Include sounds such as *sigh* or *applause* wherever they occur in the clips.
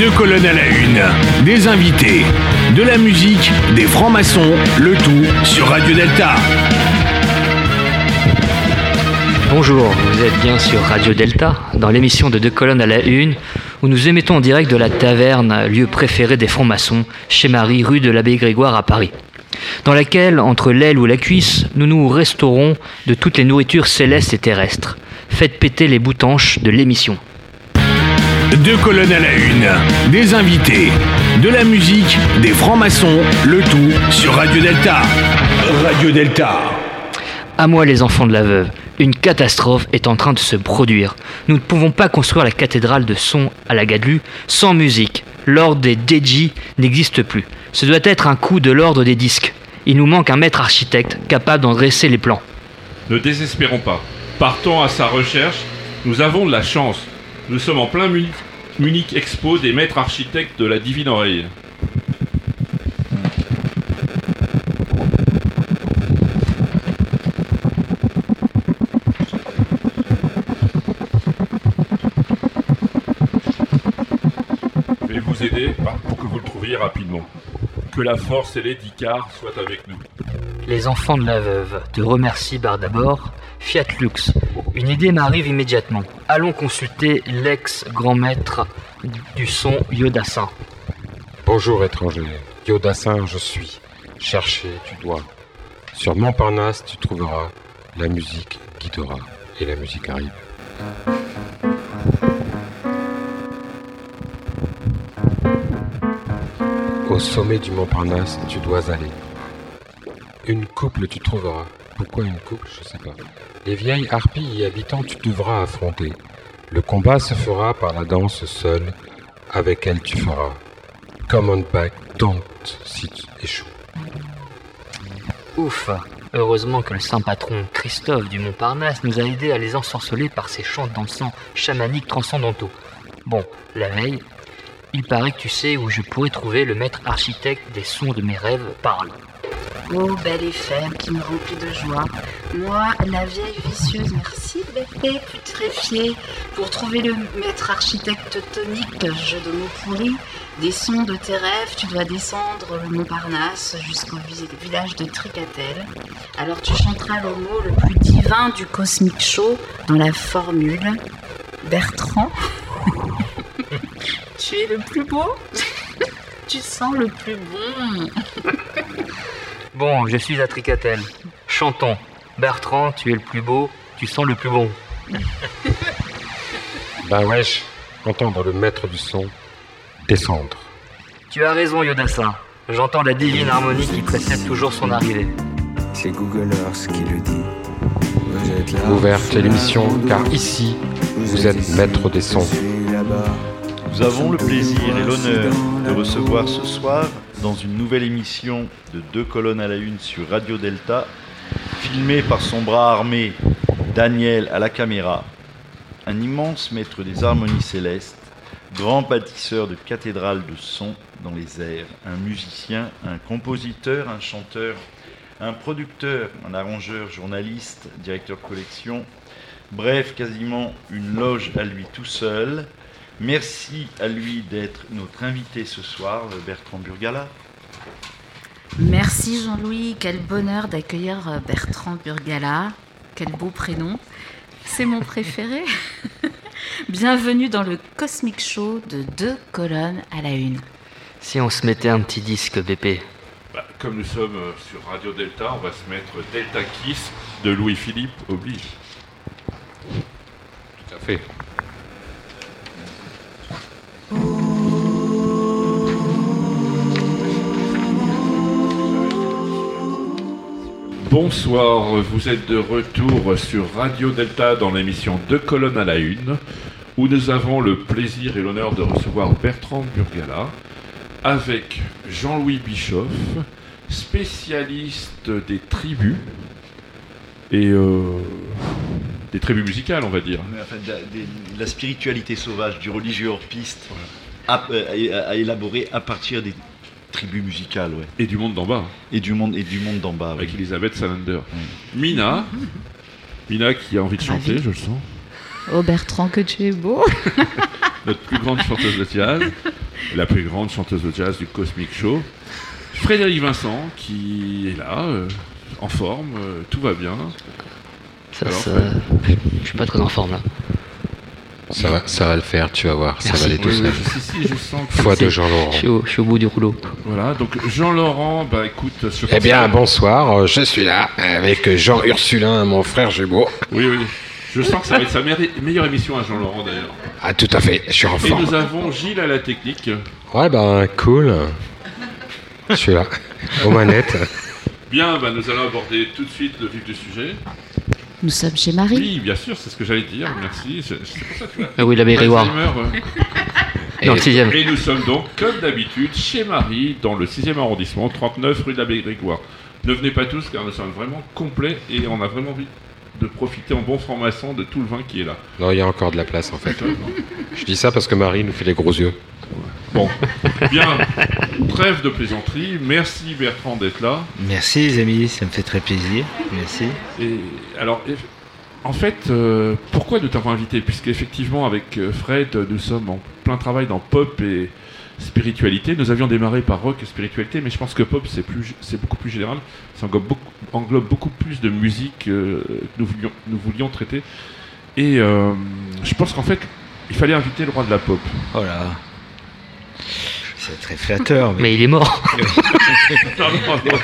Deux colonnes à la une, des invités, de la musique, des francs-maçons, le tout sur Radio Delta. Bonjour, vous êtes bien sur Radio Delta, dans l'émission de Deux colonnes à la une, où nous émettons en direct de la taverne, lieu préféré des francs-maçons, chez Marie, rue de l'Abbé Grégoire à Paris, dans laquelle, entre l'aile ou la cuisse, nous nous restaurons de toutes les nourritures célestes et terrestres. Faites péter les boutanches de l'émission. Deux colonnes à la une, des invités, de la musique, des francs-maçons, le tout sur Radio Delta. Radio Delta. À moi les enfants de la veuve, une catastrophe est en train de se produire. Nous ne pouvons pas construire la cathédrale de son à la Gadlu sans musique. L'ordre des DJ n'existe plus. Ce doit être un coup de l'ordre des disques. Il nous manque un maître architecte capable d'en dresser les plans. Ne désespérons pas. Partons à sa recherche. Nous avons de la chance. Nous sommes en plein Munich, Expo des maîtres architectes de la Divine Oreille. Je vais vous aider pour que vous le trouviez rapidement. Que la force et l'édicard soient avec nous. Les enfants de la veuve te remercient par d'abord. Fiat Lux. Une idée m'arrive immédiatement. Allons consulter l'ex-grand maître du son Yodassin. Bonjour étranger, Yodassin je suis. Chercher tu dois. Sur Montparnasse tu trouveras. La musique guidera. Et la musique arrive. Sommet du Montparnasse tu dois aller. Une couple tu trouveras. Pourquoi une couple Je sais pas. Les vieilles harpies y habitant tu devras affronter. Le combat se fera par la danse seule. Avec elle tu feras. Come on back, don't si tu échoues. Ouf Heureusement que le saint patron Christophe du Montparnasse nous a aidés à les ensorceler par ses chants dansants chamaniques transcendantaux. Bon, la veille, il paraît que tu sais où je pourrais trouver le maître architecte des sons de mes rêves parle. Oh, belle éphémère qui me remplit de joie. Moi, la vieille vicieuse, merci bébé, putréfiée. Pour trouver le maître architecte tonique, jeu de mots pourris, des sons de tes rêves, tu dois descendre le Montparnasse jusqu'au vi- village de Tricatel. Alors tu chanteras le mot le plus divin du Cosmic Show dans la formule Bertrand, *laughs* tu es le plus beau *laughs* Tu sens le plus bon Bon, je suis à Tricatel. Chantons. Bertrand, tu es le plus beau, tu sens le plus bon. Bah wesh, entendre le maître du son descendre. Tu as raison, Yodassin. J'entends la divine harmonie qui précède toujours son arrivée. C'est Google Earth qui le dit. Vous êtes là, Ouverte l'émission, car ici, vous vous êtes ici, maître des sons. Nous avons le plaisir et l'honneur de recevoir ce soir, dans une nouvelle émission de Deux colonnes à la une sur Radio Delta, filmée par son bras armé Daniel à la caméra, un immense maître des harmonies célestes, grand bâtisseur de cathédrales de son dans les airs, un musicien, un compositeur, un chanteur, un producteur, un arrangeur, journaliste, directeur de collection, bref, quasiment une loge à lui tout seul. Merci à lui d'être notre invité ce soir, Bertrand Burgala. Merci Jean-Louis, quel bonheur d'accueillir euh, Bertrand Burgala. Quel beau prénom. C'est mon préféré. *laughs* Bienvenue dans le Cosmic Show de deux colonnes à la une. Si on se mettait un petit disque, BP. Bah, comme nous sommes euh, sur Radio Delta, on va se mettre Delta Kiss de Louis-Philippe oblige. Tout à fait. Bonsoir, vous êtes de retour sur Radio Delta dans l'émission Deux colonnes à la une, où nous avons le plaisir et l'honneur de recevoir Bertrand Burgala avec Jean-Louis Bischoff, spécialiste des tribus et euh, des tribus musicales, on va dire. Mais enfin, de la, des- de la spiritualité sauvage, du religieux hors piste, à, euh, à- à élaborer à partir des tribus musicales, ouais. Et du monde d'en bas, Et du monde, et du monde d'en bas, avec Elisabeth Salander. Mina, Mina qui a envie de chanter, je le sens. Oh Bertrand, que tu es beau. *laughs* Notre plus grande chanteuse de jazz. la plus grande chanteuse de jazz du Cosmic Show. Frédéric Vincent, qui est là, euh, en forme, euh, tout va bien. Ça, Alors, ça- Je suis pas très en forme là. Ça va, ça va le faire, tu vas voir, ça Merci. va aller tout Oui, oui, seul. je, si, si, je sens que Foi de Jean-Laurent. Je suis, au, je suis au bout du rouleau. Voilà, donc Jean-Laurent, bah écoute, je Eh bien, bonsoir, euh, je suis là avec Jean Ursulin, mon frère jumeau. Oui, oui. Je sens que ça va être sa meilleure, meilleure émission à Jean-Laurent d'ailleurs. Ah, tout à fait, je suis en Et forme. nous avons Gilles à la technique. Ouais, ben, cool. Je suis là, aux manettes. Bien, bah, nous allons aborder tout de suite le vif du sujet. Nous sommes chez Marie. Oui, bien sûr, c'est ce que j'allais dire, merci. C'est c'est pour ça que tu vois. Ah oui, le sixième. Et nous sommes donc, comme d'habitude, chez Marie, dans le 6e arrondissement, 39 rue de l'abbé Grégoire. Ne venez pas tous, car nous sommes vraiment complets et on a vraiment envie de profiter en bon franc-maçon de tout le vin qui est là. Non, il y a encore de la place en fait. Je dis ça parce que Marie nous fait les gros yeux. Bon, bien, trêve de plaisanterie. Merci Bertrand d'être là. Merci les amis, ça me fait très plaisir. Merci. Et alors, en fait, euh, pourquoi nous t'avons invité? Puisqu'effectivement, avec euh, Fred, nous sommes en plein travail dans pop et spiritualité. Nous avions démarré par rock et spiritualité, mais je pense que pop, c'est plus, c'est beaucoup plus général. Ça englobe beaucoup, englobe beaucoup plus de musique euh, que nous voulions, nous voulions traiter. Et euh, je pense qu'en fait, il fallait inviter le roi de la pop. Oh là. C'est très flatteur. Mais... Mais il est mort. *laughs* Non, non, non.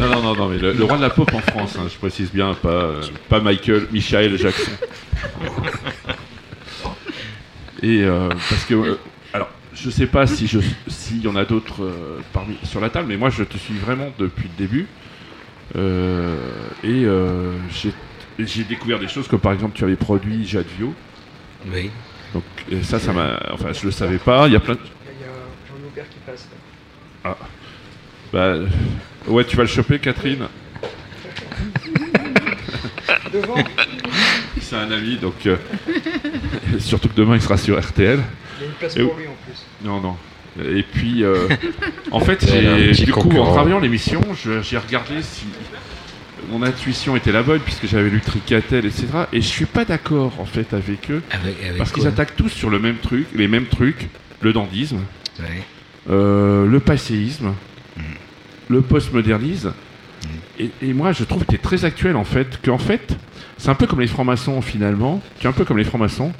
non, non, non, non, mais le, le roi de la pop en France, hein, je précise bien, pas, euh, pas Michael, Michael Jackson. Et euh, parce que, euh, je sais pas si je, s'il y en a d'autres euh, parmi sur la table, mais moi je te suis vraiment depuis le début. Euh, et euh, j'ai, j'ai découvert des choses comme par exemple tu avais produit Jadvio. Oui. Donc et ça, ça m'a, enfin, je le savais pas. Il y a plein. de- Ah. Bah, ouais, tu vas le choper, Catherine. *laughs* C'est un ami, donc euh, *laughs* surtout que demain il sera sur RTL. Il y a une place pour lui en. Non, non. Et puis, euh, *laughs* en fait, du coup, en travaillant l'émission, j'ai regardé si mon intuition était la bonne, puisque j'avais lu Tricatel, etc. Et je suis pas d'accord, en fait, avec eux. Avec, avec Parce qu'ils attaquent tous sur le même truc, les mêmes trucs, le dandisme, Ouais. euh, le passéisme, Mm. le postmodernisme. Et, et moi, je trouve que tu es très actuel en fait, qu'en fait, c'est un peu comme les francs-maçons finalement. Tu es un peu comme les francs-maçons.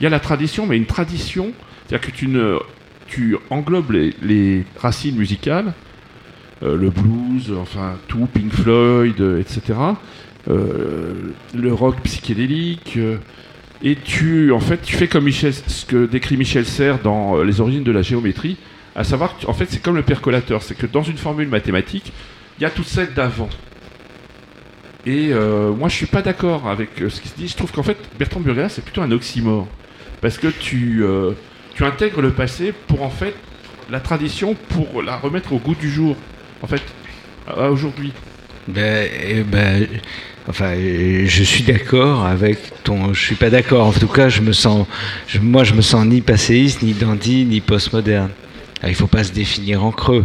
Il y a la tradition, mais une tradition, c'est-à-dire que tu, ne, tu englobes les, racines musicales, euh, le blues, enfin tout, Pink Floyd, euh, etc. euh, le rock psychédélique. et tu, en fait, tu fais comme Michel, ce que décrit Michel Serres dans Les origines de la géométrie, à savoir que, en fait, c'est comme le percolateur, c'est que dans une formule mathématique, il y a toute celle d'avant. Et moi, je suis pas d'accord avec ce qui se dit. Je trouve qu'en fait, Bertrand Burgala, c'est plutôt un oxymore. Parce que tu, tu intègres le passé pour, en fait, la tradition, pour la remettre au goût du jour. En fait, aujourd'hui. Ben, eh ben, enfin, je suis d'accord avec ton. Je suis pas d'accord. En tout cas, je me sens. moi, je me sens ni passéiste, ni dandy, ni postmoderne. Alors, il faut pas se définir en creux.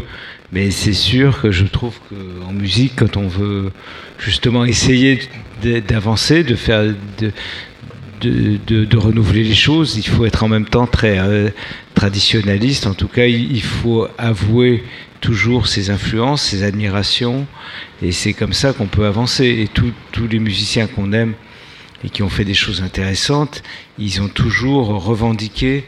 Mais c'est sûr que je trouve qu'en musique, quand on veut justement essayer d'avancer, de faire, de, de, renouveler les choses, il faut être en même temps très euh, traditionnaliste. En tout cas, il, il faut avouer toujours ses influences, ses admirations, et c'est comme ça qu'on peut avancer. Et tous les musiciens qu'on aime et qui ont fait des choses intéressantes, ils ont toujours revendiqué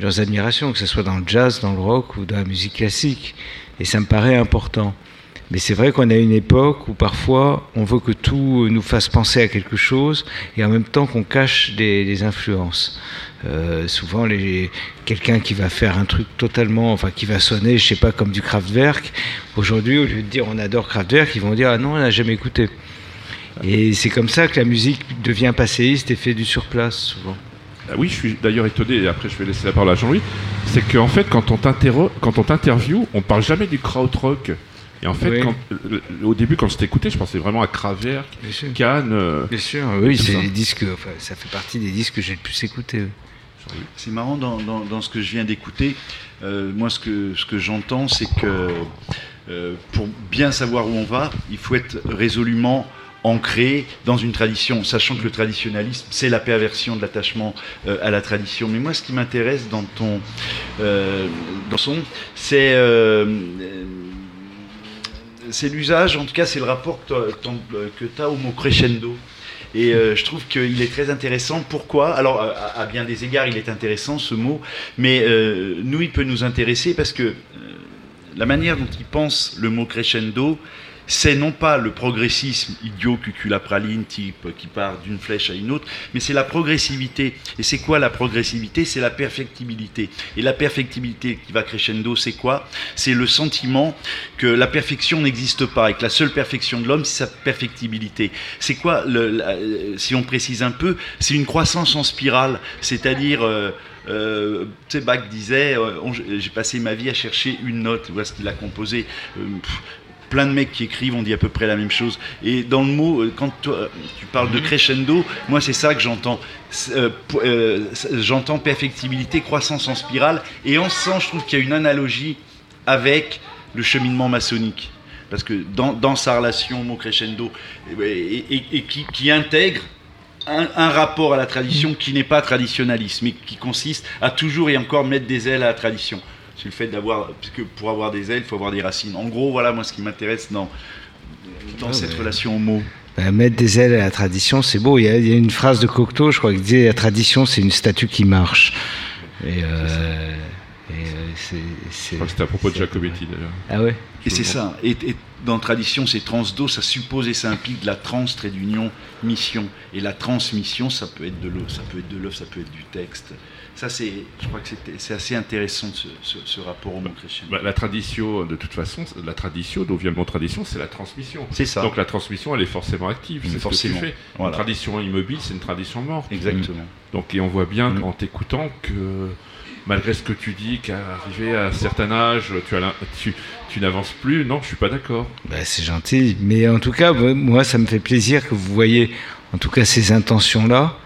leurs admirations, que ce soit dans le jazz, dans le rock ou dans la musique classique. Et ça me paraît important. Mais c'est vrai qu'on a une époque où parfois on veut que tout nous fasse penser à quelque chose et en même temps qu'on cache des, influences. Euh, souvent, quelqu'un qui va faire un truc totalement, enfin qui va sonner, je sais pas, comme du Kraftwerk, aujourd'hui, au lieu de dire on adore Kraftwerk, ils vont dire ah non, on n'a jamais écouté. Et c'est comme ça que la musique devient passéiste et fait du surplace souvent. Ah oui, je suis d'ailleurs étonné, et après je vais laisser la parole à Jean-Louis, c'est qu'en fait, quand on quand on on parle jamais du krautrock. Et en fait, Oui. quand- euh, au début, quand je t'écoutais, je pensais vraiment à sûr. Cannes. euh, Bien sûr, oui, c'est ça. les disques, enfin, ça fait partie des disques que j'ai le plus. C'est marrant dans, dans- dans ce que je viens d'écouter. euh, moi, ce que, ce que j'entends, c'est que euh, pour bien savoir où on va, il faut être résolument ancré dans une tradition, sachant que le traditionnalisme, c'est la perversion de l'attachement euh, à la tradition. Mais moi, ce qui m'intéresse dans ton euh, dans son, c'est euh, c'est l'usage, en tout cas, c'est le rapport que tu as au mot crescendo. Et je trouve qu'il est très intéressant. Pourquoi? Alors, à, bien des égards, il est intéressant ce mot, mais nous, il peut nous intéresser parce que la manière dont il pense le mot crescendo, c'est non pas le progressisme idiot cuculapraline type qui part d'une flèche à une autre, mais c'est la progressivité. Et c'est quoi la progressivité? C'est la perfectibilité. Et la perfectibilité qui va crescendo, c'est quoi? C'est le sentiment que la perfection n'existe pas et que la seule perfection de l'homme, c'est sa perfectibilité. C'est quoi, le, si on précise un peu, c'est une croissance en spirale, c'est-à-dire... Euh, euh, disait, euh, j'ai passé ma vie à chercher une note, voilà ce qu'il a composé. Euh, plein de mecs qui écrivent, on dit à peu près la même chose. Et dans le mot, euh, quand tu parles de crescendo, moi c'est ça que j'entends. Euh, euh, j'entends perfectibilité, croissance en spirale. Et en ce sens, je trouve qu'il y a une analogie avec le cheminement maçonnique. Parce que dans, sa relation mot crescendo, et, qui, intègre un, un, rapport à la tradition qui n'est pas traditionnaliste, mais qui consiste à toujours et encore mettre des ailes à la tradition c'est le fait d'avoir, puisque pour avoir des ailes, il faut avoir des racines. En gros, voilà, moi, ce qui m'intéresse dans, dans ah, cette relation au mot. Ben, mettre des ailes à la tradition, c'est beau. Il y, a, il y, a, une phrase de Cocteau, je crois, qui disait la tradition, c'est une statue qui marche. Et, euh, c'est, je crois que c'était à propos de Jacobetti d'ailleurs. Ah ouais? Et c'est ça. Et, et, dans tradition, c'est transdo, ça suppose et ça implique la trans trait d'union mission. Et la transmission, ça peut être de l'eau, ça peut être de l'œuf, ça peut être du texte ça, c'est, je crois que c'est assez intéressant ce, rapport au mot chrétien. Bah, la tradition, de toute façon, la tradition, d'où vient le mot tradition, c'est la transmission. C'est ça. Donc la transmission, elle est forcément active. C'est forcément. ce que tu fais. Une tradition immobile, c'est une tradition morte. Exactement. Donc, et on voit bien mm. en t'écoutant que malgré ce que tu dis, qu'arrivé à un certain âge, tu, tu, tu n'avances plus. Non, je suis pas d'accord. Bah, c'est gentil, mais en tout cas, moi, ça me fait plaisir que vous voyez, en tout cas, ces intentions-là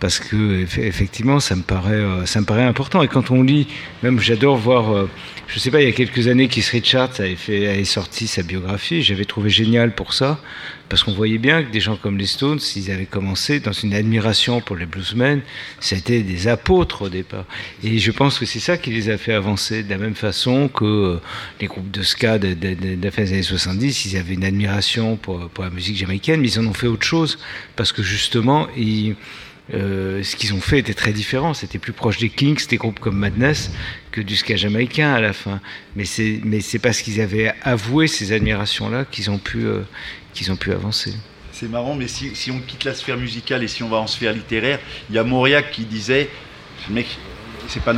parce que effectivement ça me paraît euh, ça me paraît important. Et quand on lit même j'adore voir euh, je sais pas il y a quelques années Keith Richards avait sorti sa biographie. J'avais trouvé génial pour ça. Parce qu'on voyait bien que des gens comme les Stones ils avaient commencé dans une admiration pour les bluesmen. C'était des apôtres au départ. Et je pense que c'est ça qui les a fait avancer. De la même façon que euh, les groupes de ska de, la fin des années 70 ils avaient une admiration pour, pour la musique jamaïcaine mais ils en ont fait autre chose. Parce que justement ils euh, ce qu'ils ont fait était très différent. C'était plus proche des Kings, des groupes comme Madness, que du ska jamaïcain à la fin. Mais c'est, parce qu'ils avaient avoué ces admirations-là qu'ils ont pu, euh, qu'ils ont pu avancer. C'est marrant, mais si, si, on quitte la sphère musicale et si on va en sphère littéraire, il y a Mauriac qui disait, mec, c'est pas,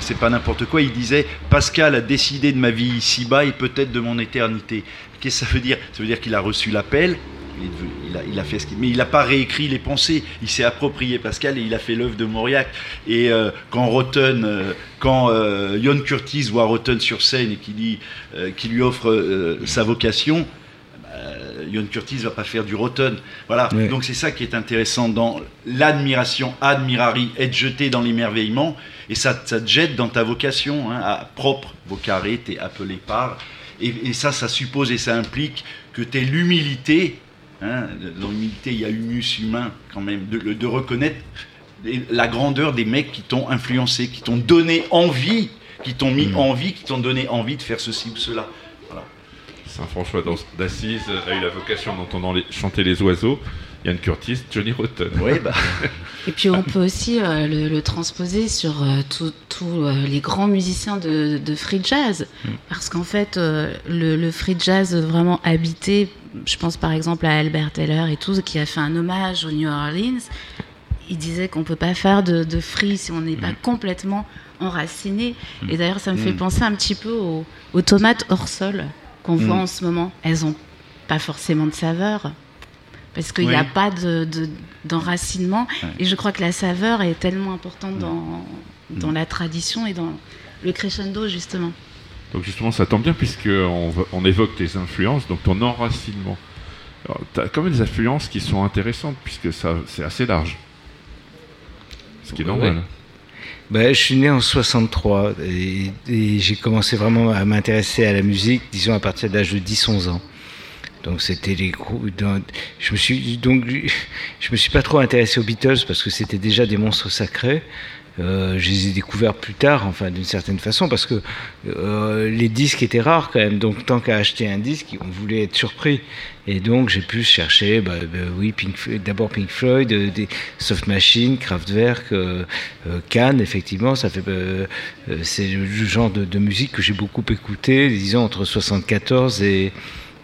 c'est pas n'importe quoi, il disait Pascal a décidé de ma vie ici-bas et peut-être de mon éternité. Qu'est-ce que ça veut dire? Ça veut dire qu'il a reçu l'appel, il, a, fait ce qu'il, mais il n'a pas réécrit les pensées. Il s'est approprié Pascal et il a fait l'œuvre de Mauriac. Et euh, quand Rotten, euh, quand euh, Curtis voit Rotten sur scène et qui, dit, euh, qui lui offre sa vocation, Jon Curtis va pas faire du Rotten. Voilà. Donc c'est ça qui est intéressant dans l'admiration, admirari, être jeté dans l'émerveillement, et ça, te jette dans ta vocation, hein, à propre vocare, t'es appelé par. Et, et, ça, ça suppose et ça implique que tu l'humilité Hein, dans l'humilité, il y a humus humain quand même, de, reconnaître la grandeur des mecs qui t'ont influencé, qui t'ont donné envie, qui t'ont mis mm. envie, qui t'ont donné envie de faire ceci ou cela. Saint François d'Assise a eu la vocation d'entendre chanter les oiseaux. Yann Curtis, Johnny Rotten. bah. Et puis on peut aussi euh, le, transposer sur euh, tous euh, les grands musiciens de, free jazz. Mm. Parce qu'en fait, le, le, free jazz vraiment habité je pense par exemple à Albert Taylor et tout, qui a fait un hommage au New Orleans. Il disait qu'on ne peut pas faire de, free si on n'est pas mm. complètement enraciné. Et mm. d'ailleurs, ça me fait penser un petit peu aux, tomates hors sol qu'on voit en ce moment. Elles n'ont pas forcément de saveur parce qu'il n'y a pas d'enracinement. Et je crois que la saveur est tellement importante dans, dans la tradition et dans le crescendo, justement. Donc justement, ça tombe bien puisqu'on on évoque tes influences, donc ton enracinement. Tu as quand même des influences qui sont intéressantes puisque ça, c'est assez large. Ce qui est normal. Ben, je suis né en 63 et, j'ai commencé vraiment à m'intéresser à la musique, disons à partir de l'âge de 10-11 ans. Donc c'était les groupes. Je me suis donc je me suis pas trop intéressé aux Beatles parce que c'était déjà des monstres sacrés. Euh, je les ai découverts plus tard, enfin d'une certaine façon, parce que euh, les disques étaient rares quand même. Donc tant qu'à acheter un disque, on voulait être surpris. Et donc j'ai pu chercher, bah, bah, oui, d'abord Pink Floyd, euh, des Soft Machine, Kraftwerk, Cannes, effectivement, ça fait, c'est le genre de, de musique que j'ai beaucoup écouté, disons entre 74 et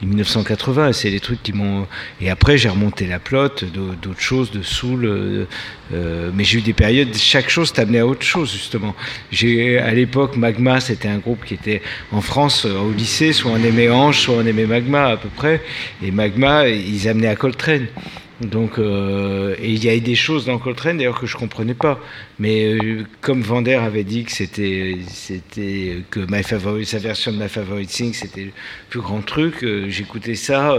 1980, c'est les trucs qui m'ont. Et après, j'ai remonté la plotte, d'autres choses, de soul. Euh, euh, mais j'ai eu des périodes, chaque chose t'amenait à autre chose, justement. À l'époque, Magma, c'était un groupe qui était en France, euh, au lycée, soit on aimait Ange, soit on aimait Magma, à peu près. Et Magma, ils amenaient à Coltrane. Donc, euh, il y a eu des choses dans Coltrane d'ailleurs que je comprenais pas. Mais euh, comme Vander avait dit que c'était, c'était que My Favorite, sa version de My Favorite Thing, c'était le plus grand truc. Euh, j'écoutais ça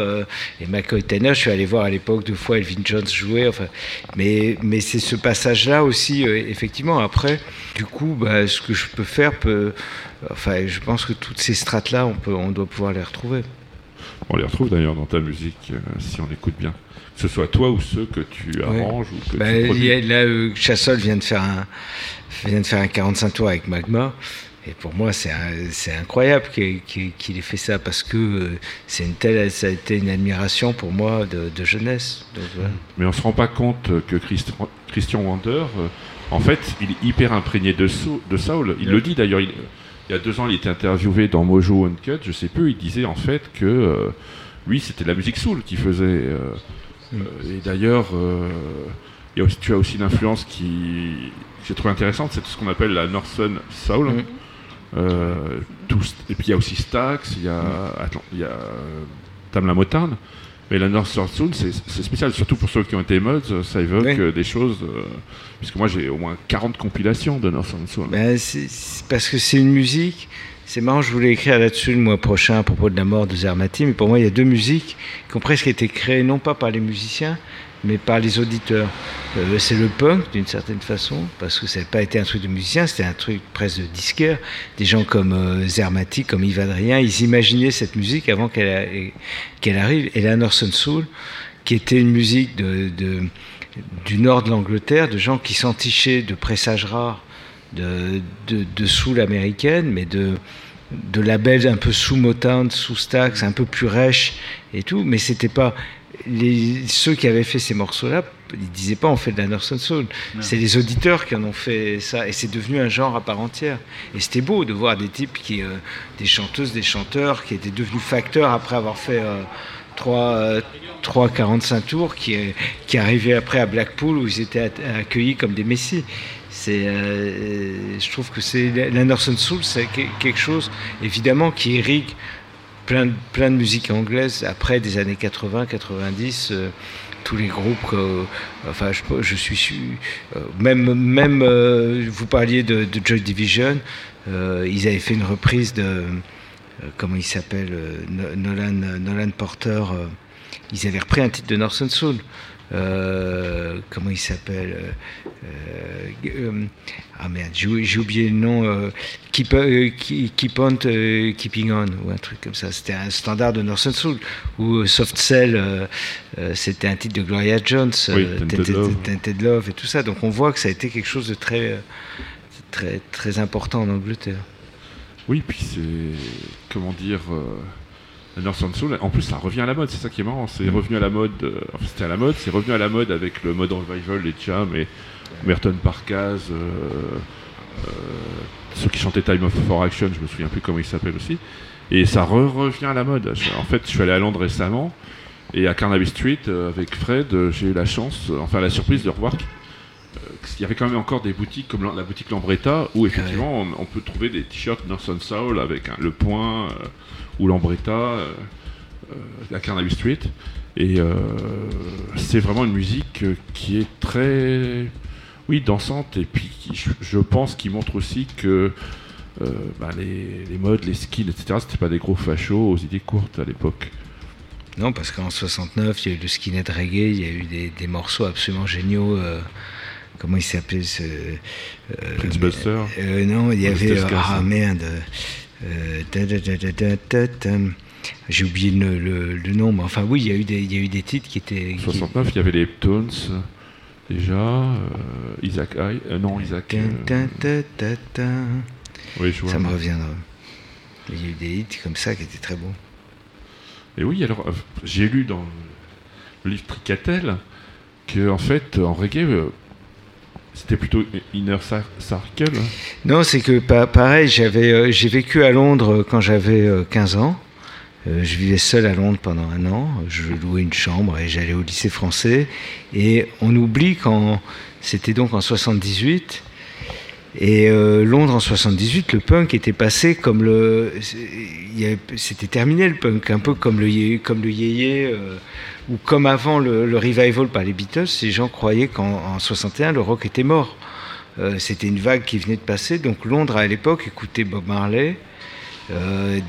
et McCoy Tanner, je suis allé voir à l'époque deux fois Elvin Jones jouer. Enfin, mais mais c'est ce passage-là aussi, effectivement. Après, du coup, bah, ce que je peux faire peut, enfin, je pense que toutes ces strates-là, on peut, on doit pouvoir les retrouver. On les retrouve d'ailleurs dans ta musique si on écoute bien que ce soit toi ou ceux que tu arranges ou que bah, tu produis. Là, euh, Chassol vient de faire un vient de faire un 45 tours avec Magma. Et pour moi, c'est incroyable qu'il ait fait ça parce que euh, c'est une telle, ça a été une admiration pour moi de, jeunesse. Mais on se rend pas compte que Christian Wander, euh, en fait, il est hyper imprégné de, de Saul. Il le dit d'ailleurs. Il, y a deux ans, il était interviewé dans Mojo Uncut, je sais plus. Il disait en fait que lui, c'était la musique soul qu'il faisait. Euh, et d'ailleurs, euh, tu as aussi une influence qui, j'ai trouvé intéressante, c'est ce qu'on appelle la Northern Soul. Mm. Euh, et puis il y a aussi Stax, il y a, attends, il y a Tam la Motarde. Mais la Northern Soul, c'est spécial, surtout pour ceux qui ont été mods, ça évoque des choses. puisque moi j'ai au moins 40 compilations de Northern Soul. Ben, parce que c'est une musique c'est marrant, je voulais écrire là-dessus le mois prochain à propos de la mort de Zermati, mais pour moi, il y a deux musiques qui ont presque été créées non pas par les musiciens, mais par les auditeurs. Euh, c'est le punk, d'une certaine façon, parce que ça n'a pas été un truc de musicien, c'était un truc presque de disquaire. Des gens comme euh, Zermati, comme Yves Adrien, ils imaginaient cette musique avant qu'elle qu'elle arrive. Et la Northern Soul, qui était une musique de, du nord de l'Angleterre, de gens qui s'entichaient de pressages rares de, de, soul américaine, mais de, de labels un peu sous Motown, sous Stax, un peu plus rêche et tout, mais c'était pas les, ceux qui avaient fait ces morceaux-là, ils disaient pas on fait de la Northern Soul. C'est les auditeurs qui en ont fait ça, et c'est devenu un genre à part entière. Et c'était beau de voir des types qui, euh, des chanteuses, des chanteurs qui étaient devenus facteurs après avoir fait euh, 3, 3 45 tours, qui, qui arrivaient après à Blackpool où ils étaient accueillis comme des messies. Euh, je trouve que c'est l'Anderson Soul, c'est quelque chose évidemment qui irrigue plein, de musique anglaise après des années 80, 90. Euh, tous les groupes, enfin, je, suis euh, même, même vous parliez de, Joy Division, ils avaient fait une reprise de comment il s'appelle Nolan, Nolan Porter. ils avaient repris un titre de Northern Soul. Euh, comment il s'appelle euh, euh, Ah merde, j'ai oublié le nom. Keep, keep, on Keeping On, ou un truc comme ça. C'était un standard de Northern Soul. Ou Soft Cell, c'était un titre de Gloria Jones, oui, Tented, Love. et tout ça. Donc on voit que ça a été quelque chose de très, très, très important en Angleterre. Oui, puis c'est. Comment dire Northern Soul, en plus ça revient à la mode, c'est ça qui est marrant, c'est revenu à la mode, euh, enfin c'était à la mode, c'est revenu à la mode avec le mode revival, les Cham et Merton Parkaz, euh, euh, ceux qui chantaient Time of for Action, je me souviens plus comment ils s'appellent aussi, et ça revient à la mode. En fait, je suis allé à Londres récemment, et à Carnaby Street, avec Fred, j'ai eu la chance, enfin la surprise de revoir qu'il y avait quand même encore des boutiques comme la, boutique Lambretta où effectivement on, peut trouver des t-shirts Northern Soul avec le point ou l'Ambretta, euh, euh, la Carnaby Street. Et euh, c'est vraiment une musique qui est très oui, dansante, et puis je pense qu'il montre aussi que bah, les, modes, les skills, etc., c'était pas des gros fachos aux idées courtes à l'époque. Non, parce qu'en 69, il y a eu le skinhead reggae, il y a eu des, morceaux absolument géniaux. Comment il s'appelait ce. Prince Buster Non, il y avait. Ah merde. J'ai oublié le, le- le nom, mais enfin oui, il y a eu des, il y a eu des titres qui étaient. qui- 69, il y avait les Tones déjà, euh, Isaac euh, non Isaac. Euh, oui, je vois. Ça me reviendra. Il y a eu des hits comme ça qui étaient très beaux. Et oui, alors euh, j'ai lu dans le livre Tricatel que en fait en reggae euh, c'était plutôt Inner Cir- Circle. hein. Non, c'est que pa- pareil, j'avais, euh, j'ai vécu à Londres quand j'avais euh, 15 ans. Euh, je vivais seul à Londres pendant un an. Je louais une chambre et j'allais au lycée français. Et on oublie quand c'était donc en 78. Et euh, Londres en 78, le punk était passé comme le, c'était terminé le punk, un peu comme le comme le yéyé euh, ou comme avant le, revival par les Beatles. Ces gens croyaient qu'en en 61 le rock était mort. Euh, c'était une vague qui venait de passer. Donc Londres à l'époque écoutait Bob Marley,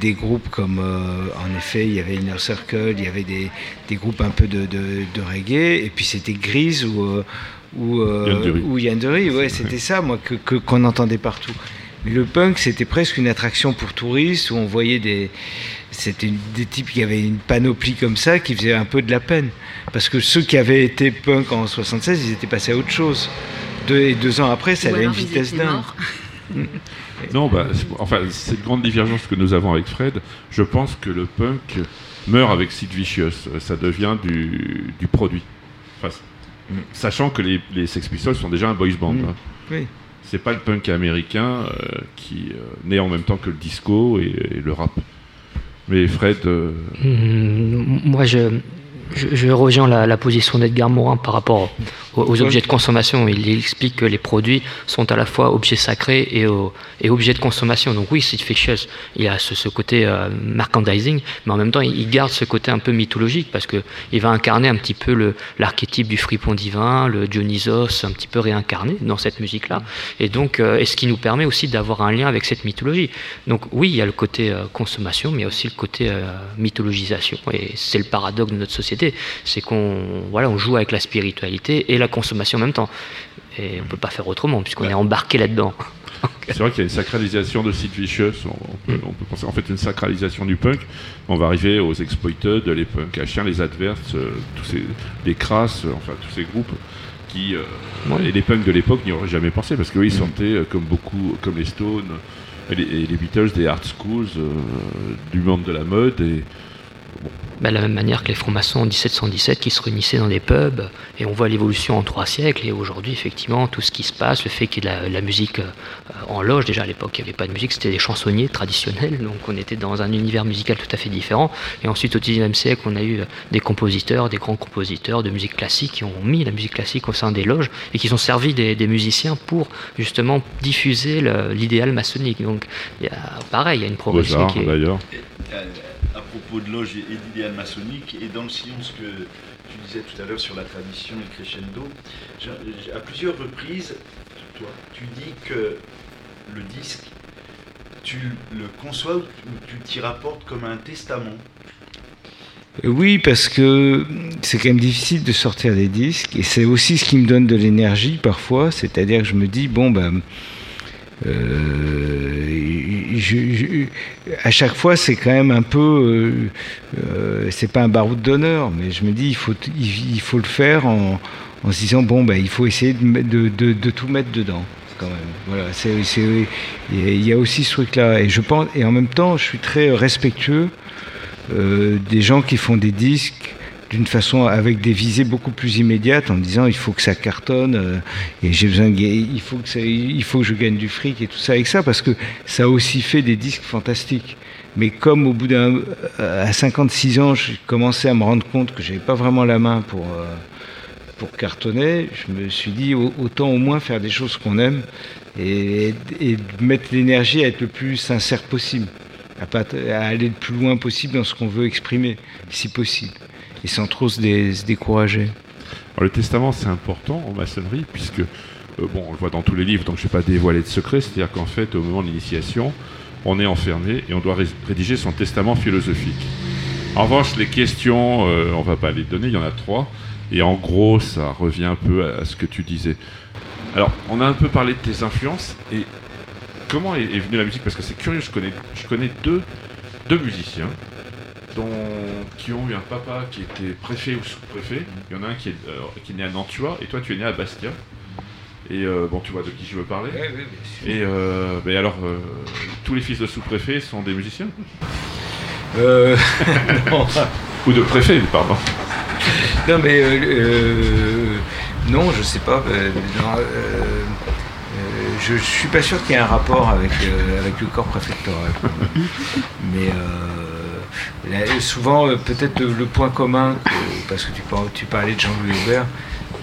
des groupes comme, en effet, il y avait Inner Circle, il y avait des, des groupes un peu de, de, de reggae, et puis c'était Grise euh, ou euh, Yann Dury. ou Yann Dury, ouais, *laughs* c'était ça, moi, que que- qu'on entendait partout. Mais le punk, c'était presque une attraction pour touristes où on voyait des, c'était des types qui avaient une panoplie comme ça qui faisaient un peu de la peine. Parce que ceux qui avaient été punk en 76, ils étaient passés à autre chose. Deux, et deux ans après, ça Ou allait à une vitesse dingue. *laughs* Non, bah, c'est- enfin, cette grande divergence que nous avons avec Fred, je pense que le punk meurt avec Sid Vicious. Ça devient du, du produit. Enfin, c- Sachant que les, les Sex Pistols sont déjà un boys band. Mm. hein. Oui. C'est pas le punk américain euh, qui euh, naît en même temps que le disco et, et le rap. Mais Fred, euh, Hmm, Moi, je, je, je rejoins la, la position d'Edgar Morin par rapport aux, objets de consommation. Il, il explique que les produits sont à la fois objets sacrés et, et objets de consommation. Donc oui, c'est fictious. Il y a ce, ce côté euh, merchandising, mais en même temps, il, il garde ce côté un peu mythologique parce que il va incarner un petit peu l'archétype du fripon divin, le Dionysos, un petit peu réincarné dans cette musique-là. Et donc, euh, et ce qui nous permet aussi d'avoir un lien avec cette mythologie. Donc oui, il y a le côté euh, consommation, mais il y a aussi le côté euh, mythologisation. Et c'est le paradoxe de notre société, c'est qu'on voilà, on joue avec la spiritualité et la consommation en même temps. Et on peut pas faire autrement puisqu'on est embarqué là-dedans. *laughs* c'est vrai qu'il y a une sacralisation de Sid Vicious. On, peut, on peut penser en fait une sacralisation du punk. On va arriver aux Exploited, les punks à chiens, les adverses, euh, tous ces, les crasses, euh, enfin tous ces groupes qui euh, Ouais. et les punks de l'époque n'y auraient jamais pensé parce qu'ils sortaient euh, comme beaucoup, comme les Stones et les, et les Beatles des art schools du monde de la mode et Bah, de la même manière que les francs-maçons en 1717 qui se réunissaient dans des pubs, et on voit l'évolution en trois siècles, et aujourd'hui, effectivement, tout ce qui se passe, le fait qu'il y ait de la, la musique euh, en loge, déjà à l'époque, il n'y avait pas de musique, c'était des chansonniers traditionnels, donc on était dans un univers musical tout à fait différent, et ensuite au 19e siècle, on a eu euh, des compositeurs, des grands compositeurs de musique classique qui ont mis la musique classique au sein des loges, et qui ont servi des, des musiciens pour justement diffuser l'idéal maçonnique. Donc, il y a, pareil, il y a une progression Beaux-Arts qui est... d'ailleurs. Propos de loge et d'idéal maçonnique, et dans le sillon ce que tu disais tout à l'heure sur la tradition et crescendo, à plusieurs reprises, tu dis que le disque, tu le conçois ou tu t'y rapportes comme un testament. Oui, parce que c'est quand même difficile de sortir des disques, et c'est aussi ce qui me donne de l'énergie parfois, c'est-à-dire que je me dis, bon, ben, euh, à chaque fois, c'est quand même un peu, euh, c'est pas un baroud d'honneur, mais je me dis, il faut, il, faut le faire en, se disant, bon, ben, il faut essayer de, tout mettre dedans. Quand même. Voilà, c'est- il y a aussi ce truc-là, et je pense, et en même temps, je suis très respectueux euh, des gens qui font des disques d'une façon avec des visées beaucoup plus immédiates en me disant il faut que ça cartonne euh, et j'ai besoin de, il faut que il faut que je gagne du fric et tout ça avec ça parce que ça a aussi fait des disques fantastiques. Mais comme au bout d'un euh, à 56 ans j'ai commencé à me rendre compte que j'avais pas vraiment la main pour euh, pour cartonner je me suis dit au- autant au moins faire des choses qu'on aime et, mettre l'énergie à être le plus sincère possible à aller le plus loin possible dans ce qu'on veut exprimer, si possible, et sans trop se, dé- décourager. Alors, le testament, c'est important en maçonnerie, puisque, euh, bon, on le voit dans tous les livres, donc je ne vais pas dévoiler de secret, c'est-à-dire qu'en fait, au moment de l'initiation, on est enfermé et on doit ré- rédiger son testament philosophique. En revanche, les questions, euh, on va pas les donner, il y en a trois, et en gros, ça revient un peu à, à ce que tu disais. Alors, on a un peu parlé de tes influences, et comment est, est venue la musique? Parce que c'est curieux, je connais, je connais deux, deux musiciens dont, qui ont eu un papa qui était préfet ou sous-préfet. Il y en a un qui est, euh, qui est né à Nantua et toi tu es né à Bastia. Et euh, bon, tu vois de qui je veux parler. Oui, oui, bien sûr. Et euh, ben alors, tous les fils de sous-préfet sont des musiciens? Euh. *laughs* Ou de préfet, pardon. Non, mais non, je sais pas. euh, je, je suis pas sûr qu'il y ait un rapport avec, avec le corps préfectoral. *laughs* mais euh, souvent, euh, peut-être le, point commun, parce que tu, par- tu parlais de Jean-Louis Aubert,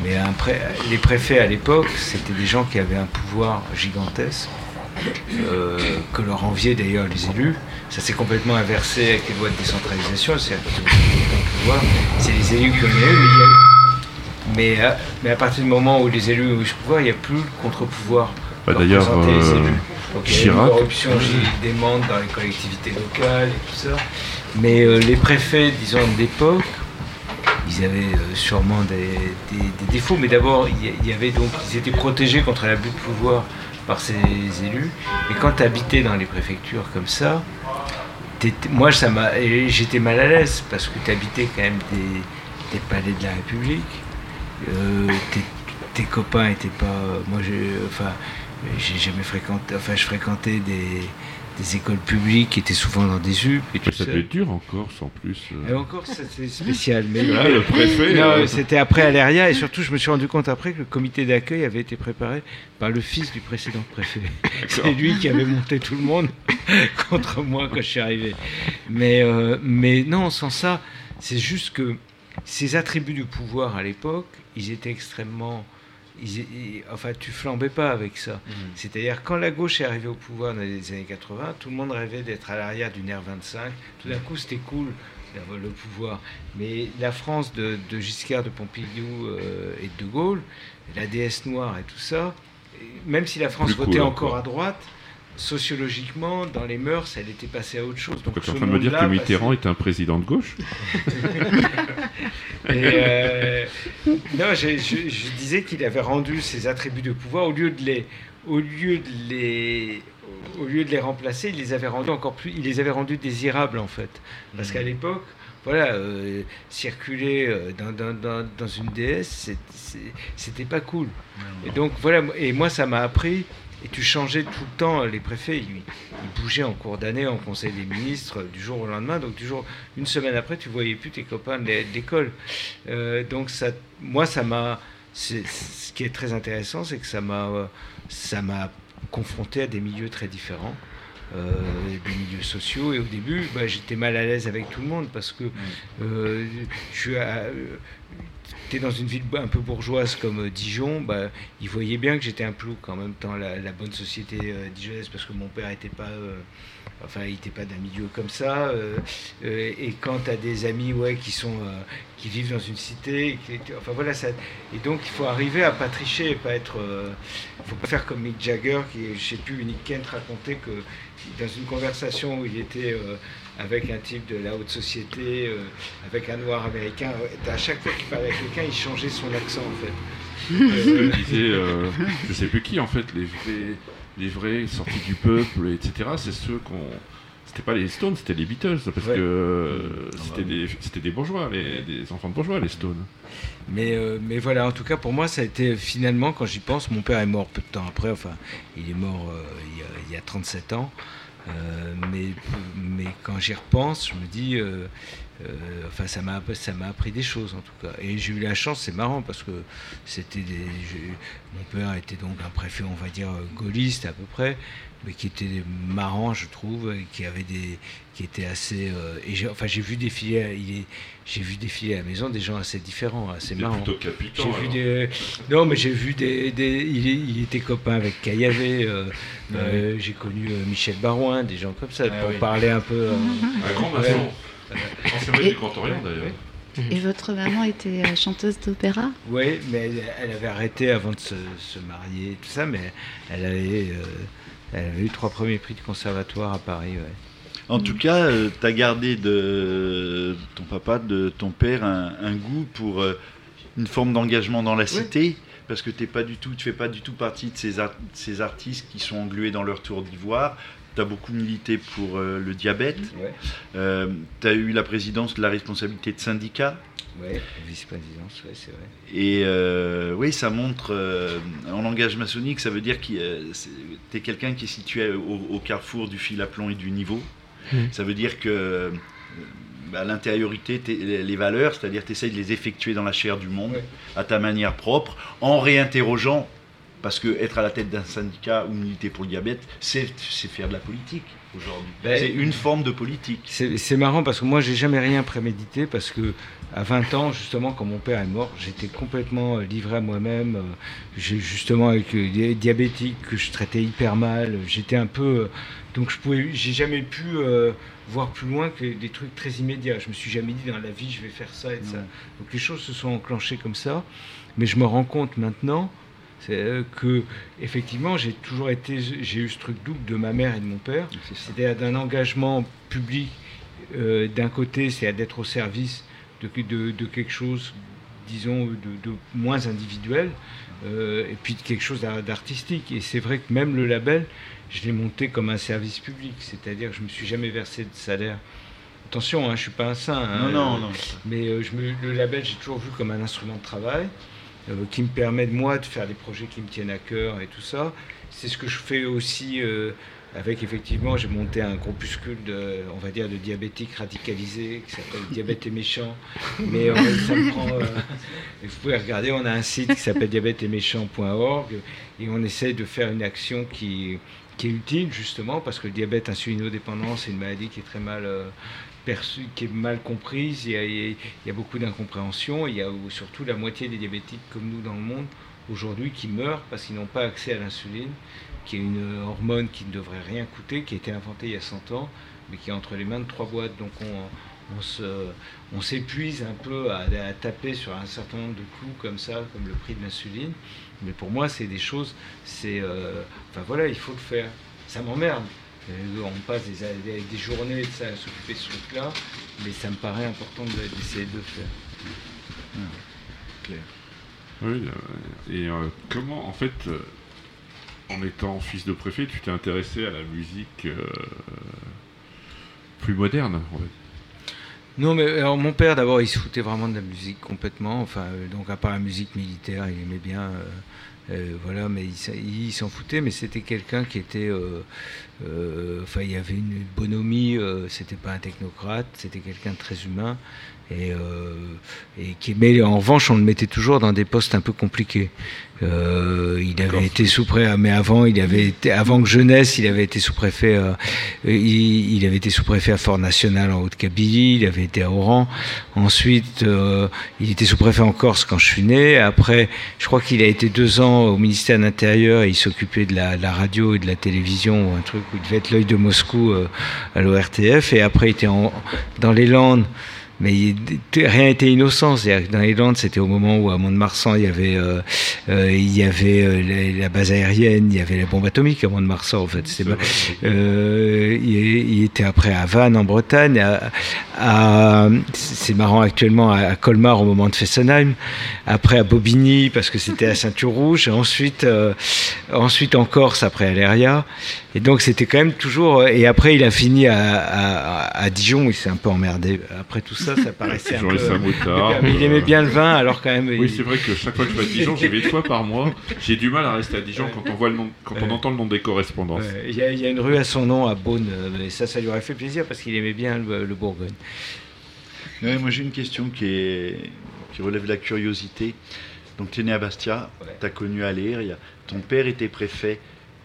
mais pré- les préfets à l'époque, c'était des gens qui avaient un pouvoir gigantesque. euh, que leur enviaient d'ailleurs les élus. Ça s'est complètement inversé avec les lois de décentralisation, c'est-à-dire pouvoir. C'est les élus qui ont eu, mais, a- mais, à, partir du moment où les élus ont eu ce pouvoir, il n'y a plus le contre-pouvoir. Bah, d'ailleurs, les euh, élus. Donc, il y a une corruption des dans les collectivités locales et tout ça. Mais euh, les préfets, disons, d'époque, ils avaient euh, sûrement des, défauts, mais d'abord, ils étaient protégés contre l'abus de pouvoir par ces élus. Mais quand tu habitais dans les préfectures comme ça, moi, ça m'a, et j'étais mal à l'aise parce que tu habitais quand même des, palais de la République. Euh, tes, copains étaient pas. Moi, enfin, jamais fréquenté. Enfin, je fréquentais des, des écoles publiques qui étaient souvent dans des UP et tout Ça ça. peut être dur encore, sans plus. euh. Et encore, ça, c'est spécial. Mais Là, *laughs* le préfet. non, euh, c'était après Aléria et surtout, je me suis rendu compte après que le comité d'accueil avait été préparé par le fils du précédent préfet. *laughs* C'est lui qui avait monté tout le monde *laughs* contre moi quand je suis arrivé. Mais, euh, mais non, sans ça, c'est juste que ces attributs du pouvoir à l'époque, ils étaient extrêmement. Ils- ils- enfin, tu flambais pas avec ça. C'est-à-dire, quand la gauche est arrivée au pouvoir dans les années 80, tout le monde rêvait d'être à l'arrière d'une R25. Tout d'un coup, c'était cool d'avoir le pouvoir. Mais la France de, de Giscard, de Pompidou euh, et de De Gaulle, la déesse noire et tout ça, même si la France Plus cool votait encore. encore à droite, sociologiquement, dans les mœurs, elle était passée à autre chose. Donc, tu es en train de me dire que Mitterrand est un président de gauche? *laughs* Et, euh, non, je, je- je disais qu'il avait rendu ses attributs de pouvoir au lieu de les, au lieu de les, au lieu de les remplacer, il les avait rendus encore plus, il les avait rendus désirables en fait, parce qu'à l'époque. Voilà, euh, circuler euh, dans, dans, dans, une DS, c'était pas cool. Et donc voilà, et moi ça m'a appris. Et tu changeais tout le temps les préfets, ils, ils bougeaient en cours d'année en conseil des ministres du jour au lendemain. Donc du jour, une semaine après, tu voyais plus tes copains de l'é- de l'école. Euh, donc ça, moi ça m'a, ce qui est très intéressant, c'est que ça m'a, ça m'a confronté à des milieux très différents. euh, des milieux sociaux et au début bah, j'étais mal à l'aise avec tout le monde parce que euh, je dans une ville un peu bourgeoise comme euh, Dijon, bah, ils voyaient bien que j'étais un plouc en même temps, la, bonne société euh, dijonnaise, parce que mon père était pas, euh, enfin, il était pas d'un milieu comme ça. euh, et quand tu as des amis ouais, qui, sont, qui vivent dans une cité, enfin voilà, ça, et donc il faut arriver à pas tricher et pas être. Il faut pas faire comme Mick Jagger, qui, je sais plus, Nick Kent racontait que dans une conversation où il était avec un type de la haute société, euh, avec un noir américain, euh, à chaque fois qu'il parlait avec quelqu'un, il changeait son accent en fait. Je Euh, disais, euh, je sais plus qui en fait, les vrais, les vrais sortis du peuple, etc. C'est ceux qu'on. C'était pas les Stones, c'était les Beatles, parce Ouais. que euh, c'était des, c'était des bourgeois, les, des enfants de bourgeois, les Stones. Mais, euh, mais voilà, en tout cas, pour moi, ça a été finalement, quand j'y pense, mon père est mort peu de temps après, enfin, il est mort euh, il, y a, il y a 37 ans. Euh, mais, mais quand j'y repense, je me dis, euh, enfin, ça m'a, ça m'a appris des choses en tout cas. Et j'ai eu la chance, c'est marrant parce que c'était des, mon père était donc un préfet, on va dire gaulliste à peu près, mais qui était marrant, je trouve, et qui avait des, qui était assez. euh, et j'ai, enfin, j'ai vu défiler, il est, j'ai vu défiler à la maison des gens assez différents, assez marrants. plutôt capitan. J'ai vu alors. des... Non, mais j'ai vu des... des- Il, était copain avec Caillavé. euh, *laughs* euh, J'ai connu Michel Barouin, des gens comme ça, Ah pour oui. parler un peu... Un grand maçon. *laughs* Ancien maître du Grand Orient d'ailleurs. Et votre maman était euh, chanteuse d'opéra Oui, mais elle, elle avait arrêté avant de se, se marier, et tout ça, mais elle avait, euh, elle avait eu trois premiers prix de conservatoire à Paris. Ouais. En tout cas, tu as gardé de ton papa, de ton père, un, un goût pour euh, une forme d'engagement dans la cité, parce que t'es pas du tout, tu fais pas du tout partie de ces, ar- ces artistes qui sont englués dans leur tour d'ivoire. Tu as beaucoup milité pour euh, le diabète. Ouais. Euh, tu as eu la présidence de la responsabilité de syndicat. Ouais, vice-présidence, ouais, c'est vrai. Et euh, oui, ça montre, euh, en langage maçonnique, ça veut dire que tu es quelqu'un qui est situé au, au carrefour du fil à plomb et du niveau. Mhm. Ça veut dire que bah, l'intériorité, les les valeurs, c'est-à-dire tu essayes de les effectuer dans la chair du monde, Ouais. à ta manière propre, en réinterrogeant, parce que être à la tête d'un syndicat ou militer pour le diabète, c'est faire de la politique aujourd'hui. Ben, c'est une forme de politique. C'est marrant parce que moi, j'ai jamais rien prémédité parce que à 20 ans, justement, quand mon père est mort, j'étais complètement euh, livré à moi-même. euh, J'ai justement avec euh, des diabétiques que je traitais hyper mal. J'étais un peu, euh, donc je pouvais, j'ai jamais pu euh, voir plus loin que des trucs très immédiats. Je me suis jamais dit dans la vie, je vais faire ça et ça. Donc les choses se sont enclenchées comme ça. Mais je me rends compte maintenant c'est euh, que effectivement j'ai toujours été j'ai eu ce truc double de ma mère et de mon père c'est-à-dire d'un engagement public euh, d'un côté, c'est d'être au service de, de, de quelque chose, disons, de, de moins individuel, euh, et puis de quelque chose d'ar- d'artistique. Et c'est vrai que même le label, je l'ai monté comme un service public, c'est-à-dire que je ne me suis jamais versé de salaire. Attention, hein, je ne suis pas un saint. hein, Non, non, non. mais euh, je me- le label, j'ai toujours vu comme un instrument de travail qui me permet, de moi, de faire des projets qui me tiennent à cœur et tout ça. C'est ce que je fais aussi euh, avec, effectivement, j'ai monté un groupuscule, de, on va dire, de diabétiques radicalisés qui s'appelle Diabète et méchant. Mais euh, ça me prend. euh, vous pouvez regarder, on a un site qui s'appelle diabèteetméchant.org et on essaie de faire une action qui, qui est utile, justement, parce que le diabète insulinodépendant, c'est une maladie qui est très mal. euh, perçue, qui est mal comprise, il y a, beaucoup d'incompréhension, il y a surtout la moitié des diabétiques comme nous dans le monde aujourd'hui qui meurent parce qu'ils n'ont pas accès à l'insuline, qui est une hormone qui ne devrait rien coûter, qui a été inventée il y a 100 ans, mais qui est entre les mains de trois boîtes. Donc on, on se, on s'épuise un peu à, à taper sur un certain nombre de clous comme ça, comme le prix de l'insuline. Mais pour moi, c'est des choses, c'est, euh, enfin voilà, il faut le faire. Ça m'emmerde. Euh, On passe des, des- des journées de ça à s'occuper de ce truc-là, mais ça me paraît important de- d'essayer de le faire. Oui, euh, et euh, comment, en fait, en étant fils de préfet, tu t'es intéressé à la musique euh, plus moderne en fait? Non, mais alors mon père, d'abord, il se foutait vraiment de la musique complètement. Enfin, donc à part la musique militaire, il aimait bien. euh, euh, voilà, mais il, s'en- foutait. Mais c'était quelqu'un qui était. euh, euh, enfin, il y avait une bonhomie. c'était pas un technocrate. C'était quelqu'un de très humain. Et, euh, et qui mais en revanche, on le mettait toujours dans des postes un peu compliqués. Euh, il avait été sous-préfet, mais avant, il avait été, avant que jeunesse, il avait été sous-préfet. euh, il, il avait été sous-préfet à Fort National en Haute-Kabylie. Il avait été à Oran. Ensuite, euh, il était sous-préfet en Corse quand je suis né. Après, je crois qu'il a été deux ans au ministère de l'Intérieur et il s'occupait de la, la radio et de la télévision ou un truc où il devait être l'œil de Moscou euh, à l'ORTF. Et après, il était en, dans les Landes. Mais rien n'était innocent. C'est-à-dire que dans les Landes, c'était au moment où à Mont-de-Marsan, il y avait, euh, euh, il y avait euh, la, base aérienne, il y avait la bombe atomique à Mont-de-Marsan, en fait. C'était il, il était après à Vannes en Bretagne, à, à- c'est marrant actuellement à, à Colmar au moment de Fessenheim, après à Bobigny parce que c'était à Ceinture Rouge, et ensuite, ensuite en Corse après Aléria. Et donc c'était quand même toujours. Et après il a fini à, à, à Dijon, il s'est un peu emmerdé. Après tout ça, ça paraissait un peu. Mais il aimait bien le vin, alors quand même. Oui, il- c'est vrai que chaque fois que je vais à Dijon, j'y vais une fois par mois. J'ai du mal à rester à Dijon quand on voit le nom, quand on entend le nom des correspondances. Il y, a- il y a une rue à son nom à Beaune, euh, et ça, ça lui aurait fait plaisir parce qu'il aimait bien le, le Bourgogne. Ouais, moi j'ai une question qui, est, qui relève de la curiosité. Donc tu es né à Bastia, Ouais. tu as connu Aléria, ton père était préfet.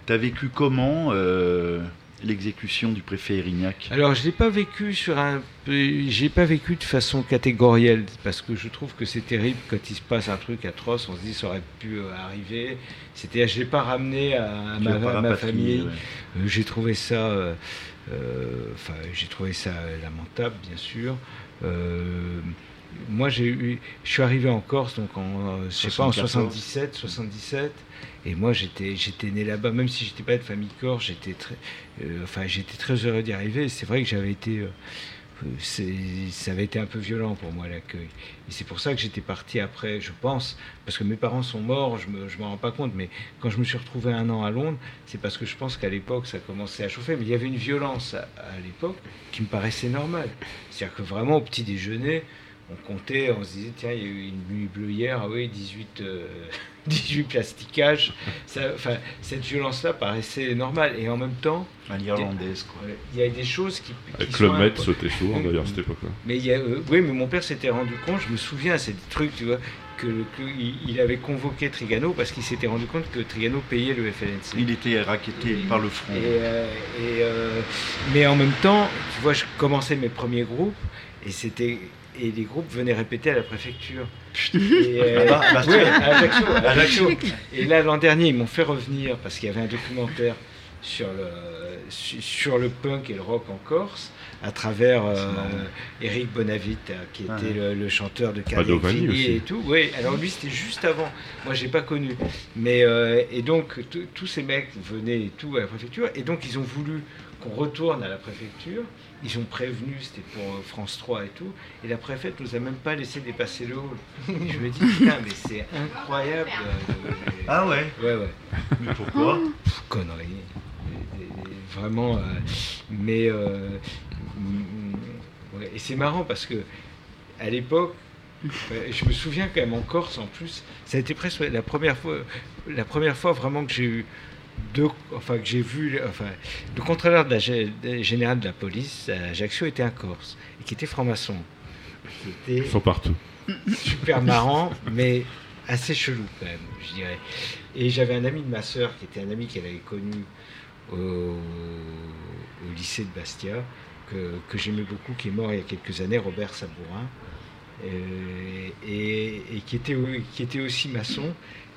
Tu as vécu comment euh, l'exécution du préfet Erignac Alors, je l'ai pas vécu sur un, j'ai pas vécu de façon catégorielle parce que je trouve que c'est terrible quand il se passe un truc atroce. On se dit ça aurait pu euh, arriver. C'était, je l'ai pas ramené à, ma, à famille. ouais. Euh, j'ai trouvé ça, euh, euh, enfin, j'ai trouvé ça lamentable, bien sûr. Euh, moi, j'ai eu, je suis arrivé en Corse, donc en, je sais pas, en 74. 77, 77, et moi, j'étais, né là-bas, même si j'étais pas de famille corse, j'étais très, euh, enfin, j'étais très heureux d'y arriver. C'est vrai que j'avais été, euh, ça avait été un peu violent pour moi l'accueil. Et c'est pour ça que j'étais parti après, je pense, parce que mes parents sont morts, je me, rends pas compte, mais quand je me suis retrouvé un an à Londres, c'est parce que je pense qu'à l'époque ça commençait à chauffer, mais il y avait une violence à, l'époque qui me paraissait normale. C'est-à-dire que vraiment au petit déjeuner, on comptait, on se disait, tiens, il y a eu une nuit bleue hier, ah oui, 18, 18 plastiquages. enfin, cette violence-là paraissait normale. Et en même temps. À l'irlandaise, quoi. Il y a des choses qui. Avec le maître sautait souvent, d'ailleurs, à cette époque-là. Mais il y a, euh, oui, mais mon père s'était rendu compte, je me souviens, c'est des trucs, tu vois, qu'il que il avait convoqué Trigano parce qu'il s'était rendu compte que Trigano payait le FLNC. Il était raquetté par le front. Et, euh, euh, mais en même temps, tu vois, je commençais mes premiers groupes et c'était et les groupes venaient répéter à la préfecture. Et, euh, ah bah, *laughs* Et là, l'an dernier, ils m'ont fait revenir parce qu'il y avait un documentaire sur le, sur le punk et le rock en Corse à travers Eric euh, Bonavit, euh, qui était le, chanteur de Cardiophilie et tout. Oui, alors lui, c'était juste avant. Moi, j'ai pas connu. Mais, et donc, tous ces mecs venaient et tout à la préfecture. Et donc, ils ont voulu qu'on retourne à la préfecture. Ils ont prévenu, c'était pour euh, France 3 et tout, et la préfète nous a même pas laissé dépasser le hall. *laughs* Je me dis, putain, mais c'est incroyable. Euh, ah ouais Ouais, ouais. Mais pourquoi Connerie. Vraiment. Euh, mais. et c'est marrant parce que, à l'époque, je me souviens quand même en Corse en plus, ça a été presque la première fois, la première fois vraiment que j'ai eu enfin, que j'ai vu, enfin, le contrôleur de la, général de la police à Ajaccio était un Corse, et qui était franc-maçon. Ils sont partout. Super marrant, mais assez chelou quand même, je dirais. Et j'avais un ami de ma sœur, qui était un ami qu'elle avait connu au, lycée de Bastia, que, que j'aimais beaucoup, qui est mort il y a quelques années, Robert Sabourin, euh, et, et, qui, était, qui était aussi maçon.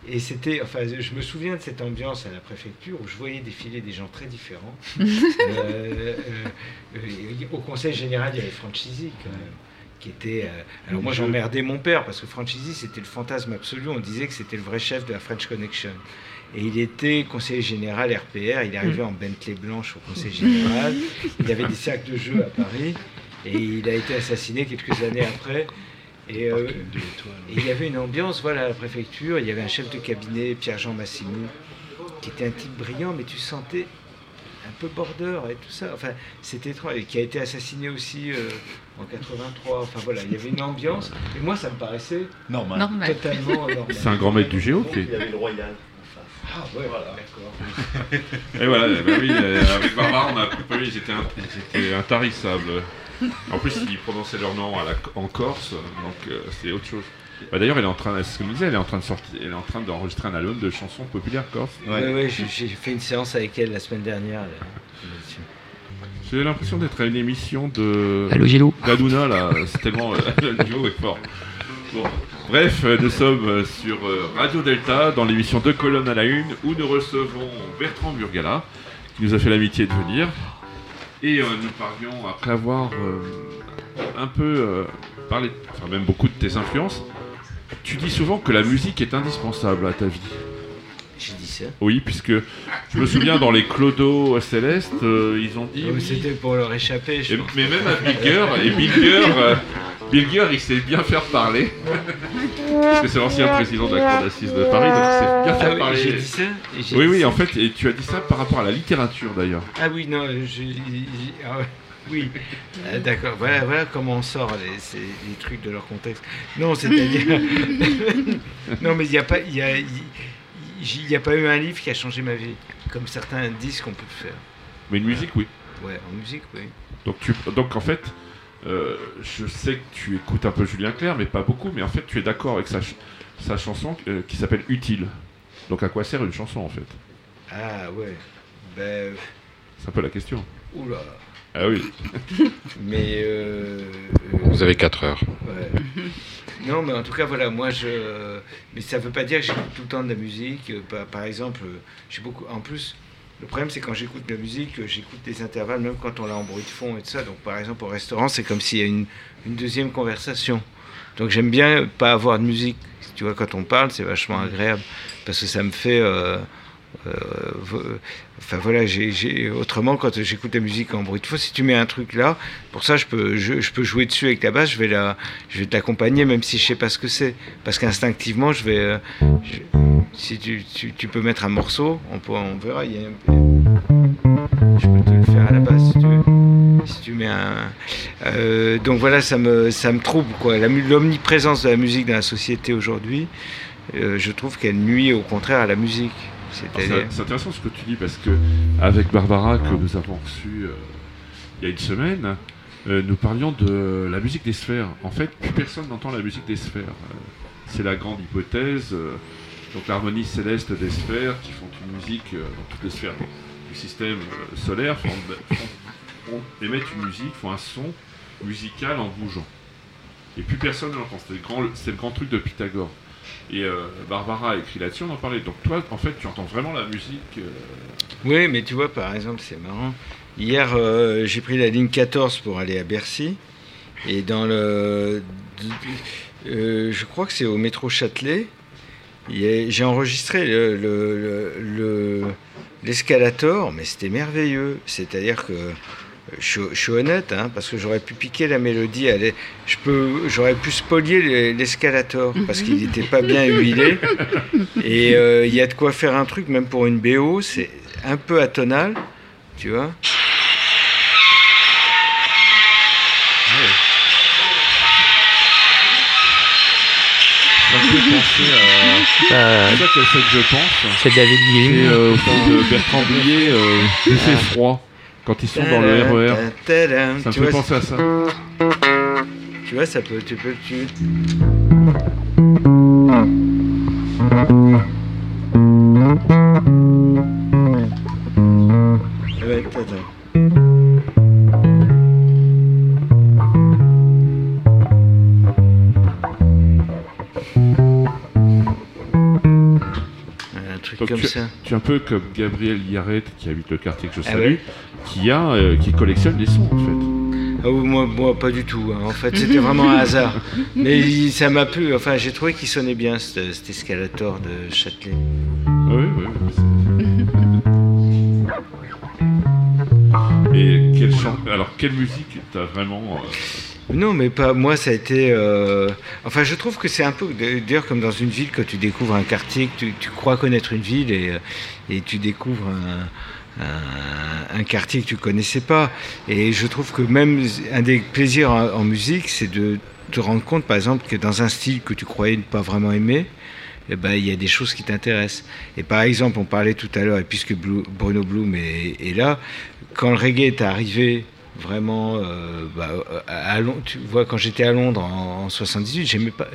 Et c'était, enfin, je me souviens de cette ambiance à la préfecture où je voyais défiler des gens très différents. *laughs* Euh, euh, au conseil général, il y avait Franchisi quand même, qui était. Euh, alors moi, j'emmerdais mon père parce que Franchisi, c'était le fantasme absolu. On disait que c'était le vrai chef de la French Connection. Et il était conseiller général RPR. Il est arrivé en Bentley blanche au conseil général. Il avait des cercles de jeu à Paris. Et il a été assassiné quelques années après. Euh, et, il y avait une ambiance, voilà, à la préfecture, il y avait un chef de cabinet, Pierre-Jean Massimou, qui était un type brillant, mais tu sentais un peu border et tout ça. Enfin, c'était étrange. Et qui a été assassiné aussi euh, en 83. Enfin voilà, il y avait une ambiance. Et moi, ça me paraissait normal. Totalement *laughs* normal. C'est un grand maître du géo. Il y avait le royal. Ah ouais, voilà. d'accord. et voilà, bah oui, euh, avec Barbara, on a ils étaient intarissables. En plus, ils prononçaient leur nom en Corse, donc euh, c'est autre chose. Bah, D'ailleurs, elle est en train, ce que disait, elle est en train de sortir, elle est en train d'enregistrer un album de chansons populaires corse. Oui, ouais, j'ai fait une séance avec elle la semaine dernière. J'ai l'impression d'être à une émission de. Allô, Gilou D'Aduna, là, c'est tellement. Euh, *laughs* le duo est fort. Bref, euh, nous sommes sur Radio Delta, dans l'émission Deux colonnes à la une, où nous recevons Bertrand Burgala, qui nous a fait l'amitié de venir. Et euh, nous parlions, après avoir euh, un peu euh, parlé, enfin même beaucoup de tes influences, tu dis souvent que la musique est indispensable à ta vie. J'ai dit ça Oui, puisque je me souviens dans les Clodo Célestes, ils ont dit. C'était pour leur échapper. Je mais même à Bilger, et Bilger, Bilger, il sait bien faire parler. Parce que c'est l'ancien président de la Cour d'assises de Paris, donc il sait bien faire ah parler. J'ai dit ça Oui, oui, en fait, et tu as dit ça par rapport à la littérature d'ailleurs. Ah oui, non, je, ah oui, ah, d'accord. Voilà, voilà comment on sort les, les, trucs de leur contexte. Non, c'est-à-dire. *laughs* non, mais il n'y a pas. Il y a, a pas eu un livre qui a changé ma vie, comme certains disent qu'on peut faire. Mais une musique, oui. Ouais, en musique, oui. Donc, tu, donc en fait, euh, je sais que tu écoutes un peu Julien Clerc, mais pas beaucoup, mais en fait tu es d'accord avec sa, sa chanson euh, qui s'appelle Utile. Donc à quoi sert une chanson en fait? Ah ouais, ben... C'est un peu la question. Oula Ah oui *laughs* Mais... Euh, Vous avez 4 heures. Ouais. Non, mais en tout cas, voilà, moi je... Mais ça veut pas dire que j'écoute tout le temps de la musique. Par exemple, j'ai beaucoup... En plus, le problème, c'est quand j'écoute la musique, j'écoute des intervalles, même quand on l'a en bruit de fond et tout ça. Donc, par exemple, au restaurant, c'est comme s'il y a une, deuxième conversation. Donc, j'aime bien pas avoir de musique. Tu vois, quand on parle, c'est vachement agréable parce que ça me fait. Euh, euh, enfin voilà, autrement quand j'écoute la musique en bruit de fond, si tu mets un truc là, pour ça je peux, je, peux jouer dessus avec la basse, je vais vais t'accompagner même si je sais pas ce que c'est, parce qu'instinctivement je vais, euh, si tu, tu, peux mettre un morceau, on, peut, on verra, il y a je peux te le faire à la basse si tu veux. Si tu mets un, euh, donc voilà, ça me, ça me trouble quoi, l'omniprésence de la musique dans la société aujourd'hui. je trouve qu'elle nuit au contraire à la musique. C'est intéressant ce que tu dis parce que avec Barbara que nous avons reçu euh, il y a une semaine, euh, nous parlions de la musique des sphères. En fait, plus personne n'entend la musique des sphères. Euh, c'est la grande hypothèse. Donc l'harmonie céleste des sphères qui font une musique dans toutes les sphères du système solaire font, émettent une musique, font un son musical en bougeant. Et plus personne ne l'entend. C'est le grand truc de Pythagore. Et euh, Barbara a écrit là-dessus, on en parlait. Donc toi, en fait, tu entends vraiment la musique. Euh, oui, mais tu vois, par exemple, c'est marrant. Hier, euh, j'ai pris la ligne 14 pour aller à Bercy. Et dans le. je crois que c'est au métro Châtelet. J'ai enregistré l'escalator, le, mais c'était merveilleux. C'est-à-dire que je, suis honnête, hein, parce que j'aurais pu piquer la mélodie. je peux, j'aurais pu spolier l'escalator parce qu'il n'était pas bien huilé. Et euh, il y a de quoi faire un truc, même pour une BO, c'est un peu atonal, tu vois. Fait penser à. Euh, c'est ça qu'elle fait que je pense. C'est David Guillaume. C'est euh, de Bertrand Blier, euh, Il fait froid quand ils sont dans le RER. E ça me fait penser à ça. Tu vois, ça peut, tu peux, tu. Ouais, tu, es un peu comme Gabriel Yaret qui habite le quartier que je ah salue, qui, a, euh, qui collectionne des sons en fait. Ah moi, moi, pas du tout. Hein. En fait, c'était vraiment un hasard. *laughs* Mais ça m'a plu. Enfin, j'ai trouvé qu'il sonnait bien, cet, escalator de Châtelet. Ah oui, oui. *laughs* Et quelle alors, quelle musique t'as vraiment. Euh, non, mais pas. Moi, ça a été. Euh, enfin, je trouve que c'est un peu. D'ailleurs, comme dans une ville, quand tu découvres un quartier, que tu, crois connaître une ville et, euh, et tu découvres un, quartier que tu connaissais pas. Et je trouve que même un des plaisirs en, musique, c'est de te rendre compte, par exemple, que dans un style que tu croyais ne pas vraiment aimer, eh ben, il y a des choses qui t'intéressent. Et par exemple, on parlait tout à l'heure, et puisque Bruno Bloom est, là, quand le reggae est arrivé vraiment euh, bah, tu vois quand j'étais à Londres en, 78 j'aimais pas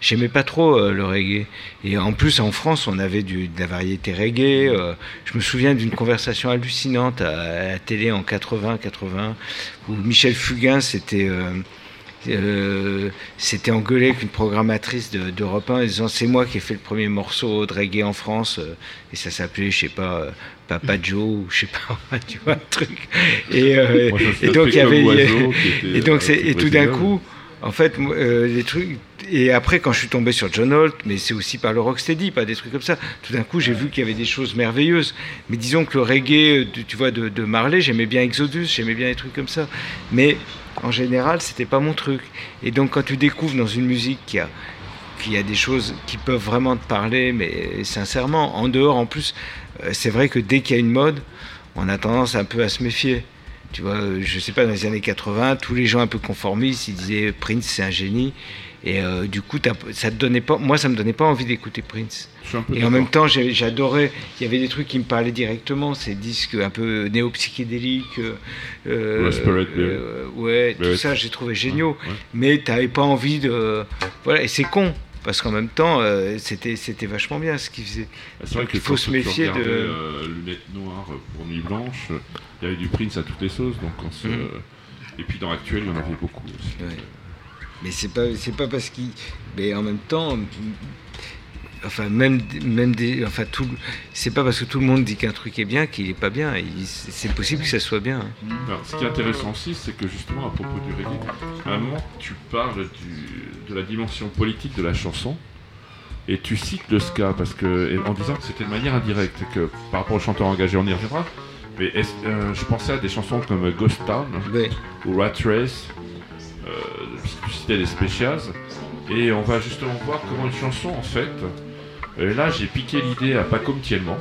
j'aimais pas trop euh, le reggae. Et en plus en France on avait de la variété reggae euh, je me souviens d'une conversation hallucinante à, la télé en 80 80 où Michel Fugain s'était engueulé avec une programmatrice d'Europe 1 en disant c'est moi qui ai fait le premier morceau de reggae en France et ça s'appelait je sais pas Papa Joe ou je sais pas *laughs* tu vois un truc. Et, donc il y avait et donc c'est et tout d'un coup en fait les trucs et après quand je suis tombé sur John Holt mais c'est aussi par le rocksteady pas des trucs comme ça tout d'un coup j'ai vu qu'il y avait des choses merveilleuses. Mais disons que le reggae tu vois de, de Marley j'aimais bien Exodus j'aimais bien des trucs comme ça. Mais en général, c'était pas mon truc. Et donc, quand tu découvres dans une musique qu'il y a, qu'il y a des choses qui peuvent vraiment te parler, mais sincèrement, en dehors, en plus, euh, c'est vrai que dès qu'il y a une mode, on a tendance un peu à se méfier. Tu vois, je sais pas, dans les années 80, tous les gens un peu conformistes, ils disaient Prince, c'est un génie. Et euh, du coup, ça te donnait pas, moi, ça me donnait pas envie d'écouter Prince. Et en même temps, j'adorais. Il y avait des trucs qui me parlaient directement, ces disques un peu néo-psychédéliques. Euh, euh, ouais, tout ça, j'ai trouvé géniaux. Mais tu n'avais pas envie de. Voilà, et c'est con. Parce qu'en même temps, c'était c'était vachement bien ce qu'ils faisaient. Bah, c'est vrai qu'il faut se méfier de. lunettes noires pour nuit blanche, il y avait du Prince à toutes les sauces. Donc mm. Et puis dans l'actuel, il y en avait beaucoup aussi. Mais c'est pas c'est pas parce qu'il mais en même temps enfin même même des enfin tout c'est pas parce que tout le monde dit qu'un truc est bien qu'il est pas bien c'est possible que ça soit bien Alors, ce qui est intéressant aussi c'est que justement à propos du reggae à un moment tu parles du, de la dimension politique de la chanson Et tu cites le ska parce que, en disant que c'était de manière indirecte, que par rapport aux chanteurs engagés, on y reviendra. Mais euh, je pensais à des chansons comme Ghost Town ou Rat Race, euh, tu citais les Specials. Et on va justement voir comment une chanson, en fait, et là j'ai piqué l'idée à Paco Mtielman.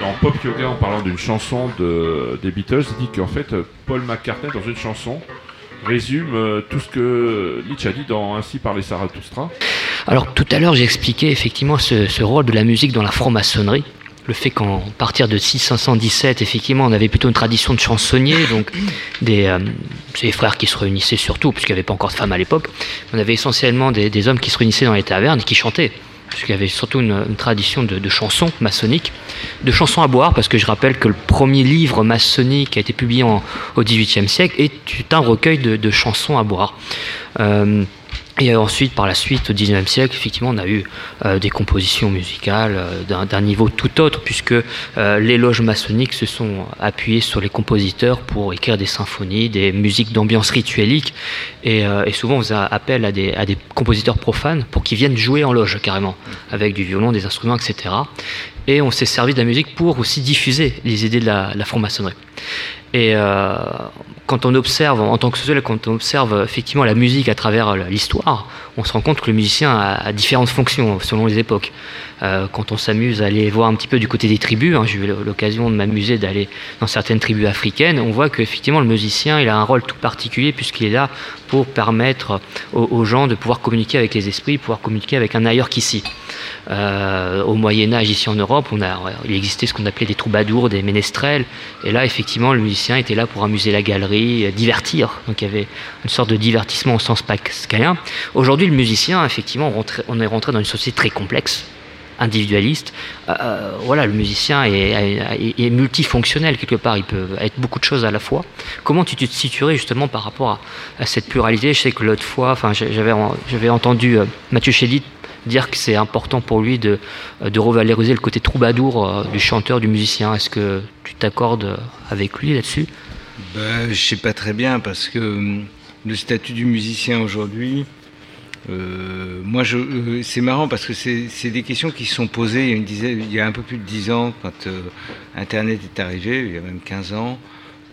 Dans Pop Yoga, en parlant d'une chanson de, des Beatles, il dit qu'en fait, Paul McCartney, dans une chanson, résume euh, tout ce que Nietzsche a dit dans Ainsi parlait Zarathustra. Alors tout à l'heure j'ai expliqué effectivement ce, rôle de la musique dans la franc-maçonnerie le fait qu'en partir de 1617, effectivement, on avait plutôt une tradition de chansonniers, donc des, euh, frères qui se réunissaient surtout, puisqu'il n'y avait pas encore de femmes à l'époque. On avait essentiellement des, hommes qui se réunissaient dans les tavernes et qui chantaient puisqu'il y avait surtout une, tradition de, chansons maçonniques, de chansons à boire, parce que je rappelle que le premier livre maçonnique a été publié au XVIIIe siècle est un recueil de, chansons à boire. Euh, et ensuite, par la suite, au XIXe siècle, effectivement, on a eu euh, des compositions musicales euh, d'un niveau tout autre, puisque euh, les loges maçonniques se sont appuyées sur les compositeurs pour écrire des symphonies, des musiques d'ambiance rituelique, et, souvent on faisait appel à des, à des compositeurs profanes pour qu'ils viennent jouer en loge carrément, avec du violon, des instruments, etc. Et on s'est servi de la musique pour aussi diffuser les idées de la, la franc-maçonnerie. Et euh, quand on observe, en tant que sociologue, quand on observe effectivement la musique à travers l'histoire, on se rend compte que le musicien a, différentes fonctions selon les époques. Euh, quand on s'amuse à aller voir un petit peu du côté des tribus, hein, j'ai eu l'occasion de m'amuser d'aller dans certaines tribus africaines, on voit qu'effectivement le musicien il a un rôle tout particulier puisqu'il est là pour permettre aux, gens de pouvoir communiquer avec les esprits, pouvoir communiquer avec un ailleurs qu'ici. Euh, au Moyen Âge, ici en Europe, il existait ce qu'on appelait des troubadours, des ménestrels, et là effectivement le musicien était là pour amuser la galerie, divertir. Donc il y avait une sorte de divertissement au sens pascalien. Aujourd'hui le musicien, effectivement, on est rentré dans une société très complexe individualiste. Euh, euh, voilà, le musicien est, multifonctionnel quelque part, il peut être beaucoup de choses à la fois. Comment tu te situerais justement par rapport à, cette pluralité? Je sais que l'autre fois, enfin, j'avais entendu euh, Mathieu Chédid dire que c'est important pour lui de, revaloriser le côté troubadour du chanteur, du musicien. Est-ce que tu t'accordes avec lui là-dessus? Ben, Je sais pas très bien parce que hum, le statut du musicien aujourd'hui, euh, moi, euh, c'est marrant parce que c'est des questions qui sont posées. Il y, a un peu plus de 10 ans, quand euh, Internet est arrivé, il y a même 15 ans,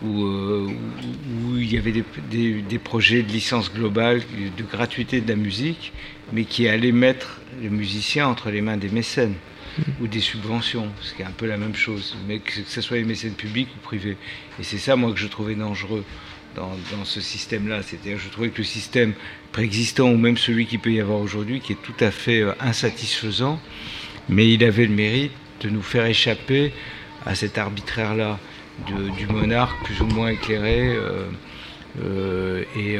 où, où il y avait des, des, projets de licence globale, de gratuité de la musique, mais qui allaient mettre les musiciens entre les mains des mécènes mmh. ou des subventions, ce qui est un peu la même chose, mais que ce soit les mécènes publics ou privés. Et c'est ça, moi, que je trouvais dangereux dans, dans ce système-là. C'est-à-dire, je trouvais que le système préexistant ou même celui qui peut y avoir aujourd'hui, qui est tout à fait euh, insatisfaisant, mais il avait le mérite de nous faire échapper à cet arbitraire-là du monarque plus ou moins éclairé. Euh, euh, et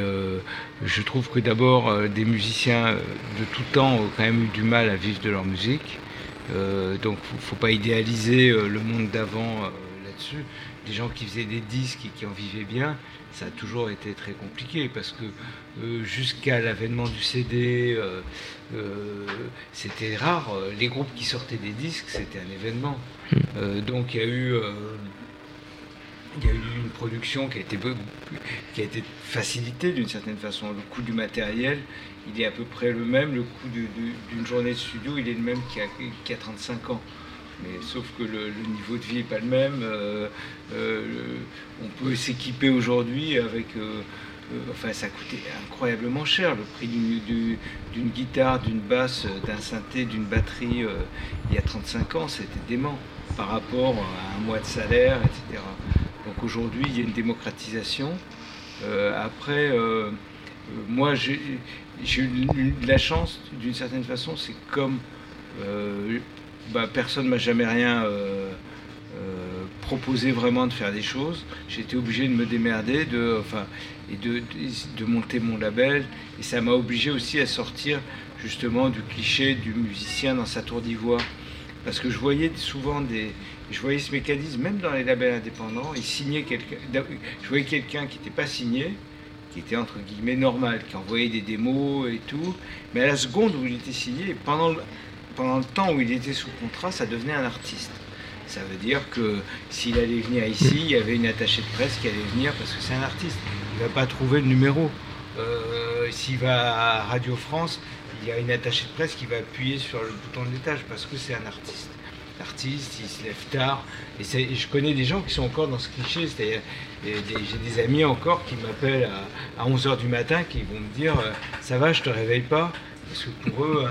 je trouve que d'abord, des musiciens de tout temps ont quand même eu du mal à vivre de leur musique. donc, il ne faut pas idéaliser le monde d'avant là-dessus. Des gens qui faisaient des disques et qui en vivaient bien, ça a toujours été très compliqué parce que euh, jusqu'à l'avènement du CD, euh, euh, c'était rare. Les groupes qui sortaient des disques, c'était un événement. Hmm. donc il y a eu il y a eu une production qui a été, facilitée d'une certaine façon. Le coût du matériel, il est à peu près le même. Le coût d'une journée de studio, il est le même qu'il y, a 35 ans. Mais sauf que le, niveau de vie n'est pas le même. on peut s'équiper aujourd'hui avec euh, enfin, ça coûtait incroyablement cher. Le prix d'une guitare, d'une basse, d'un synthé, d'une batterie, euh, il y a 35 ans, c'était dément par rapport à un mois de salaire, etc. Donc aujourd'hui, il y a une démocratisation. Euh, après, moi, j'ai eu la chance, d'une certaine façon, c'est comme bah, personne ne m'a jamais rien proposé vraiment de faire des choses. Été obligé de me démerder, de, enfin, et de, de, monter mon label. Et ça m'a obligé aussi à sortir justement du cliché du musicien dans sa tour d'ivoire. Parce que je voyais souvent des. Je voyais ce mécanisme, même dans les labels indépendants, il signait quelqu'un. Je voyais quelqu'un qui n'était pas signé, qui était entre guillemets normal, qui envoyait des démos et tout. Mais à la seconde où il était signé, pendant le, pendant le temps où il était sous contrat, ça devenait un artiste. Ça veut dire que s'il allait venir ici, il y avait une attachée de presse qui allait venir parce que c'est un artiste. Il ne va pas trouver le numéro. Euh, s'il va à Radio France, il y a une attachée de presse qui va appuyer sur le bouton de l'étage parce que c'est un artiste. L'artiste, il se lève tard. Et, je connais des gens qui sont encore dans ce cliché. J'ai des amis encore qui m'appellent à, à 11h du matin qui vont me dire euh, Ça va, je te réveille pas Parce que pour eux,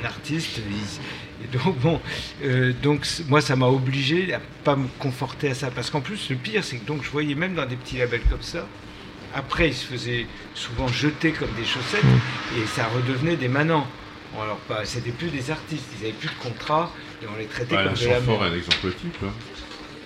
un, artiste. ils- donc, euh, moi, ça m'a obligé à pas me conforter à ça. Parce qu'en plus, le pire, c'est que je voyais même dans des petits labels comme ça. Après, ils se faisaient souvent jeter comme des chaussettes et ça redevenait des manants. Alors, pas, c'était plus des artistes, ils n'avaient plus de contrat et on les traitait Bah, comme Alain de la Chamfort est merde. un exemple type. hein.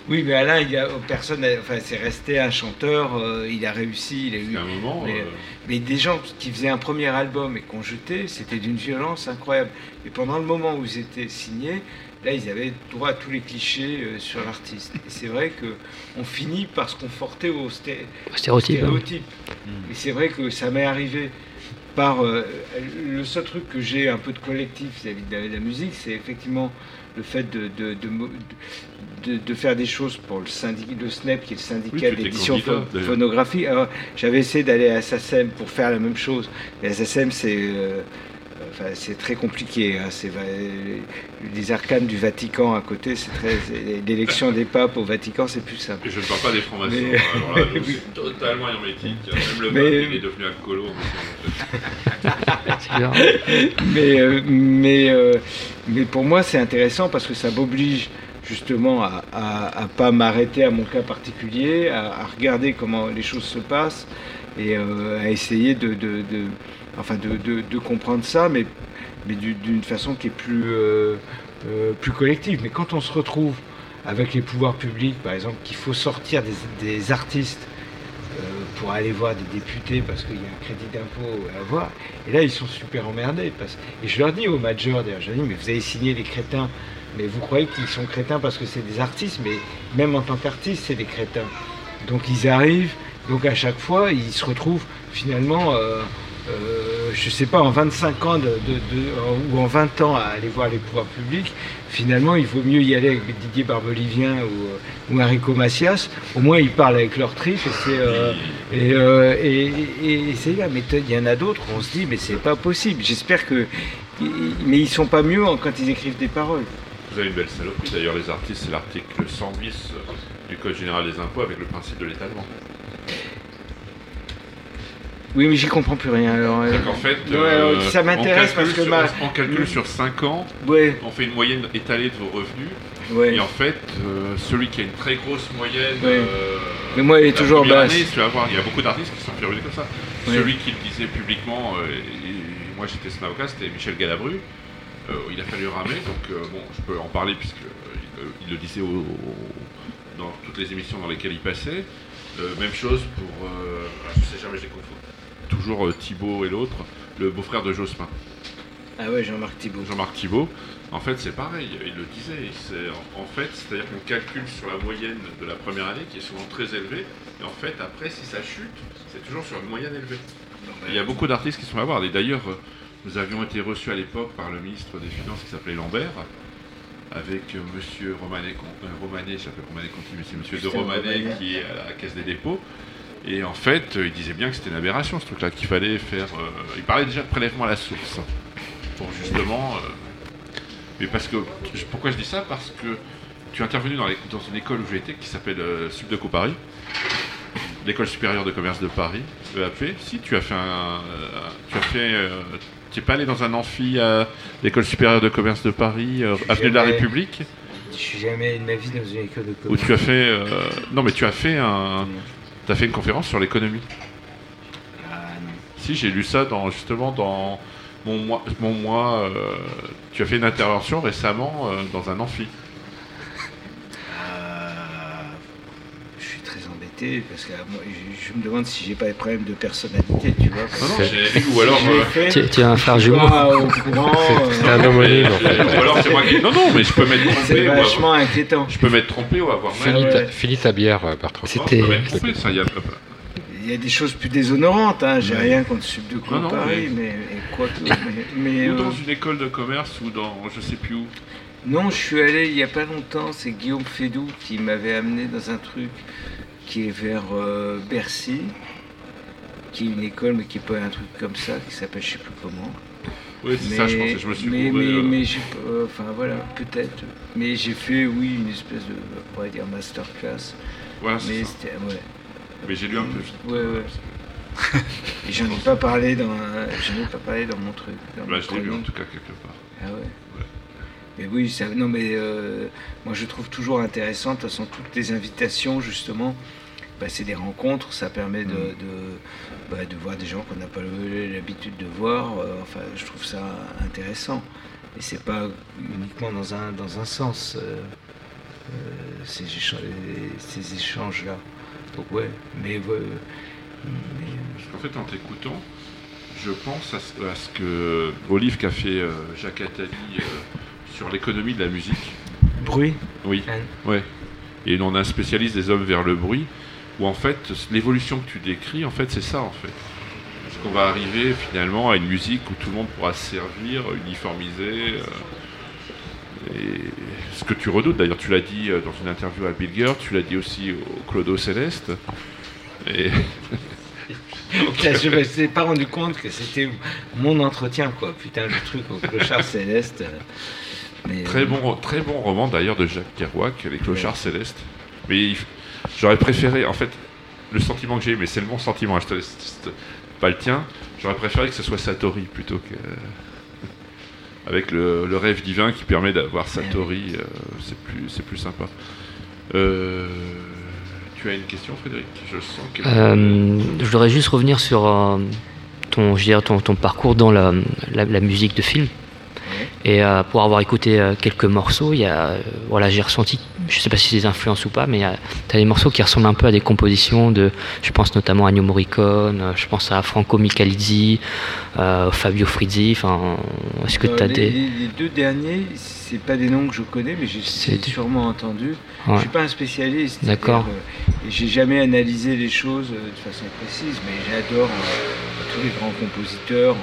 Oui, mais Alain, il y a personne, enfin, c'est resté un chanteur, euh, il a réussi, il a eu. Un moment, Mais, euh, mais des gens qui faisaient un premier album et qu'on jetait, c'était d'une violence incroyable. Et pendant le moment où ils étaient signés, là, ils avaient droit à tous les clichés euh, sur l'artiste. Et c'est vrai que on finit par se conforter au sté- Stéréotype. hein. stéréotype. Et c'est vrai que ça m'est arrivé par euh, le seul truc que j'ai un peu de collectif vis-à-vis de la, de la musique, c'est effectivement le fait de, de, de, de- faire des choses pour le syndicat, le SNEP, qui est le syndicat Oui, d'édition phonographique. J'avais essayé d'aller à SACEM pour faire la même chose. Mais SACEM, c'est euh, enfin, c'est très compliqué. hein. C'est les arcanes du Vatican à côté, c'est très. c'est- L'élection des papes au Vatican, c'est plus simple. Et je ne parle pas des francs-maçons. Mais- Alors là, je *laughs* suis totalement hermétique. Même le Mais- pape, il est devenu alcoolo. Clair. *laughs* mais, euh, mais, euh, mais pour moi, c'est intéressant parce que ça m'oblige justement à, à, à pas m'arrêter à mon cas particulier, à, à regarder comment les choses se passent et euh, à essayer de, de, de- enfin de, comprendre ça, mais, mais du- d'une façon qui est plus, euh, euh, plus collective. Mais quand on se retrouve avec les pouvoirs publics, par exemple, qu'il faut sortir des, artistes euh, pour aller voir des députés parce qu'il y a un crédit d'impôt à avoir. Et là, ils sont super emmerdés. Et je leur dis aux majors, d'ailleurs, je leur dis, mais vous avez signé les crétins, mais vous croyez qu'ils sont crétins parce que c'est des artistes, mais même en tant qu'artistes, c'est des crétins. Donc ils arrivent, donc à chaque fois, ils se retrouvent finalement, euh, je sais pas, en 25 ans ou en 20 ans à aller voir les pouvoirs publics, finalement, il vaut mieux y aller avec Didier Barbelivien ou, ou Enrico Macias. Au moins, ils parlent avec leur trip et c'est euh, euh, il y en a d'autres, on se dit, mais c'est pas possible. J'espère que. Mais ils sont pas mieux quand ils écrivent des paroles. Vous avez une belle saloperie. D'ailleurs, les artistes, c'est l'article 110 du Code général des impôts avec le principe de l'étalement. Oui, mais j'y comprends plus rien. Alors, euh, Donc en fait, euh, ouais, ça m'intéresse parce que sur- ma. on calcule sur 5 ans, Ouais, on fait une moyenne étalée de vos revenus. ouais. Et en fait, euh, celui qui a une très grosse moyenne. Euh, Mais moi, elle est toujours basse. année, tu vas voir, il y a beaucoup d'artistes qui sont ruiner comme ça. Celui qui le disait publiquement, et moi j'étais son avocat, c'était Michel Galabru. Il a fallu ramer, donc bon, je peux en parler puisque il, il le disait au- au- dans toutes les émissions dans lesquelles il passait. Même chose pour, ah, je sais jamais, j'ai confondu. Toujours euh, Thibaut et l'autre, le beau-frère de Jospin. Ah ouais, Jean-Marc Thibault. Jean-Marc Thibault, en fait, c'est pareil, il le disait. En, fait, c'est-à-dire qu'on calcule sur la moyenne de la première année, qui est souvent très élevée, et en fait, après, si ça chute, c'est toujours sur une moyenne élevée. Il y a beaucoup d'artistes qui sont à voir. Et d'ailleurs, euh, nous avions été reçus à l'époque par le ministre des Finances qui s'appelait Lambert, avec euh, monsieur Romanet, Romanet Romanet Conti, mais c'est monsieur de Christian Romanet Romanet. qui est à la Caisse des dépôts. Et en fait, euh, il disait bien que c'était une aberration ce truc-là, qu'il fallait faire. euh, il parlait déjà de prélèvement à la source. Pour justement. euh, mais parce que. Pourquoi je dis ça? Parce que tu es intervenu dans, les- dans une école où j'ai été qui s'appelle euh, Subdeco Paris, l'école supérieure de commerce de Paris, EAP. Si, tu as fait un. tu as fait. tu n'es pas allé dans un amphi à l'école supérieure de commerce de Paris, avenue de la République? Je suis jamais de ma vie dans une école de où commerce. tu as fait. non, mais tu as fait un. Tu as fait une conférence sur l'économie. Si, j'ai lu ça dans, justement dans mon mois. Mon mois euh, tu as fait une intervention récemment euh, dans un amphi. Ah, je suis parce que euh, moi, je, je me demande si j'ai pas des problèmes de personnalité, tu vois. Non, non, j'ai lu, *laughs* ou alors. Euh, Tu, as un frère jumeau. pas au courant, *laughs* C'est euh, un fait. ou alors c'est moi qui. Non, non, mais je peux m'être c'est trompé. ou avoir- vachement inquiétant. Je peux m'être trompé ou avoir mal. Finis, ouais. ta, bière, euh, Bertrand. Non, C'était- je peux m'être trompé, ça, il y a- Il y a des choses plus déshonorantes, hein. j'ai rien contre Sub de Non, non, Paris, mais, quoi que- *laughs* mais, mais, Ou euh, dans une école de commerce ou dans je sais plus où. Non, je suis allé il n'y a pas longtemps, c'est Guillaume Fédou qui m'avait amené dans un truc qui est vers euh, Bercy, qui est une école mais qui est pas un truc comme ça, qui s'appelle je sais plus comment. Oui, c'est ça, je pensais, je me suis mais, mais, euh. mais euh, enfin voilà, peut-être. Mais j'ai fait, oui, une espèce de, on pourrait dire, masterclass. Voilà, c'est Mais ça. c'était, ouais. Mais j'ai lu un peu. Ouais, ouais. *laughs* Et j'en ai pas parlé dans, j'en ai pas parlé dans mon truc. Dans Bah, mon je l'ai lu en tout cas quelque part. Ah ouais. Mais oui, ça, non mais euh, moi je trouve toujours intéressant, de toute façon toutes les invitations justement, bah, c'est des rencontres, ça permet de, Mm. de, bah, de voir des gens qu'on n'a pas l'habitude de voir, euh, enfin je trouve ça intéressant. Et c'est pas uniquement dans un, dans un sens, euh, euh, ces, écha- ces échanges-là. Donc ouais, mais... ouais, mais, Parce qu'en fait, en t'écoutant, je pense à ce, à ce que Olive qu'a fait euh, Jacques Attali euh, sur l'économie de la musique. bruit Oui, ouais. Et on a un spécialiste des hommes vers le bruit, où en fait, l'évolution que tu décris, en fait, c'est ça, en fait. Parce qu'on va arriver finalement à une musique où tout le monde pourra se servir, uniformisé. euh, et ce que tu redoutes, d'ailleurs, tu l'as dit euh, dans une interview à Bill Gurr, tu l'as dit aussi au Clodo Céleste. Et *laughs* je me suis pas rendu compte que c'était mon entretien, quoi. Putain, le truc au clochard céleste. Euh, Mais, Très euh, bon, très bon roman d'ailleurs de Jacques Kerouac, Les Clochards Célestes. Mais j'aurais préféré, en fait, le sentiment que j'ai, mais c'est le bon sentiment, hein, je te laisse c'est pas le tien, j'aurais préféré que ce soit Satori plutôt que. Avec le, le rêve divin qui permet d'avoir Satori, euh, c'est plus, c'est plus sympa. Euh, tu as une question, Frédéric? Je sens que. Euh, je voudrais juste revenir sur euh, ton, je ton, ton parcours dans la, la- la musique de film. Et euh, pour avoir écouté euh, quelques morceaux, il y a, euh, voilà, j'ai ressenti, je sais pas si c'est des influences ou pas, mais tu as des morceaux qui ressemblent un peu à des compositions de, je pense notamment à Ennio Morricone, je pense à Franco Michalizzi, Fabio Frizzi. Enfin, est-ce que tu as les, des, les- deux derniers, c'est pas des noms que je connais, mais j'ai sûrement entendu. Ouais. Je suis pas un spécialiste. D'accord. j'ai jamais analysé les choses de façon précise, mais j'adore tous les grands compositeurs,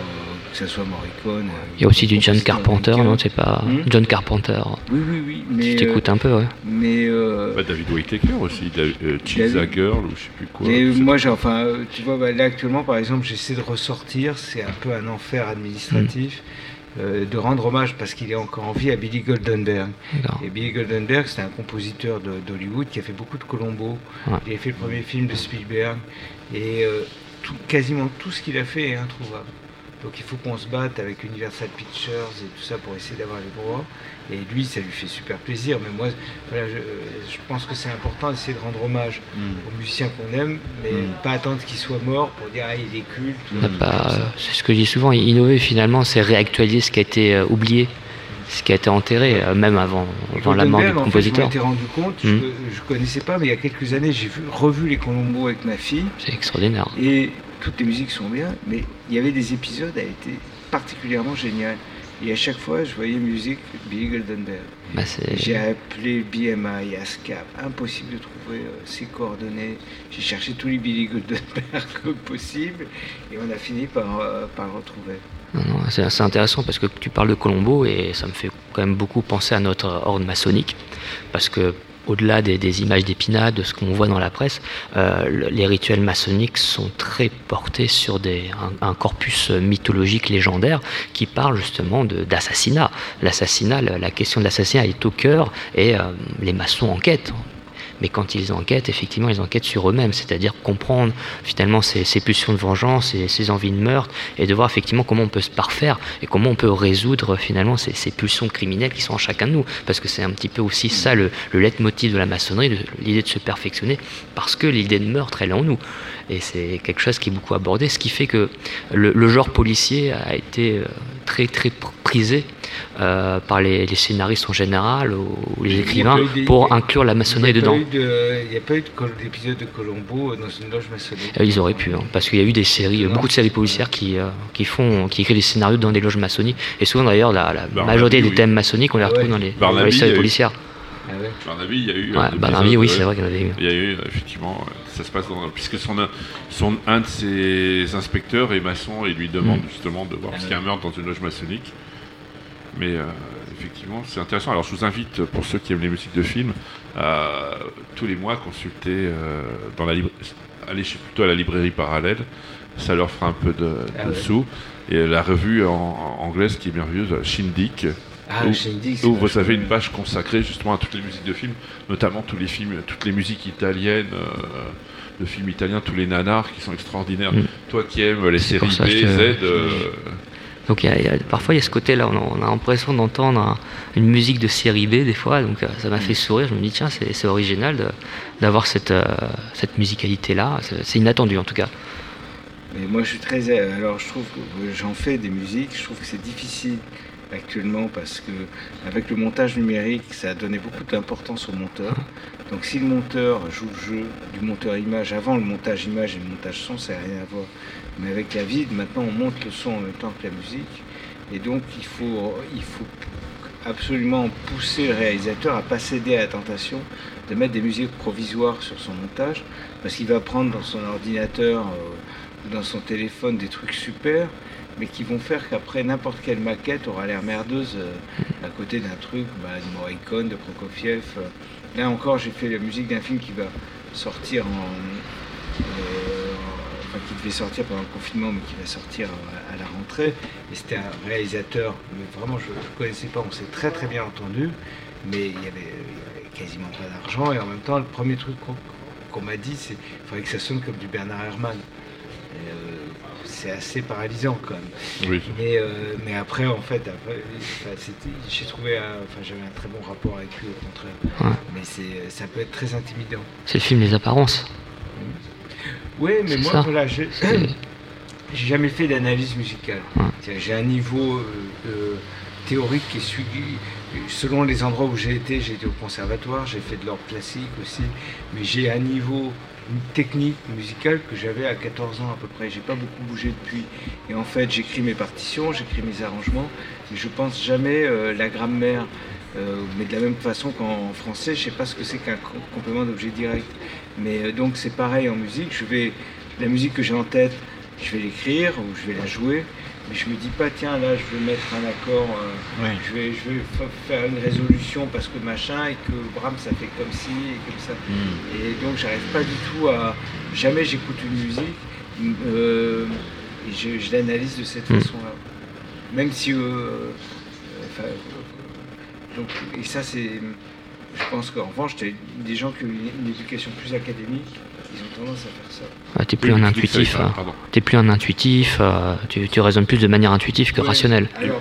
que ce soit Morricone. euh, Il y a aussi du John Carpenter, non C'est pas Hmm John Carpenter. Oui, oui, oui. Mais, Tu t'écoutes un peu, ouais. euh, mais euh, Bah, David Whittaker aussi, euh, Cheese a Girl ou je sais plus quoi. Et moi, j'ai, enfin, tu vois, bah, là actuellement, par exemple, j'essaie de ressortir, c'est un peu un enfer administratif, Mm. euh, de rendre hommage, parce qu'il est encore en vie, à Billy Goldenberg. Et Billy Goldenberg, c'est un compositeur d'Hollywood qui a fait beaucoup de Colombo. Ouais. Il a fait le premier film de Spielberg. Et euh, tout- quasiment tout ce qu'il a fait est introuvable. Donc il faut qu'on se batte avec Universal Pictures et tout ça pour essayer d'avoir les droits. Et lui, ça lui fait super plaisir. Mais moi, voilà, je, je pense que c'est important d'essayer de rendre hommage aux musiciens qu'on aime, mais Mm. pas attendre qu'il soit mort pour dire ah, il est culte. Ça. euh, c'est ce que je dis souvent, innover finalement, c'est réactualiser ce qui a été euh, oublié, ce qui a été enterré, euh, même avant, avant la mort du Goldenberg, en fait, je compositeur. rendu compte, je, Mm. je connaissais pas, mais il y a quelques années, j'ai vu- revu les Colombo avec ma fille. C'est extraordinaire. Et toutes les musiques sont bien, mais il y avait des épisodes qui été particulièrement génial. Et à chaque fois, je voyais musique Billy Goldenberg. Bah, J'ai appelé BMI, ASCAP, impossible de trouver euh, ses coordonnées. J'ai cherché tous les Billy Goldenberg *laughs* possibles et on a fini par, euh, par le retrouver. C'est c'est intéressant parce que tu parles de Colombo et ça me fait quand même beaucoup penser à notre ordre maçonnique. Parce que au-delà des, images d'épinal, de ce qu'on voit dans la presse, euh, le- les rituels maçonniques sont très portés sur un, corpus mythologique légendaire qui parle justement d'assassinat. L'assassinat, la, la question de l'assassinat est au cœur et euh, les maçons enquêtent. Mais quand ils enquêtent, effectivement, ils enquêtent sur eux-mêmes, c'est-à-dire comprendre finalement ces, pulsions de vengeance et ces envies de meurtre, et de voir effectivement comment on peut se parfaire et comment on peut résoudre finalement ces, pulsions criminelles qui sont en chacun de nous. Parce que c'est un petit peu aussi ça le, le leitmotiv de la maçonnerie, l'idée de se perfectionner, parce que l'idée de meurtre, elle est en nous. Et c'est quelque chose qui est beaucoup abordé, ce qui fait que le, genre policier a été euh, très très pr- prisé euh, par les, les scénaristes en général ou, ou les écrivains pour inclure la maçonnerie Il n'y dedans. de- il y a pas eu d'épisode de Colombo dans une loge maçonnique. Euh, Ils auraient pu, hein, parce qu'il y a eu des séries, Non. beaucoup de séries policières qui, euh, qui font, qui écrivent des scénarios dans des loges maçonniques. Et souvent d'ailleurs, la, la Barnaby, majorité des oui. thèmes maçonniques, on les retrouve ouais. dans les, dans séries policières. Ah ouais. Barnaby, il y a eu. Ouais, Barnaby, oui, c'est vrai qu'il y en avait eu. Il y a eu, euh, effectivement, euh, ça se passe dans. Puisque son, son, un de ses inspecteurs est maçon et lui demande Mm. justement de voir Ah s'il y a un meurtre dans une loge maçonnique. Mais euh, effectivement, c'est intéressant. Alors je vous invite, pour ceux qui aiment les musiques de films, à tous les mois consulter euh, dans la librairie. aller chez- plutôt à la librairie parallèle. Ça leur fera un peu de, Ah de ouais. sous. Et la revue en, en anglaise qui est merveilleuse, Shindig, Ah, où, Shindig, c'est où vous avez une page consacrée justement à toutes les musiques de films, notamment tous les films, toutes les musiques italiennes. euh, de films italiens, tous les nanars qui sont extraordinaires. Mm. Toi qui aimes les séries B, Z, euh, Donc parfois il y a ce côté-là, on a, on a l'impression d'entendre un- une musique de série B des fois, donc euh, ça m'a fait sourire. Je me dis tiens c'est original d'avoir cette, euh, musicalité-là, c'est inattendu en tout cas. Moi, je suis très. Alors, je trouve que j'en fais des musiques. Je trouve que c'est difficile actuellement parce que avec le montage numérique, ça a donné beaucoup d'importance au monteur. Donc, si le monteur joue le jeu du monteur image avant le montage image et le montage son, ça n'a rien à voir. Mais avec la vide, maintenant, on monte le son en même temps que la musique. Et donc, il faut, il faut absolument pousser le réalisateur à pas céder à la tentation de mettre des musiques provisoires sur son montage parce qu'il va prendre dans son ordinateur euh, ou dans son téléphone des trucs super mais qui vont faire qu'après n'importe quelle maquette aura l'air merdeuse euh, à côté d'un truc bah, de Morricone, de Prokofiev. euh. Là encore, j'ai fait la musique d'un film qui va sortir en. Euh, enfin, qui devait sortir pendant le confinement, mais qui va sortir à, à la rentrée. Et c'était un réalisateur, mais vraiment, je ne connaissais pas, on s'est très très bien entendu, mais il y avait, il y avait quasiment pas d'argent. Et en même temps, le premier truc qu'on m'a dit, c'est qu'il fallait que ça sonne comme du Bernard Herrmann. Euh, c'est assez paralysant quand même. oui. Mais, euh, mais après, en fait, j'ai trouvé, un- enfin, j'avais un très bon rapport avec lui, au contraire. Ouais. Mais c'est, ça peut être très intimidant. C'est le film Les Apparences. Oui, mais moi, voilà, *clears throat* j'ai, jamais fait d'analyse musicale. Ouais. J'ai un niveau euh, euh, théorique qui est suivi. Selon les endroits où j'ai été, j'ai été au conservatoire, j'ai fait de l'ordre classique aussi, mais j'ai un niveau technique musicale que j'avais à 14 ans à peu près. J'ai pas beaucoup bougé depuis. Et en fait, j'écris mes partitions, j'écris mes arrangements, mais je pense jamais euh, la grammaire. Euh, mais de la même façon qu'en français, je sais pas ce que c'est qu'un co- complément d'objet direct. Mais euh, donc c'est pareil en musique. Je vais la musique que j'ai en tête, je vais l'écrire ou je vais la jouer. Mais je me dis pas tiens là je vais mettre un accord, euh, je vais je vais fa- faire une résolution parce que machin et que Brahms ça fait comme ci et comme ça. Mm. Et donc j'arrive pas du tout à. Jamais j'écoute une musique et je, je l'analyse de cette Mm. façon-là. Même si. enfin, donc, et ça c'est. Je pense qu'en revanche, t'as des gens qui ont une, une éducation plus académique, ils ont tendance à faire ça. Ouais, t'es plus Oui, intuitif, t'es plus un intuitif, euh, tu, tu raisonnes plus de manière intuitive que Ouais. rationnelle. Alors,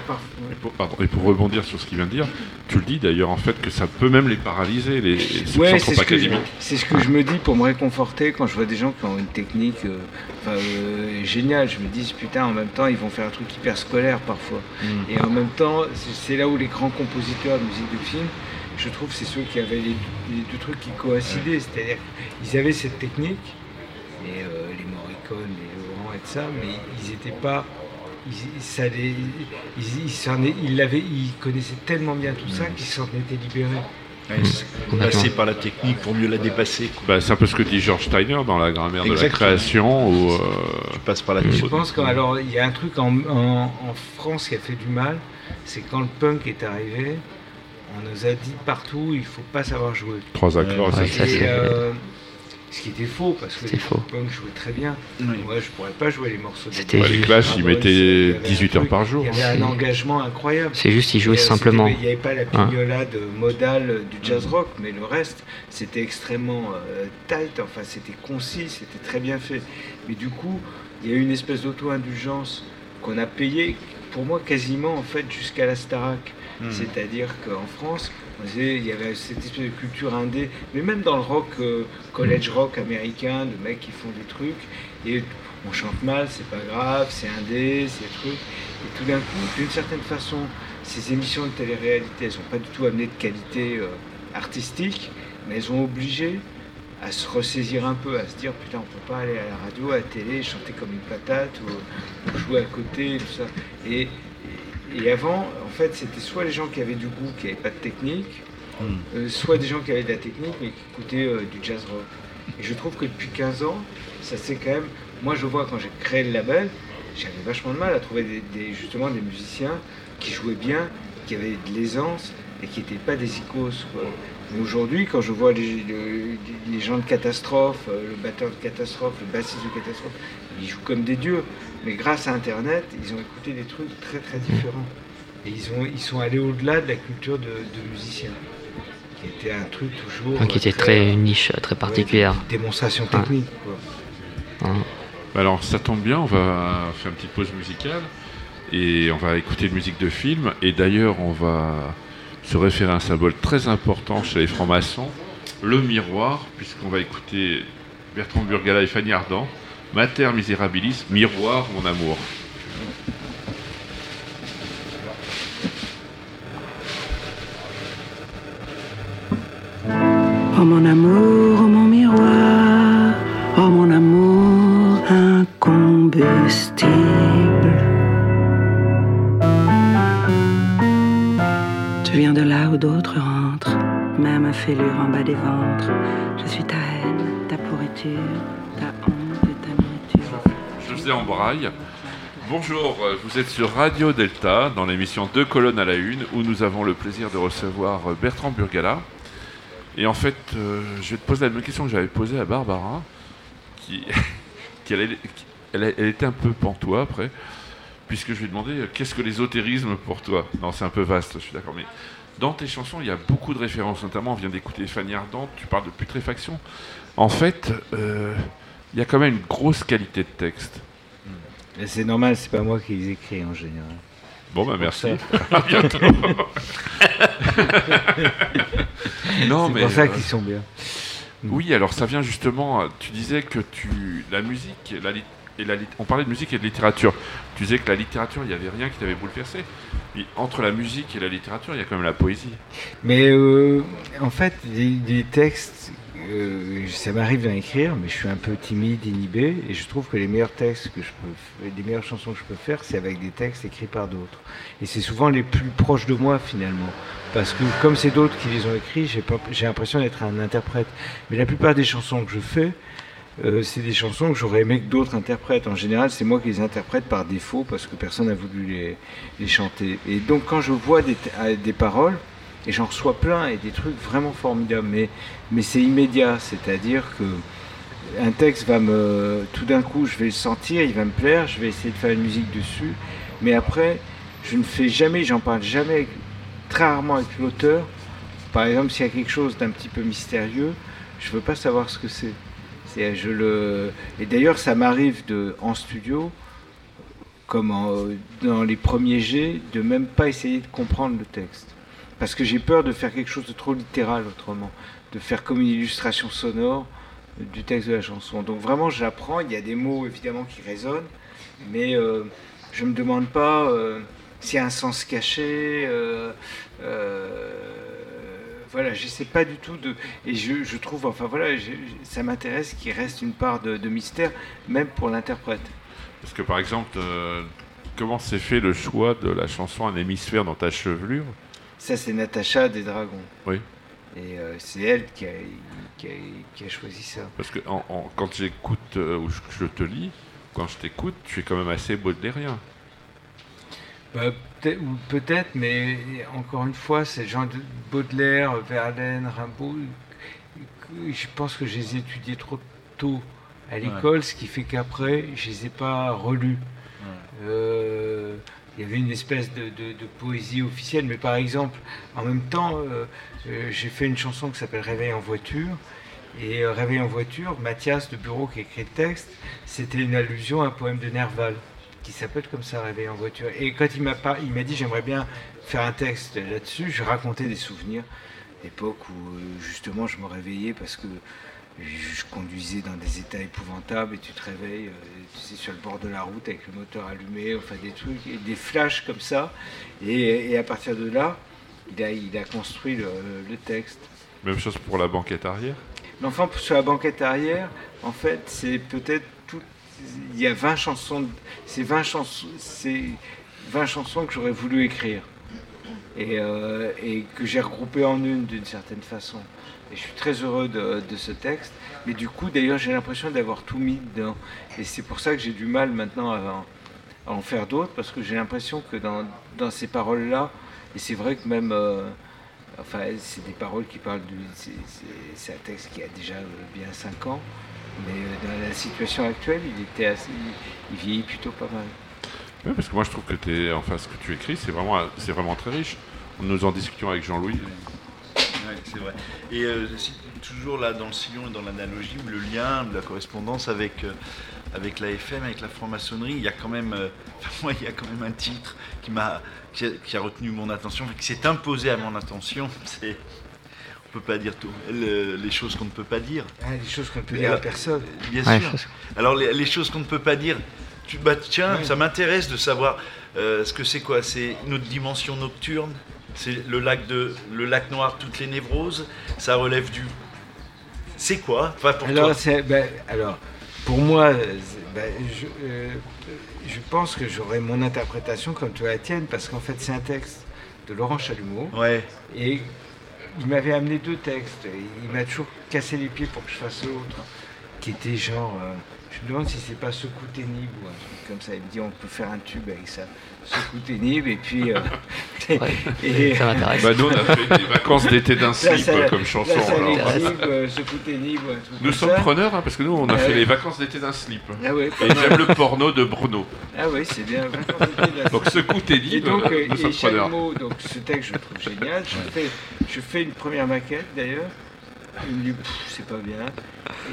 Et pour, pardon, et pour rebondir sur ce qu'il vient de dire, tu le dis d'ailleurs en fait que ça peut même les paralyser, les, Ouais, qui c'est ce, que je, c'est ce que je me dis pour me réconforter quand je vois des gens qui ont une technique euh, euh, géniale. Je me dis, putain, en même temps, ils vont faire un truc hyper scolaire parfois. Mm. Et en même temps, c'est, c'est là où les grands compositeurs de musique de film, je trouve, c'est ceux qui avaient les, les deux trucs qui coïncidaient. C'est-à-dire qu'ils avaient cette technique, et euh, les Morricone, les Laurent et tout ça, mais ils n'étaient pas. Ça les- ils connaissaient tellement bien tout ça qu'ils s'en étaient libérés. Ouais, passer par la technique pour mieux la dépasser. Bah, c'est un peu ce que dit George Steiner dans la grammaire de la création. Où, euh, Tu passes par la Je technique. pense qu'alors il y a un truc en, en- en France qui a fait du mal, c'est quand le punk est arrivé, on nous a dit partout il faut pas savoir jouer. trois accords, Ouais, et ça, ça, Et, c'est- euh, ce qui était faux parce que C'est les faux. punks jouaient très bien. Oui. Moi je pourrais pas jouer les morceaux. de C'était- Bah, les Clash, ils mettaient il y avait un 18 heures par jour. Il y avait un engagement incroyable. C'est juste, ils jouaient euh, simplement. Il n'y avait pas la pignolade modale du jazz rock, mais le reste, c'était extrêmement euh, tight, enfin c'était concis, c'était très bien fait. Mais du coup, il y a eu une espèce d'auto-indulgence qu'on a payée, pour moi, quasiment en fait jusqu'à la Starac. Mm. C'est-à-dire qu'en France, il y avait cette espèce de culture indé, mais même dans le rock, euh, college rock américain, de mecs qui font des trucs, et on chante mal, c'est pas grave, c'est indé, c'est truc. Et tout d'un coup, d'une certaine façon, ces émissions de télé-réalité, elles n'ont pas du tout amené de qualité euh, artistique, mais elles ont obligé à se ressaisir un peu, à se dire putain, on peut pas aller à la radio, à la télé, chanter comme une patate ou, ou jouer à côté, tout ça. Et avant, en fait, c'était soit les gens qui avaient du goût, qui n'avaient pas de technique, Mm. euh, soit des gens qui avaient de la technique mais qui écoutaient euh, du jazz rock. Et je trouve que depuis 15 ans, ça c'est quand même. Moi, je vois quand j'ai créé le label, j'avais vachement de mal à trouver des, des- justement des musiciens qui jouaient bien, qui avaient de l'aisance et qui n'étaient pas des icônes. quoi. Aujourd'hui, quand je vois les, les, gens de catastrophe, euh, le batteur de catastrophe, le bassiste de catastrophe, ils jouent comme des dieux. Mais grâce à Internet, ils ont écouté des trucs très très différents. Et ils, ont, ils sont allés au-delà de la culture de, de musicien, qui était un truc toujours. qui était très, niche, très particulière. démonstration technique. Alors ça tombe bien, on va faire une petite pause musicale et on va écouter une musique de film. Et d'ailleurs, on va se référer à un symbole très important chez les francs-maçons, le miroir, puisqu'on va écouter Bertrand Burgala et Fanny Ardant, Mater Miserabilis, Miroir, mon amour. Oh mon amour, oh mon miroir, oh mon amour incombustible. Tu viens de là où d'autres rentrent, même à fêlure en bas des ventres. Je suis ta haine, ta pourriture, José Embraille. Bonjour, vous êtes sur Radio Delta dans l'émission Deux colonnes à la une où nous avons le plaisir de recevoir Bertrand Burgala. Et en fait, euh, je vais te poser la même question que j'avais posée à Barbara, qui, *laughs* elle, était un peu pantois après puisque je lui ai demandé euh, qu'est-ce que l'ésotérisme pour toi? Non, c'est un peu vaste, je suis d'accord, mais dans tes chansons, il y a beaucoup de références, notamment on vient d'écouter Fanny Ardente, tu parles de putréfaction. En fait, euh, il y a quand même une grosse qualité de texte. C'est normal, c'est pas moi qui les écris en général. Bon, bah merci. *laughs* à bientôt. *laughs* non, c'est pour ça euh, qu'ils sont bien. Oui, alors ça vient justement. Tu disais que tu la musique, la, on parlait de musique et de littérature. Tu disais que la littérature, il n'y avait rien qui t'avait bouleversé. Mais entre la musique et la littérature, il y a quand même la poésie. Mais euh, en fait, des textes, euh, ça m'arrive d'en écrire, mais je suis un peu timide, inhibé, et je trouve que les meilleurs textes que je peux, les meilleures chansons que je peux faire, c'est avec des textes écrits par d'autres. Et c'est souvent les plus proches de moi finalement, parce que comme c'est d'autres qui les ont écrits, j'ai l'impression d'être un interprète. Mais la plupart des chansons que je fais, euh, c'est des chansons que j'aurais aimé que d'autres interprètent. En général, c'est moi qui les interprète par défaut parce que personne n'a voulu les, chanter. Et donc, quand je vois des paroles, et j'en reçois plein et des trucs vraiment formidables, mais, c'est immédiat, c'est-à-dire que un texte va me. Tout d'un coup, je vais le sentir, il va me plaire, je vais essayer de faire une musique dessus, mais après, je ne fais jamais, j'en parle jamais, très rarement avec l'auteur. Par exemple, s'il y a quelque chose d'un petit peu mystérieux, je ne veux pas savoir ce que c'est. Et d'ailleurs, ça m'arrive en studio, comme dans les premiers jets, de même pas essayer de comprendre le texte. Parce que j'ai peur de faire quelque chose de trop littéral autrement, de faire comme une illustration sonore du texte de la chanson. Donc vraiment, j'apprends, il y a des mots évidemment qui résonnent, mais euh, je ne me demande pas euh, s'il y a un sens caché. Euh, voilà, je sais pas du tout de. Et je, trouve, enfin voilà, ça m'intéresse qu'il reste une part de, mystère, même pour l'interprète. Parce que par exemple, euh, comment s'est fait le choix de la chanson Un hémisphère dans ta chevelure? Ça, c'est Natacha des Dragons. Oui. Et euh, c'est elle qui a, choisi ça. Parce que quand j'écoute euh, ou je, te lis, quand je t'écoute, tu es quand même assez baudelairien. Bah, peut-être, mais encore une fois, c'est Jean de Baudelaire, Verlaine, Rimbaud. Je pense que je les ai étudiés trop tôt à l'école, ce qui fait qu'après, je les ai pas relus. Euh, il y avait une espèce de, poésie officielle, mais par exemple, en même temps, euh, euh, j'ai fait une chanson qui s'appelle Réveil en voiture. Et Réveil en voiture, Mathias de Bureau qui écrit le texte, c'était une allusion à un poème de Nerval qui s'appelle comme ça, Réveil en voiture. Et quand il m'a il m'a dit j'aimerais bien faire un texte là-dessus, je racontais des souvenirs, l'époque où euh, justement je me réveillais parce que je conduisais dans des états épouvantables et tu te réveilles, euh, tu sais, sur le bord de la route avec le moteur allumé, enfin des trucs, des flashs comme ça. Et, à partir de là, il a, il a construit le, le texte. Même chose pour la banquette arrière? L'enfant sur la banquette arrière, en fait, c'est peut-être il y a 20 chansons, c'est 20 chansons, c'est 20 chansons que j'aurais voulu écrire et, euh, et que j'ai regroupées en une d'une certaine façon. Je suis très heureux de, ce texte. Mais du coup, d'ailleurs, j'ai l'impression d'avoir tout mis dedans. Et c'est pour ça que j'ai du mal maintenant à, en faire d'autres, parce que j'ai l'impression que dans, ces paroles-là, et c'est vrai que même euh, enfin, c'est des paroles qui parlent du. c'est- un texte qui a déjà euh, bien 5 ans, mais euh, dans la situation actuelle, il vieillit plutôt pas mal. Oui, parce que moi je trouve que t'es, enfin, ce que tu écris, c'est vraiment, c'est vraiment très riche. Nous en discutions avec Jean-Louis. Ouais, c'est vrai. Et euh, si- toujours là dans le sillon et dans l'analogie, le lien, la correspondance avec, euh, avec la FM, avec la franc-maçonnerie, il y a quand même, euh, *laughs* enfin, moi, il y a quand même un titre qui m'a, qui a, qui a retenu mon attention, qui s'est imposé à mon attention. *laughs* C'est, on peut pas dire tout, le- les choses qu'on ne peut pas dire. Ah, les choses qu'on ne peut dire à personne. Bien Ouais, sûr. Alors les, les choses qu'on ne peut pas dire. Tu, bah, tiens, ça m'intéresse de savoir euh, ce que c'est quoi. C'est notre dimension nocturne. C'est le lac de le lac noir, toutes les névroses. Ça relève du. C'est quoi? Enfin pour alors, toi. ben, alors, pour moi, ben, je, euh, je pense que j'aurai mon interprétation comme toi la tienne, parce qu'en fait, c'est un texte de Laurent Chalumeau. Ouais. Et il m'avait amené deux textes. Il m'a toujours cassé les pieds pour que je fasse l'autre, qui était genre. euh, je me demande si c'est pas Secou Ténible ou un truc comme ça. Il me dit on peut faire un tube avec ça. Secou Ténible, et puis. euh, *laughs* *laughs* et- Ça m'intéresse. Bah, nous, on a fait des *laughs* vacances d'été d'un Là, slip ça- euh, comme chanson. là, ça alors. l'équilibre, euh, Secou truc Nous comme sommes ça. preneurs, hein, parce que nous, on a Ah fait ouais. les vacances d'été d'un slip. Ah ouais, Et j'aime le porno de Bruno. Ah oui, c'est bien. Vacances d'été, là, Donc, Et libre, donc, euh, nous et sommes preneurs. Chalumeau, donc ce texte, je le trouve génial. Je fais, je fais une première maquette d'ailleurs. Il me dit, c'est pas bien.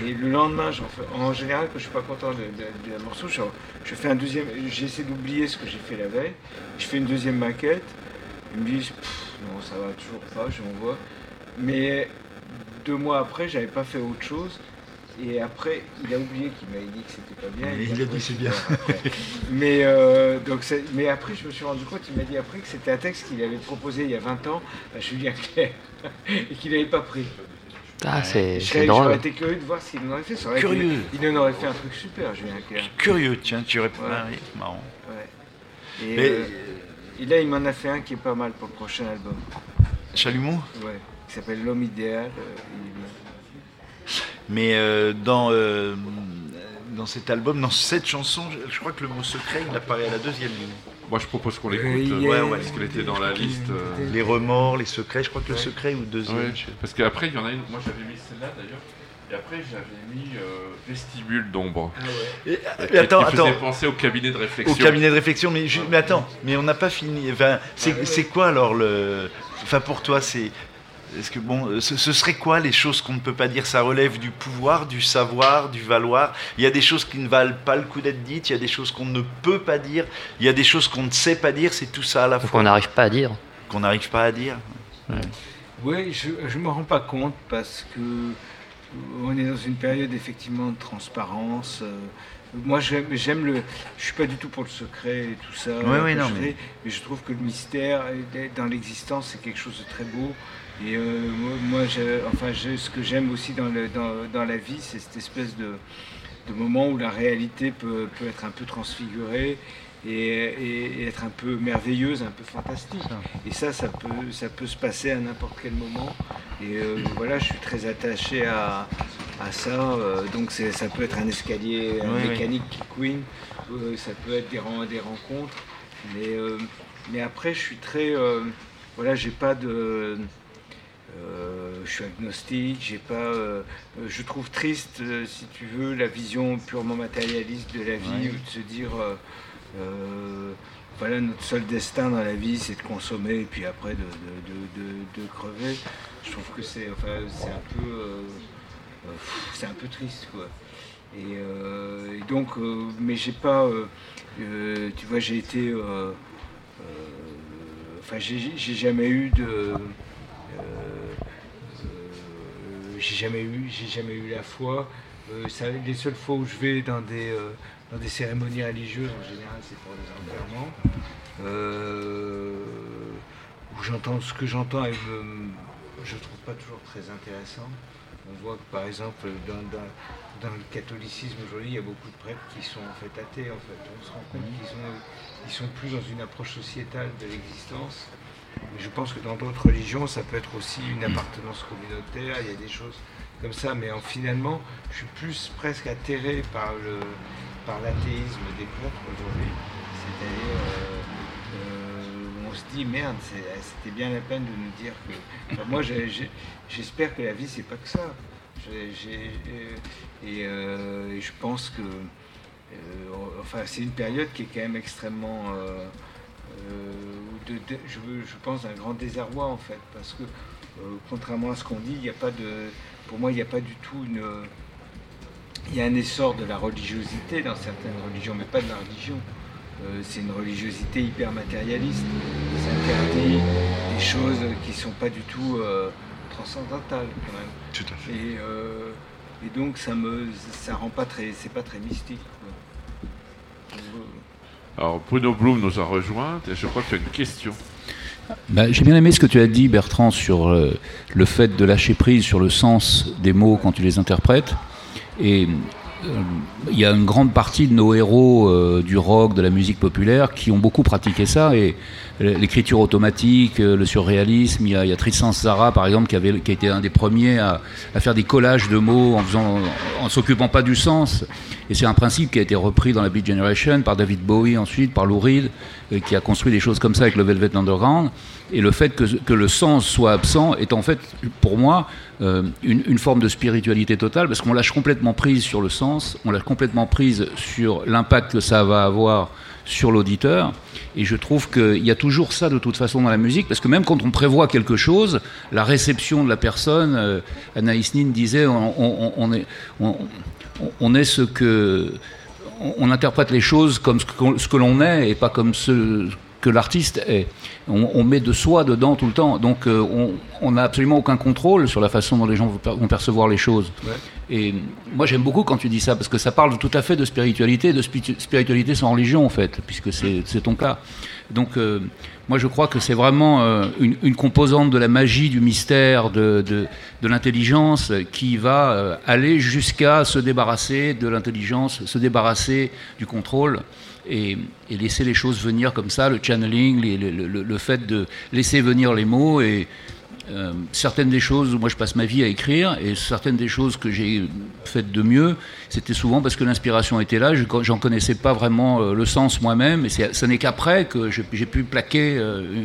Et le lendemain, en général, quand je suis pas content la morceau, je, je fais un deuxième. J'essaie d'oublier ce que j'ai fait la veille. Je fais une deuxième maquette. Ils me disent, non, ça va toujours pas, je m'envoie. Mais deux mois après, j'avais pas fait autre chose. Et après, il a oublié qu'il m'avait dit que c'était pas bien. Il a dit, c'est bien. *laughs* mais, euh, donc mais après, je me suis rendu compte, il m'a dit après que c'était un texte qu'il avait proposé il y a 20 ans à Julien Clerc *laughs* et qu'il n'avait pas pris. Ah, c'est serais- J'aurais drôle. été curieux de voir s'il en aurait fait. Ça aurait été- Curieux. il en aurait fait un truc super, Julien Clerc. Curieux, tiens, tu réponds. Ouais. Ah oui, marrant. Ouais. Et, Mais- euh, et là, il m'en a fait un qui est pas mal pour le prochain album. Chalumeau Ouais, qui s'appelle L'homme idéal. euh, il. Mais euh, dans, euh, dans cet album, dans cette chanson, je, je crois que le mot secret, il apparaît à la deuxième ligne. Moi, je propose qu'on l'écoute. Euh, euh, yeah. ouais, ouais, parce qu'elle était dans la liste. euh, Les remords, les secrets, je crois que le secret ou deuxième. ouais, parce qu'après, il y en a une. Moi, j'avais mis celle-là d'ailleurs. Et après, j'avais mis euh, Vestibule d'ombre. Ah ouais. Et, Qui- attends, qui faisait attends. penser au cabinet de réflexion. Au cabinet de réflexion, mais, mais attends, mais on n'a pas fini. Enfin, c'est Ah ouais. c'est quoi alors le. Enfin, pour toi, c'est. Est-ce que bon, euh, ce, ce serait quoi les choses qu'on ne peut pas dire? Ça relève du pouvoir, du savoir, du valoir. Il y a des choses qui ne valent pas le coup d'être dites. Il y a des choses qu'on ne peut pas dire. Il y a des choses qu'on ne sait pas dire. C'est tout ça à la Donc fois on n'arrive pas à dire. qu'on n'arrive pas à dire. Oui, je ne me rends pas compte parce que euh, on est dans une période effectivement de transparence. euh, moi, j'aime, le. Je suis pas du tout pour le secret et tout ça. Oui, oui, non, mais- je trouve que le mystère dans l'existence, c'est quelque chose de très beau. Et euh, moi, je- enfin, je- ce que j'aime aussi dans, le, dans, dans la vie, c'est cette espèce de, de moment où la réalité peut, peut être un peu transfigurée et, et- et être un peu merveilleuse, un peu fantastique. Et ça, ça peut, ça peut se passer à n'importe quel moment. Et euh, voilà, je suis très attaché à, à ça. Euh, donc ça peut être un escalier oui. mécanique qui couine, euh, ça peut être des, des rencontres. Mais, mais après, je suis très... voilà, j'ai pas de... euh, je suis agnostique, j'ai pas. euh, je trouve triste, euh, si tu veux, la vision purement matérialiste de la vie, Ouais. ou de se dire, voilà, notre seul destin dans la vie, c'est de consommer et puis après de, de- de- crever. Je trouve que c'est, enfin, un peu, c'est un peu triste, quoi. Et, et donc, mais j'ai pas, tu vois, j'ai été, enfin, j'ai j'ai jamais eu de, euh, j'ai jamais eu, j'ai jamais eu la foi. Euh, ça- les seules fois où je vais dans des, euh, dans des cérémonies religieuses, en général, c'est pour des enterrements. Euh, où j'entends ce que j'entends et je trouve pas toujours très intéressant. On voit que par exemple dans, dans- dans le catholicisme aujourd'hui, il y a beaucoup de prêtres qui sont en fait athées. En fait, on se rend compte qu'ils sont, ils sont plus dans une approche sociétale de l'existence. Je pense que dans d'autres religions, ça peut être aussi une appartenance communautaire. Il y a des choses comme ça, mais en, finalement, je suis plus presque atterré par le par l'athéisme des prêtres aujourd'hui. C'est-à-dire, euh, euh, on se dit merde, c'était bien la peine de nous dire que. moi, j'espère que la vie, c'est pas que ça. et, je pense que. enfin, c'est une période qui est quand même extrêmement. De, je, je, pense d'un grand désarroi en fait, parce que contrairement à ce qu'on dit, il n'y a pas de, pour moi, il n'y a pas du tout une, il y a un essor de la religiosité dans certaines religions, mais pas de la religion. Euh, c'est une religiosité hyper matérialiste. Ça interdit des choses qui ne sont pas du tout euh, transcendantales quand même. Tout à fait. Et, euh, donc ça me ça rend pas très c'est pas très mystique. Alors Bruno Blum nous a rejoint et je crois que tu as une question. Bah, j'ai bien aimé ce que tu as dit Bertrand sur le fait de lâcher prise sur le sens des mots quand tu les interprètes. Et euh, il y a une grande partie de nos héros euh, du rock, de la musique populaire, qui ont beaucoup pratiqué ça. Et l'écriture automatique, euh, le surréalisme, il y a, Tristan Zara, par exemple, qui, avait, qui a été un des premiers à, faire des collages de mots en faisant, en s'occupant pas du sens. Et c'est un principe qui a été repris dans la Beat Generation par David Bowie ensuite, par Lou Reed, qui a construit des choses comme ça avec le Velvet Underground. Et le fait que, le sens soit absent est en fait, pour moi, euh, une, forme de spiritualité totale, parce qu'on lâche complètement prise sur le sens, on lâche complètement prise sur l'impact que ça va avoir sur l'auditeur. Et je trouve qu'il y a toujours ça de toute façon dans la musique, parce que même quand on prévoit quelque chose, la réception de la personne, euh, Anaïs Nin disait, on, est, ce que... On interprète les choses comme ce que l'on est et pas comme ce que l'artiste est. On, met de soi dedans tout le temps. Donc euh, on n'a absolument aucun contrôle sur la façon dont les gens vont percevoir les choses. Et moi j'aime beaucoup quand tu dis ça, parce que ça parle tout à fait de spiritualité, de spiritualité sans religion en fait, puisque c'est ton cas. Donc euh, moi je crois que c'est vraiment euh, une, composante de la magie, du mystère, de, de, de l'intelligence qui va aller jusqu'à se débarrasser de l'intelligence, se débarrasser du contrôle et, laisser les choses venir comme ça, le channeling, le, fait de laisser venir les mots et euh, certaines des choses, moi je passe ma vie à écrire, et certaines des choses que j'ai faites de mieux, c'était souvent parce que l'inspiration était là, j'en connaissais pas vraiment euh, le sens moi-même, et ce n'est qu'après que j'ai pu plaquer euh,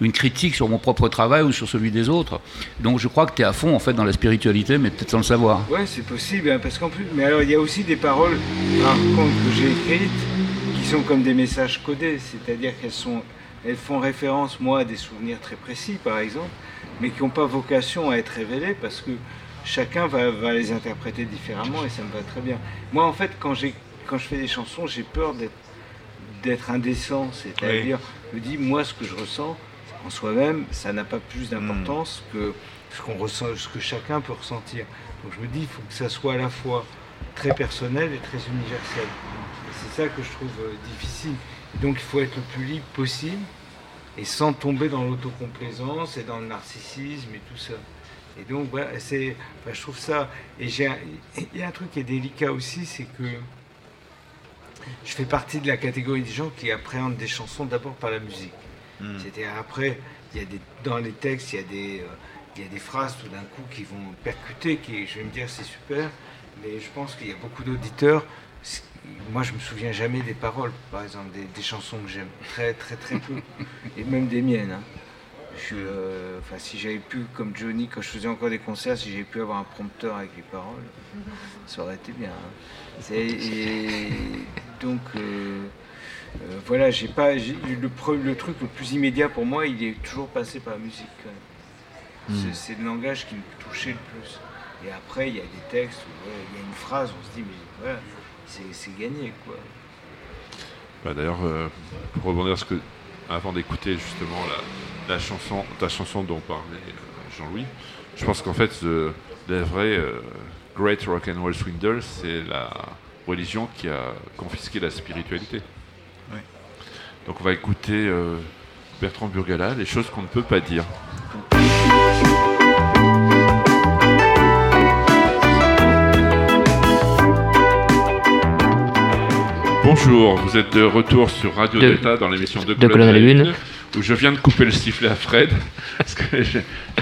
une critique sur mon propre travail ou sur celui des autres. Donc je crois que tu es à fond en fait dans la spiritualité, mais peut-être sans le savoir. Ouais, c'est possible, hein, parce qu'en plus, mais alors il y a aussi des paroles, par contre, que j'ai écrites, qui sont comme des messages codés, c'est-à-dire qu'elles sont elles font référence, moi, à des souvenirs très précis, par exemple, mais qui n'ont pas vocation à être révélés parce que chacun va, les interpréter différemment et ça me va très bien. Moi, en fait, quand, quand je fais des chansons, j'ai peur d'être indécent, c'est-à-dire, je me dis, moi, ce que je ressens en soi-même, ça n'a pas plus d'importance hmm. que ce qu'on ressent, ce que chacun peut ressentir. Donc je me dis, il faut que ça soit à la fois très personnel et très universel. C'est ça que je trouve euh, difficile. Donc il faut être le plus libre possible et sans tomber dans l'autocomplaisance et dans le narcissisme et tout ça. Et donc voilà, c'est, je trouve ça. Et il y a un truc qui est délicat aussi, c'est que je fais partie de la catégorie des gens qui appréhendent des chansons d'abord par la musique. Hmm. C'est-à-dire après, il y a des, dans les textes, il y a des, euh, il y a des phrases tout d'un coup qui vont percuter, qui, je vais me dire c'est super, mais je pense qu'il y a beaucoup d'auditeurs moi, je me souviens jamais des paroles, par exemple, des, chansons que j'aime. Très, très, très peu. *laughs* Et même des miennes. Hein. Euh, enfin, si j'avais pu, comme Johnny, quand je faisais encore des concerts, si j'avais pu avoir un prompteur avec les paroles, *laughs* ça aurait été bien. Hein. Et, donc, euh, euh, voilà, j'ai pas. Le, le, truc le plus immédiat pour moi, il est toujours passé par la musique. Hmm. C'est le langage qui me touchait le plus. Et après, il y a des textes où il y a une phrase, on se dit, mais voilà c'est gagné. quoi. Bah, D'ailleurs, euh, pour rebondir ce que, avant d'écouter justement la, chanson, ta chanson dont parlait euh, Jean-Louis, je pense qu'en fait, le, vrai euh, Great Rock and Roll Swindle, c'est la religion qui a confisqué la spiritualité. Donc on va écouter Bertrand Burgala, les choses qu'on ne peut pas dire. Bonjour, vous êtes de retour sur Radio Delta dans l'émission de, de Colonne à la où je viens de couper le sifflet à Fred *laughs* parce que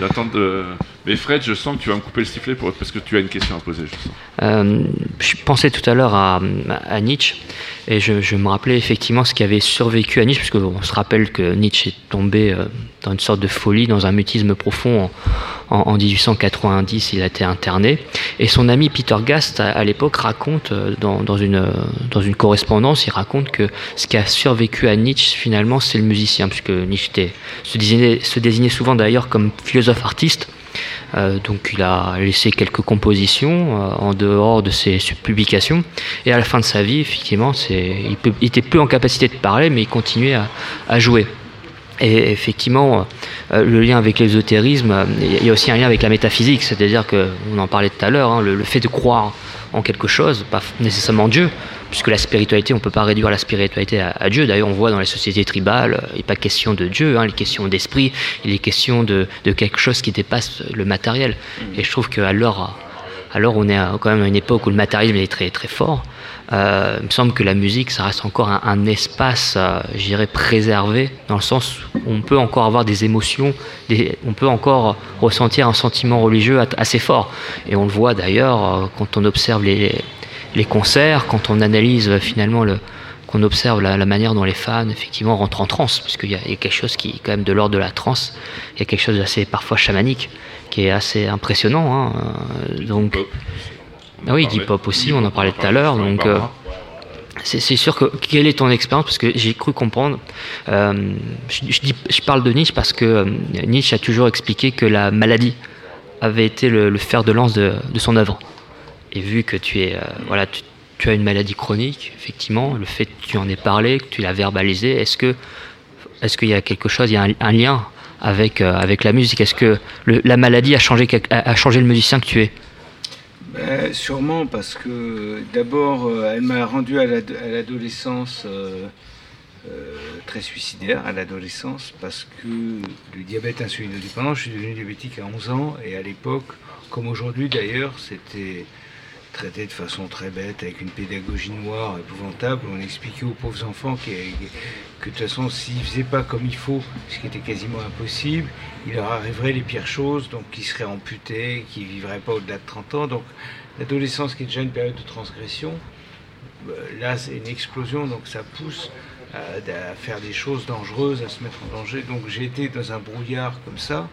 j'attends de Mais Fred, je sens que tu vas me couper le sifflet parce que tu as une question à poser, je. Euh, pensais tout à l'heure à, Nietzsche et je, me rappelais effectivement ce qui avait survécu à Nietzsche, puisque on se rappelle que Nietzsche est tombé euh, dans une sorte de folie, dans un mutisme profond en, en- en 1890, il a été interné. Et son ami Peter Gast, à, l'époque, raconte euh, dans, une, correspondance, il raconte que ce qui a survécu à Nietzsche, finalement, c'est le musicien, puisque Nietzsche se désignait souvent d'ailleurs comme philosophe artiste. Euh, donc il a laissé quelques compositions euh, en dehors de ses publications. Et à la fin de sa vie, effectivement, il, peut- il était peu en capacité de parler, mais il continuait à, jouer. Et effectivement, euh, le lien avec l'ésotérisme, il y a aussi un lien avec la métaphysique, c'est-à-dire que, on en parlait tout à l'heure, hein, le fait de croire quelque chose, pas nécessairement Dieu, puisque la spiritualité, on ne peut pas réduire la spiritualité à, Dieu. D'ailleurs, on voit dans les sociétés tribales, euh, il n'est pas question de Dieu, hein, il est question d'esprit, il est question de, de quelque chose qui dépasse le matériel. Et je trouve qu'à l'heure, on est quand même à une époque où le matérialisme est très très fort. Euh, il me semble que la musique, ça reste encore un, espace, euh, je dirais, préservé, dans le sens où on peut encore avoir des émotions, on peut encore ressentir un sentiment religieux assez fort. Et on le voit d'ailleurs euh, quand on observe les, concerts, quand on analyse euh, finalement le qu'on observe la, manière dont les fans effectivement rentrent en transe, puisqu'il y, a il y a quelque chose qui est quand même de l'ordre de la transe, il y a quelque chose d'assez parfois chamanique, qui est assez impressionnant. hein, donc, ah oui, parlait. hip-hop aussi, on en parlait tout à l'heure. Donc, euh, c'est sûr que quelle est ton expérience? Parce que j'ai cru comprendre. euh, je, je dis- je parle de Nietzsche parce que euh, Nietzsche a toujours expliqué que la maladie avait été le, le fer de lance de, de son œuvre. Et vu que tu es, euh, voilà, tu, tu as une maladie chronique, effectivement, le fait que tu en aies parlé, que tu l'as verbalisé, est-ce que, est-ce qu'il y a quelque chose, il y a un, un lien avec avec la musique? Est-ce que le- la maladie a changé a changé le musicien que tu es? Ben, sûrement parce que d'abord, euh, elle m'a rendu à l'ad- à l'adolescence euh, euh, très suicidaire, à l'adolescence, parce que le diabète insulinodépendant, je suis devenu diabétique à 11 ans, et à l'époque, comme aujourd'hui d'ailleurs, c'était traité de façon très bête, avec une pédagogie noire épouvantable. On expliquait aux pauvres enfants que de toute façon, s'ils ne faisaient pas comme il faut, ce qui était quasiment impossible, il leur arriverait les pires choses, donc qu'ils seraient amputés, ne vivraient pas au-delà de 30 ans. Donc l'adolescence, qui est déjà une période de transgression, euh, là, c'est une explosion, donc ça pousse à, faire des choses dangereuses, à se mettre en danger. Donc j'ai été dans un brouillard comme ça.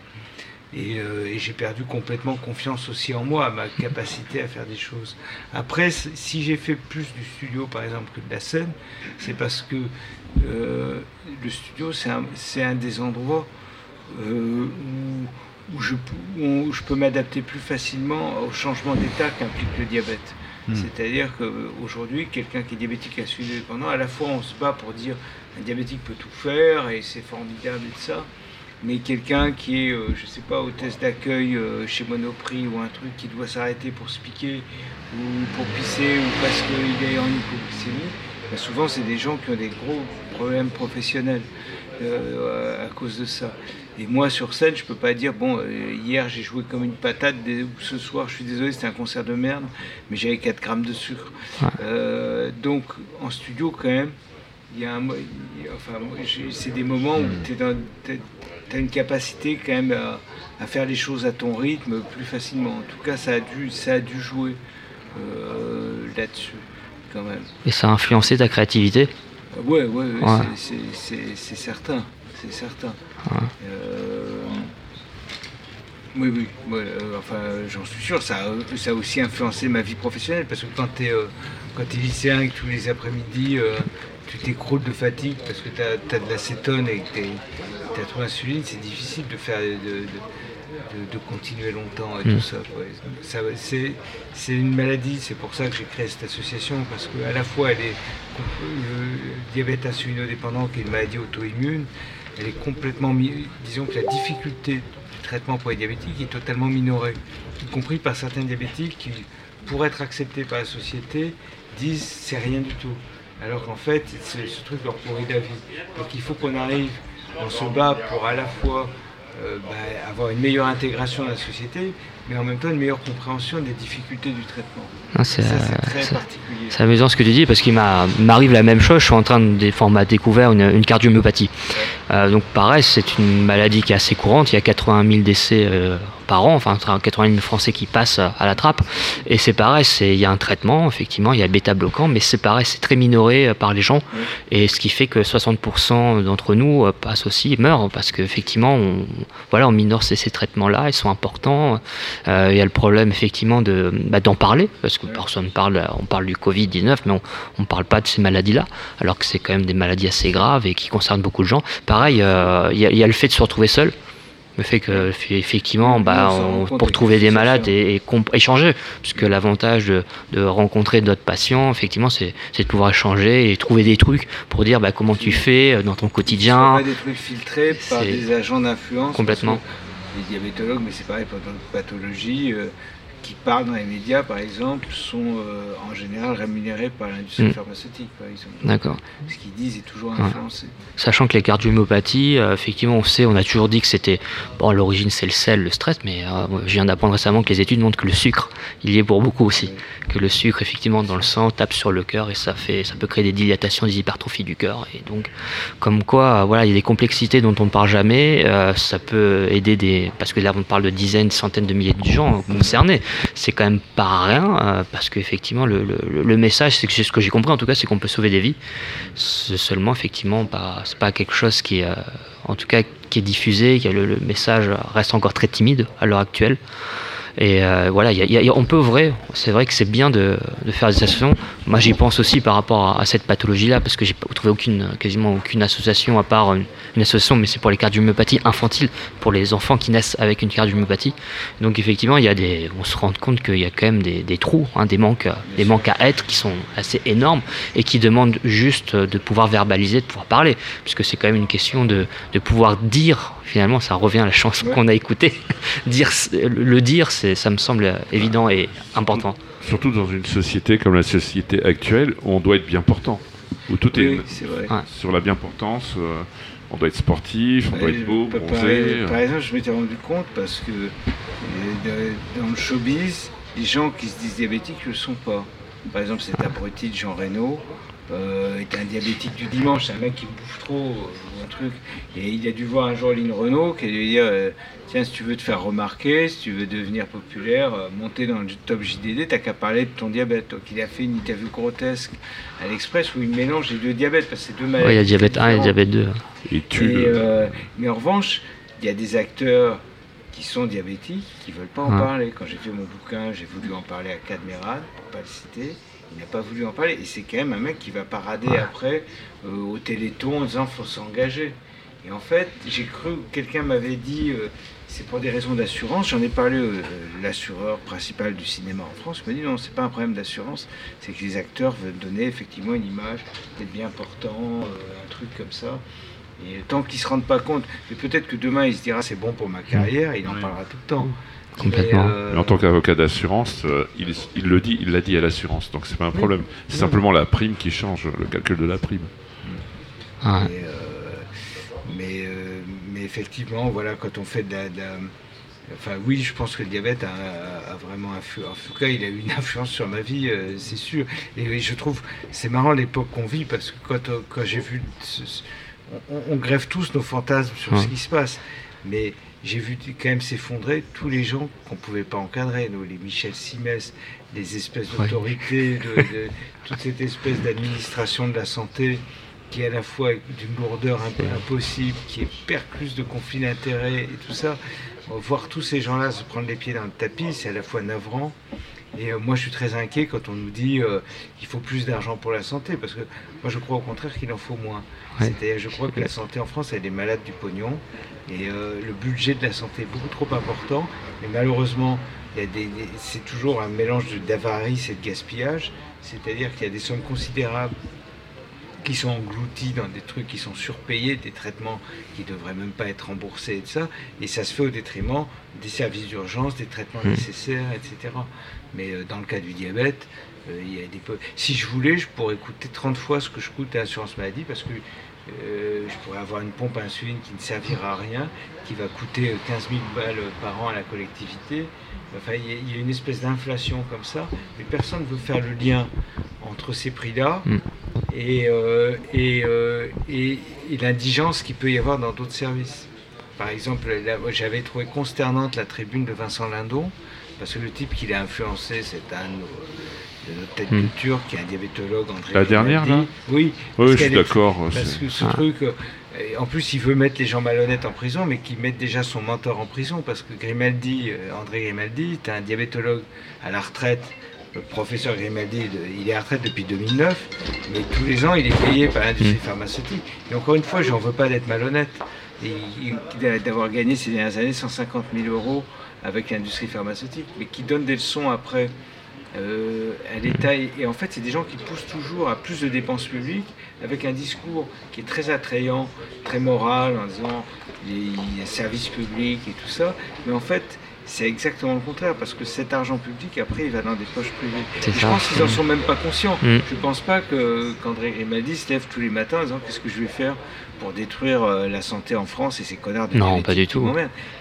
Et, euh, j'ai perdu complètement confiance aussi en moi, à ma capacité à faire des choses. Après, si j'ai fait plus du studio, par exemple, que de la scène, c'est parce que euh, le studio, c'est un des endroits euh, où, où je, p- où je peux m'adapter plus facilement au changement d'état qu'implique le diabète. Hmm. C'est-à-dire qu'aujourd'hui, quelqu'un qui est diabétique insulino-dépendant, à la fois on se bat pour dire un diabétique peut tout faire et c'est formidable et tout ça, mais quelqu'un qui est, euh, je sais pas, hôtesse d'accueil euh, chez Monoprix ou un truc qui doit s'arrêter pour se piquer ou pour pisser ou parce qu'il est en hypoglycémie, ben souvent c'est des gens qui ont des gros problèmes professionnels euh, à cause de ça. Et moi sur scène, je peux pas dire bon, euh, hier j'ai joué comme une patate, des- ou ce soir je suis désolé, c'était un concert de merde, mais j'avais 4 grammes de sucre. Euh, donc en studio quand même, il y a un, enfin, c'est des moments où tu as une capacité quand même à, à faire les choses à ton rythme plus facilement. En tout cas, ça a dû, ça a dû jouer euh, là-dessus quand même. Et ça a influencé ta créativité? Ouais, ouais, ouais, c'est certain, c'est certain. Euh, oui, oui, ouais, euh, enfin, j'en suis sûr. Ça, a- ça a aussi influencé ma vie professionnelle parce que quand tu es, lycéen et que tous les après-midi, euh, tu t'écroules de fatigue parce que tu as, de l'acétone et que tu as trop d'insuline, c'est difficile de faire de, de- continuer longtemps et Mm. tout ça. quoi. Ça, c'est, c'est une maladie, c'est pour ça que j'ai créé cette association, parce qu'à la fois elle est le diabète insulinodépendant, qui est une maladie auto-immune, elle est complètement, disons que la difficulté du traitement pour les diabétiques est totalement minorée, y compris par certains diabétiques qui, pour être acceptés par la société, disent c'est rien du tout. Alors qu'en fait, c'est- ce truc leur pourrit la vie. Donc il faut qu'on arrive, on se bat pour à la fois euh, bah, avoir une meilleure intégration dans la société, mais en même temps une meilleure compréhension des difficultés du traitement. Ah, c'est ça, euh, c'est très c'est- particulier. c'est amusant ce que tu dis parce qu'il m'a- m'arrive la même chose. Je suis en train de enfin, on découvert une, une cardiomyopathie. Euh, donc pareil, c'est une maladie qui est assez courante. Il y a 80 000 décès euh, par an, enfin 80 000 Français qui passent à la trappe. Et c'est pareil, c'est il y a un traitement effectivement, il y a bêta bloquant, mais c'est pareil, c'est très minoré par les gens. Et ce qui fait que 60% d'entre nous passent aussi meurent parce qu'effectivement, on, voilà, on minore ces, ces traitements-là, ils sont importants. Euh, il y a le problème effectivement de bah, d'en parler parce que personne parle. On parle du Covid 19, mais on on parle pas de ces maladies-là, alors que c'est quand même des maladies assez graves et qui concernent beaucoup de gens. Pareil, euh, il y, a- il y a le fait de se retrouver seul. Le fait que effectivement, bah, on pour trouver des malades et, et comp- échanger, puisque l'avantage de, de rencontrer d'autres patients, effectivement, c'est de pouvoir échanger et trouver des trucs pour dire bah, comment tu fais euh, dans ton quotidien. des trucs filtrés par des agents d'influence. Complètement. Les diabétologues, mais c'est pareil pour d'autres pathologies, euh, qui parlent dans les médias, par exemple, sont euh, en général rémunérés par l'industrie Mm. pharmaceutique, par exemple. D'accord. Ce qu'ils disent est toujours Ouais. influencé. Sachant que les cardiomyopathies, euh, effectivement, on sait, on a toujours dit que c'était. Bon, à l'origine, c'est le sel, le stress, mais euh, je viens d'apprendre récemment que les études montrent que le sucre, il y est pour beaucoup aussi. Que le sucre, effectivement, dans le sang, tape sur le cœur et ça, fait, ça peut créer des dilatations, des hypertrophies du cœur. Et donc, comme quoi, voilà, il y a des complexités dont on ne parle jamais. euh, ça peut aider des. Parce que là, on parle de dizaines, centaines de milliers de gens concernés. C'est quand même pas rien, euh, parce qu'effectivement, le, le- message, c'est ce que j'ai compris en tout cas, c'est qu'on peut sauver des vies. Seulement, effectivement, pas, c'est pas quelque chose qui est, euh, en tout cas, qui est diffusé, le, le message reste encore très timide à l'heure actuelle. Et euh, voilà, il y a- il y a- on peut vrai, c'est vrai que c'est bien de, de faire des associations. Moi, j'y pense aussi par rapport à, à cette pathologie-là, parce que j'ai trouvé aucune, quasiment aucune association à part une, une association, mais c'est pour les cardiomyopathies infantiles, pour les enfants qui naissent avec une cardiomyopathie. Donc effectivement, il y a des, on se rend compte qu'il y a quand même des, des trous, hein, des manques, des manques à être qui sont assez énormes et qui demandent juste de pouvoir verbaliser, de pouvoir parler, puisque c'est quand même une question de, de pouvoir dire. Finalement, ça revient à la chanson qu'on a écoutée. *laughs* dire, le dire, c'est, ça me semble évident et important. Surtout dans une société comme la société actuelle, où on doit être bien portant. Où tout Oui, est c'est vrai. sur la bien portance. euh, on doit être sportif, on doit être beau, par- bronzé. par, euh. par exemple, je m'étais rendu compte parce que euh, dans le showbiz, les gens qui se disent diabétiques ne le sont pas. Par exemple, cet abruti de Jean Reno euh, est un diabétique du dimanche, c'est un mec qui bouffe trop euh, ou un truc. Et il a dû voir un jour Lynn Renault qui lui dire euh, Tiens, si tu veux te faire remarquer, si tu veux devenir populaire, euh, monter dans le top JDD, t'as qu'à parler de ton diabète. Donc il a fait une interview grotesque à l'Express où il mélange les deux diabètes parce que c'est deux maladies. Il y a diabète 1 et diabète 2. Et tu Et, le- euh, mais en revanche, il y a des acteurs qui sont diabétiques qui ne veulent pas en Ouais. parler. Quand j'ai fait mon bouquin, j'ai voulu en parler à Cadmeran, pour pas le citer. Il n'a pas voulu en parler. Et c'est quand même un mec qui va parader après euh, au Téléthon en disant faut s'engager. Et en fait, j'ai cru, quelqu'un m'avait dit, euh, c'est pour des raisons d'assurance. J'en ai parlé, euh, l'assureur principal du cinéma en France me dit non, c'est pas un problème d'assurance, c'est que les acteurs veulent donner effectivement une image d'être bien portant, euh, un truc comme ça. Et tant qu'ils se rendent pas compte, mais peut-être que demain il se dira c'est bon pour ma carrière, il en parlera tout le temps. Complètement. Mais, euh, en tant qu'avocat d'assurance, euh, il, il le dit, il l'a dit à l'assurance, donc c'est pas un problème. C'est simplement la prime qui change, le calcul de la prime. Mais, euh, mais, euh, mais effectivement, voilà, quand on fait de la, de la- Enfin, oui, je pense que le diabète a, a- vraiment influé. En tout cas, il a eu une *laughs* influence sur ma vie, euh, c'est sûr. Et je trouve, c'est marrant l'époque qu'on vit parce que quand, quand j'ai vu. ce- ce- on, on grève tous nos fantasmes sur Ouais. ce qui se passe. Mais j'ai vu quand même s'effondrer tous les gens qu'on ne pouvait pas encadrer, nous, les Michel Simès, les espèces Ouais. d'autorités, de, de- *laughs* toute cette espèce d'administration de la santé qui est à la fois d'une lourdeur un peu impossible, qui est percluse de conflits d'intérêts et tout ça. Voir tous ces gens-là se prendre les pieds dans le tapis, c'est à la fois navrant. Et euh, moi, je suis très inquiet quand on nous dit euh, qu'il faut plus d'argent pour la santé, parce que moi, je crois au contraire qu'il en faut moins. Ouais. Je crois que la santé en France, elle est malade du pognon, et euh, le budget de la santé est beaucoup trop important. Mais malheureusement, c'est toujours un mélange d'avarice et de gaspillage. C'est-à-dire qu'il y a des sommes considérables qui sont engloutis dans des trucs qui sont surpayés, des traitements qui ne devraient même pas être remboursés et tout ça, et ça se fait au détriment des services d'urgence, des traitements Mm. nécessaires, etc. Mais euh, dans le cas du diabète, il y a des peu- si je voulais, je pourrais coûter 30 fois ce que je coûte à l'assurance maladie parce que euh, je pourrais avoir une pompe à insuline qui ne servira à rien, qui va coûter euh, 15 000 balles par an à la collectivité. Enfin, il y a- une espèce d'inflation comme ça, mais personne ne veut faire le lien entre ces prix-là Mm. et, euh, et, euh, et- et l'indigence qu'il peut y avoir dans d'autres services. Par exemple, j'avais trouvé consternante la tribune de Vincent Lindon, parce que le type qui l'a influencé, c'est un notre tête Hmm. de turc, qui est un diabétologue, André La dernière, là? Oui. Oui, je suis d'accord, Parce que ce truc, euh, en plus, il veut mettre les gens malhonnêtes en prison, mais qui mettent déjà son mentor en prison, parce que Grimaldi, euh, André Grimaldi, est un diabétologue à la retraite. Le professeur Grimaldi, il est à la retraite depuis 2009, mais tous les ans, il est payé par l'industrie Mm. pharmaceutique. Et encore une fois, je n'en veux pas d'être malhonnête. D'avoir gagné ces dernières années 150 000 euros avec l'industrie pharmaceutique, mais qui donne des leçons après euh, à l'État. Et, et en fait, c'est des gens qui poussent toujours à plus de dépenses publiques avec un discours qui est très attrayant, très moral, en disant les, services publics et tout ça. Mais en fait, c'est exactement le contraire, parce que cet argent public, après, il va dans des poches privées. Je ça. pense qu'ils en Mm. sont même pas conscients. Mm. Je pense pas qu'André Grimaldi se lève tous les matins en disant qu'est-ce que je vais faire pour détruire euh, la santé en France et ces connards de Non, pas du tout.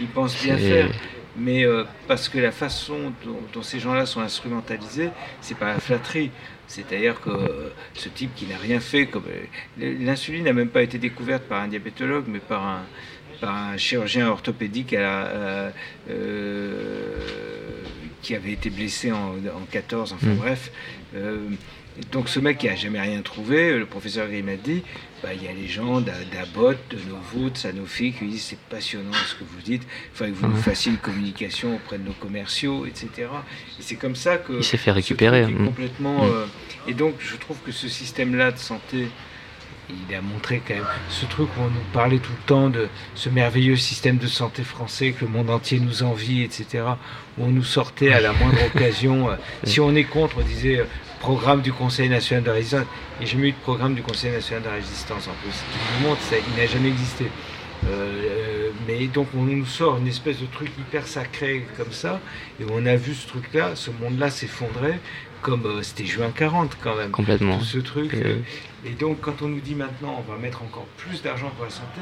Ils pensent bien faire. Mais euh, parce que la façon dont, dont ces gens-là sont instrumentalisés, c'est pas la flatterie. C'est-à-dire que euh, ce type qui n'a rien fait, comme euh, l'insuline n'a même pas été découverte par un diabétologue, mais par un, par un chirurgien orthopédique à la- qui avait été blessé en, en 14, enfin Mm. bref. Donc ce mec qui a jamais rien trouvé, le professeur Grimaldi, bah, il y a les gens d'A- d'Abbott, de Novo, de Sanofi qui disent c'est passionnant ce que vous dites, il faudrait que vous nous Mhm. fassiez une communication auprès de nos commerciaux, etc. Et c'est comme ça que... Il s'est fait récupérer, truc est mm. complètement... Mm. euh, et donc je trouve que ce système-là de santé, il a montré quand même ce truc où on nous parlait tout le temps de ce merveilleux système de santé français que le monde entier nous envie, etc. Où on nous sortait à la moindre *laughs* occasion. euh, si on est contre, on disait euh, programme du Conseil national de la résistance. A jamais eu de programme du Conseil national de la résistance en plus. Tout le monde, ça, il n'a jamais existé. Euh, euh, mais donc on nous sort une espèce de truc hyper sacré comme ça, et on a vu ce truc-là, ce monde-là s'effondrer, comme euh, c'était juin 40 quand même. Complètement. Tout ce truc. Euh, Et donc, quand on nous dit maintenant on va mettre encore plus d'argent pour la santé,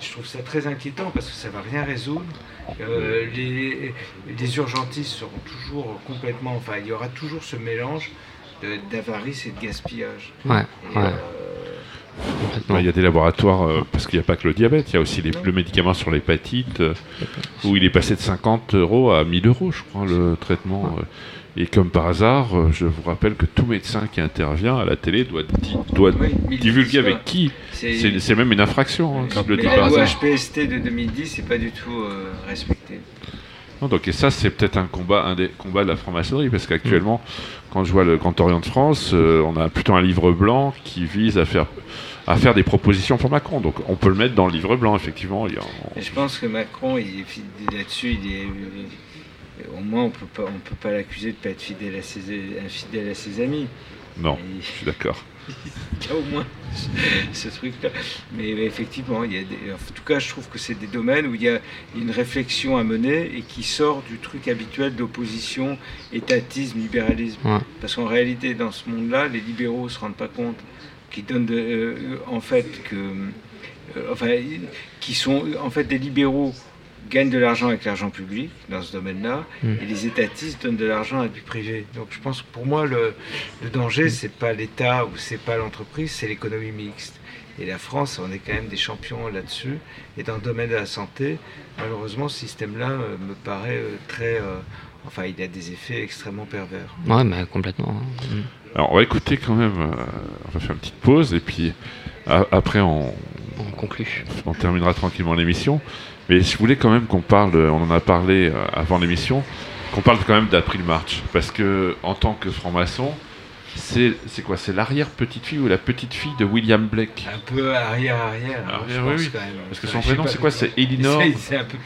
je trouve ça très inquiétant parce que ça va rien résoudre. Les, les urgentistes seront toujours complètement. Enfin, il y aura toujours ce mélange d'avarice et de gaspillage. Ouais, Et, ouais. euh, Bah, Il y a des laboratoires, euh, parce qu'il n'y a pas que le diabète, il y a aussi les- le médicament sur l'hépatite, euh, où il est passé de 50 euros à 1000 euros, je crois, le traitement. euh. Et comme par hasard, euh, je vous rappelle que tout médecin qui intervient à la télé doit, di- doit Oui, divulguer avec qui. C'est- même une infraction, hein, s'il le mais dit la par loi. HPST de 2010 n'est pas du tout euh, respectée. Non, donc, et ça, c'est peut-être un combat, un des combats de la franc-maçonnerie, parce qu'actuellement, quand je vois le Grand Orient de France, euh, on a plutôt un livre blanc qui vise à faire, à faire des propositions pour Macron. Donc, on peut le mettre dans le livre blanc, effectivement. Il y a- Et je pense que Macron, il est fidèle là-dessus, il est. Au moins, on peut pas, on peut pas l'accuser de pas être fidèle à ses, infidèle à ses amis. Non, Et- je suis d'accord. *laughs* Il y a au moins ce truc-là. Mais effectivement, il y a des- en tout cas, je trouve que c'est des domaines où il y a une réflexion à mener et qui sort du truc habituel d'opposition, étatisme, libéralisme. Ouais. Parce qu'en réalité, dans ce monde-là, les libéraux ne se rendent pas compte qu'ils donnent de- euh, en fait que, euh, enfin, qui sont en fait des libéraux gagnent de l'argent avec l'argent public dans ce domaine-là, Mm. et les étatistes donnent de l'argent à du privé. Donc je pense que pour moi, le, le danger, c'est pas l'État ou c'est pas l'entreprise, c'est l'économie mixte. Et la France, on est quand même des champions là-dessus. Et dans le domaine de la santé, malheureusement, ce système-là euh, me paraît euh, très... euh, enfin, il a des effets extrêmement pervers. Ouais, mais complètement. hein. Mm. Alors, on va écouter quand même. euh, on va faire une petite pause et puis a- après, on, On conclut. on terminera tranquillement l'émission. Mais je voulais quand même qu'on parle, on en a parlé euh, avant l'émission, qu'on parle quand même d'April March. Parce que, en tant que franc-maçon, c'est c'est quoi? C'est l'arrière-petite-fille ou la petite-fille de William Blake? Un peu arrière-arrière. hein, Arrière, oui, pense, oui. Parce que son prénom, c'est quoi? C'est *laughs* Elinor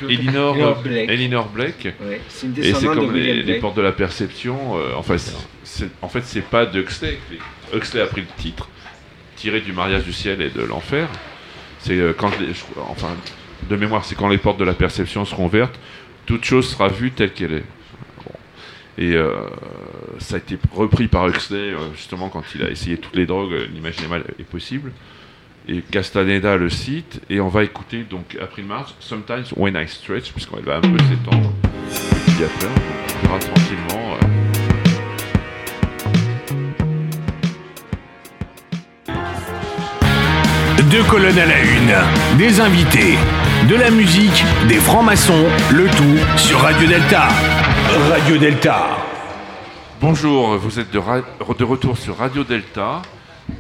Elinor, Blake. Elinor Blake. Ouais, c'est une Et c'est de comme les, portes de la perception. euh, enfin, c'est- c'est- en fait, c'est pas d'Huxley. Huxley a pris le titre. tiré du mariage du ciel et de l'enfer. C'est euh, quand, je- enfin, de mémoire, c'est quand les portes de la perception seront ouvertes, toute chose sera vue telle qu'elle est. Et euh, ça a été repris par Huxley, euh, justement, quand il a essayé toutes les drogues, euh, l'imaginaire est possible. Et Castaneda le cite, et on va écouter donc April March, Sometimes When I Stretch, puisqu'on va un peu s'étendre. Et puis après, on verra tranquillement. Deux colonnes à la une, des invités, de la musique, des francs-maçons, le tout sur Radio Delta. Radio Delta. Bonjour, vous êtes de, retour sur Radio Delta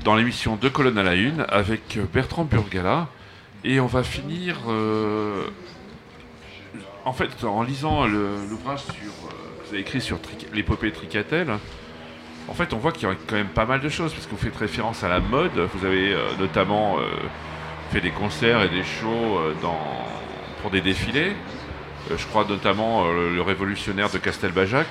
dans l'émission Deux colonnes à la une avec Bertrand Burgala et on va finir euh, en fait en lisant l'ouvrage sur euh, que vous avez écrit sur l'épopée Tricatel. En fait, on voit qu'il y a quand même pas mal de choses parce que vous faites référence à la mode. Vous avez euh, notamment fait des concerts et des shows euh, dans, pour des défilés. Euh, je crois notamment euh, le révolutionnaire de Castelbajac.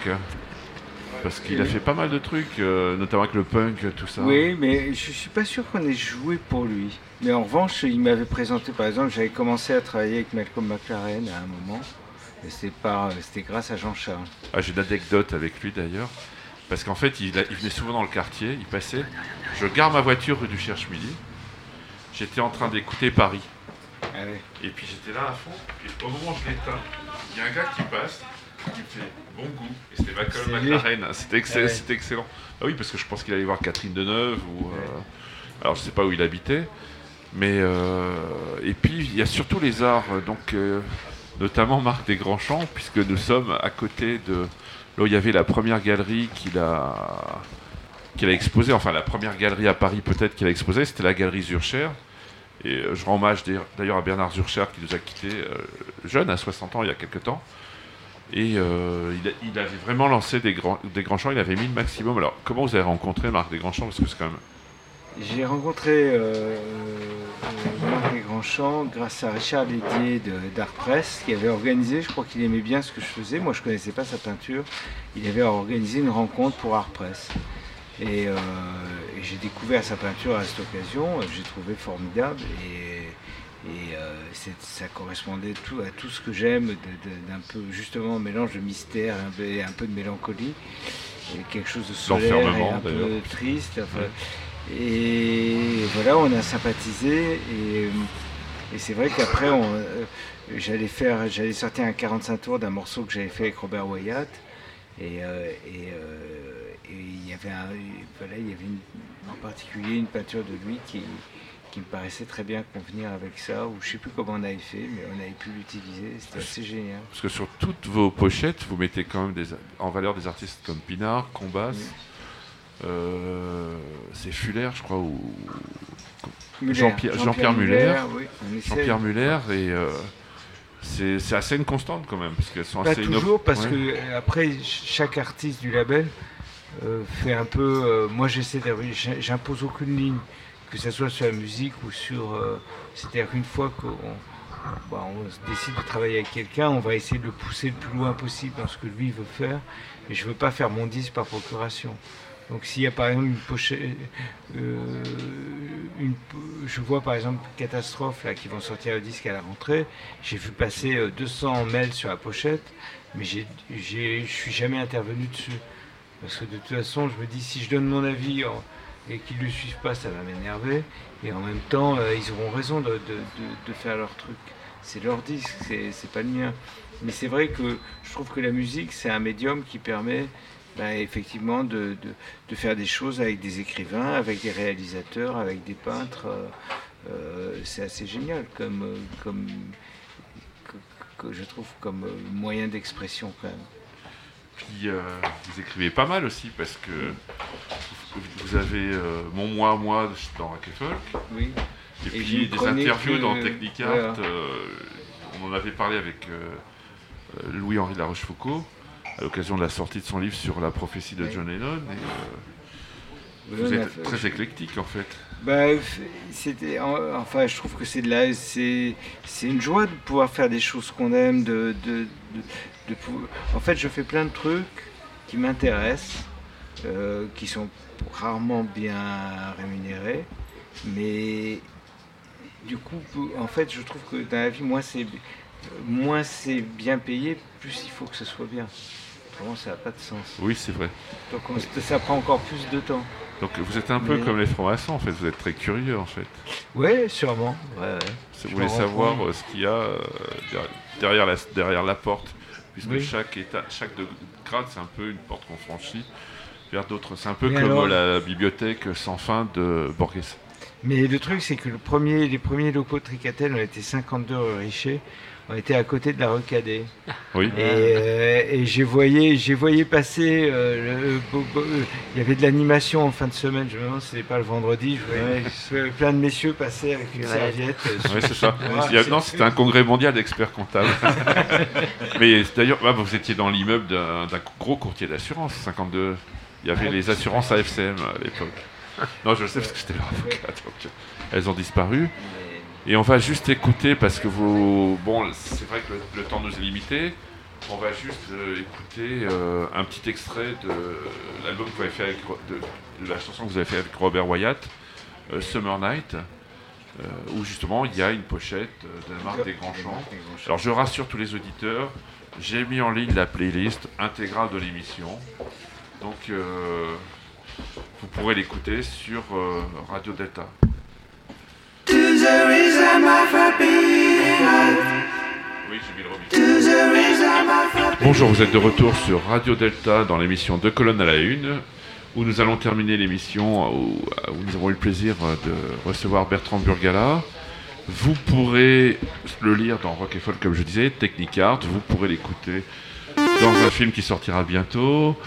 Parce qu'il a fait pas mal de trucs, euh, notamment avec le punk, tout ça. Oui, mais je suis pas sûr qu'on ait joué pour lui. Mais en revanche, il m'avait présenté, par exemple, j'avais commencé à travailler avec Malcolm McLaren à un moment. Et c'était grâce à Jean-Charles. Ah, J'ai une anecdote avec lui d'ailleurs. Parce qu'en fait, il, a- il venait souvent dans le quartier, il passait. Je gare ma voiture rue du Cherche-Midi. J'étais en train d'écouter Paris. Ah. Et puis j'étais là à fond. Puis au moment où je l'éteins, il y a un gars qui passe, qui me fait bon goût. Et c'était lui. McLaren. C'était Ah c'était excellent. Ah oui, parce que je pense qu'il allait voir Catherine Deneuve ou. euh, alors je sais pas où il habitait. Mais. euh, et puis il y a surtout les arts. Donc. euh, notamment Marc des Grands Champs, puisque nous sommes à côté de là où il y avait la première galerie qu'il a qu'il a exposée, enfin la première galerie à Paris peut-être qu'il a exposée, c'était la galerie Zurcher. Et euh, je rends hommage d'ailleurs- à Bernard Zurcher qui nous a quittés euh, jeune, à 60 ans, il y a quelques temps. Et euh, il, avait vraiment lancé des grands, des grands champs, il avait mis le maximum. Alors, comment vous avez rencontré Marc des Grands Champs Parce que c'est quand même. J'ai rencontré euh, euh, Marc Desgrandchamps grâce à Richard Lédier d'Art Press qui avait organisé, je crois qu'il aimait bien ce que je faisais, moi je connaissais pas sa peinture, il avait organisé une rencontre pour Art Press. Et, euh, et j'ai découvert sa peinture à cette occasion, euh, j'ai trouvé formidable et, et, euh, ça correspondait tout, à tout ce que j'aime, d'un peu justement un mélange de mystère un peu, et un peu de mélancolie, et quelque chose de solaire et un peu triste. enfin, et voilà, on a sympathisé et, et c'est vrai qu'après, euh, j'allais faire, j'allais sortir un 45 tours d'un morceau que j'avais fait avec Robert Wyatt. Et, euh, y avait, un, voilà, il y avait une- en particulier une peinture de lui qui, qui me paraissait très bien convenir avec ça, ou je sais plus comment on avait fait, mais on avait pu l'utiliser, c'était assez génial. Parce que sur toutes vos pochettes, vous mettez quand même des, en valeur des artistes comme Pinard, Combas, euh, c'est Fuller, je crois, ou. Jean-Pierre Muller. Oui. Jean-Pierre Muller, et euh, c'est assez une constante quand même, parce qu'elles sont Pas assez inno- toujours, parce Ouais. que après, ch- chaque artiste du label fait un peu. euh, moi, j'essaie J'impose aucune ligne, que ce soit sur la musique ou sur. euh, C'est-à-dire qu'une fois qu'on bah, on décide de travailler avec quelqu'un, on va essayer de le pousser le plus loin possible dans ce que lui veut faire. Et je veux pas faire mon disque par procuration. Donc s'il y a par exemple une pochette, euh, une je vois par exemple Catastrophe là qui vont sortir le disque à la rentrée, j'ai vu passer euh, 200 mails sur la pochette, mais je suis jamais intervenu dessus. Parce que de toute façon, je me dis si je donne mon avis et qu'ils ne le suivent pas, ça va m'énerver. Et en même temps, euh, ils auront raison de, faire leur truc. C'est leur disque, c'est, pas le mien. Mais c'est vrai que je trouve que la musique, c'est un médium qui permet bah, effectivement de, faire des choses avec des écrivains, avec des réalisateurs, avec des peintres. euh, euh, c'est assez génial comme, je trouve comme moyen d'expression quand même. Puis euh, vous écrivez pas mal aussi, parce que vous, vous avez euh, Mon Moi, Moi dans Rock. Oui. Et, Et puis des interviews dans euh, Technicart. voilà. euh, on en avait parlé avec Louis-Henri de La Rochefoucauld à l'occasion de la sortie de son livre sur la prophétie de Oui. John Lennon. Et, vous êtes fait- très éclectique en fait. Bah, c'était, en- enfin, je trouve que c'est de la, c'est, c'est une joie de pouvoir faire des choses qu'on aime, de, de, de, de en fait, je fais plein de trucs qui m'intéressent, euh, qui sont rarement bien rémunérés, Mais du coup, en fait, je trouve que dans la vie, moins c'est moins c'est bien payé, plus il faut que ce soit bien. Autrement, ça n'a pas de sens. Oui, c'est vrai. Donc on- ça prend encore plus de temps. Donc vous êtes un peu Mais- comme les francs-maçons en fait, vous êtes très curieux en fait. Ouais, sûrement. Ouais, ouais. Vous voulez savoir compte. euh, ce qu'il y a euh, derrière- derrière la, derrière la porte, puisque Oui. chaque état, chaque de- grade c'est un peu une porte qu'on franchit vers d'autres. C'est un peu Mais comme alors- la bibliothèque sans fin de Borges. Mais le truc, c'est que le premier, les premiers locaux de Tricatel, on était 52 rue Richer. On était à côté de la rue Cadet. Oui. Et, euh, et j'ai voyé, j'ai voyé passer. euh, le- euh, il y avait de l'animation en fin de semaine. Je me demande si c'était pas le vendredi. Je voyais, je voyais plein de messieurs passer avec une Ouais. serviette. *laughs* Oui, c'est ça. *laughs* Ouais, non, c'était un congrès mondial d'experts comptables. *laughs* Mais d'ailleurs, ah, vous étiez dans l'immeuble d'un gros courtier d'assurance, 52. Il y avait les assurances AFCM à l'époque. Non, je le sais parce que c'était leur avocat. donc, elles ont disparu. Et on va juste écouter parce que vous. Bon, c'est vrai que le, temps nous est limité. On va juste euh, écouter euh, un petit extrait de l'album que vous avez fait avec. De, la chanson que vous avez fait avec Robert Wyatt, euh, Summer Night, où justement il y a une pochette de la marque des Grands. Alors je rassure tous les auditeurs, j'ai mis en ligne la playlist intégrale de l'émission. Donc vous pourrez l'écouter sur Radio Delta. Oui, j'ai mis le remix. Bonjour, vous êtes de retour sur Radio Delta dans l'émission Deux colonnes à la une, où nous allons terminer l'émission, où, où nous avons eu le plaisir de recevoir Bertrand Burgala. Vous pourrez le lire dans Rock et Folk, comme je disais, Technicart. Vous pourrez l'écouter dans un film qui sortira bientôt.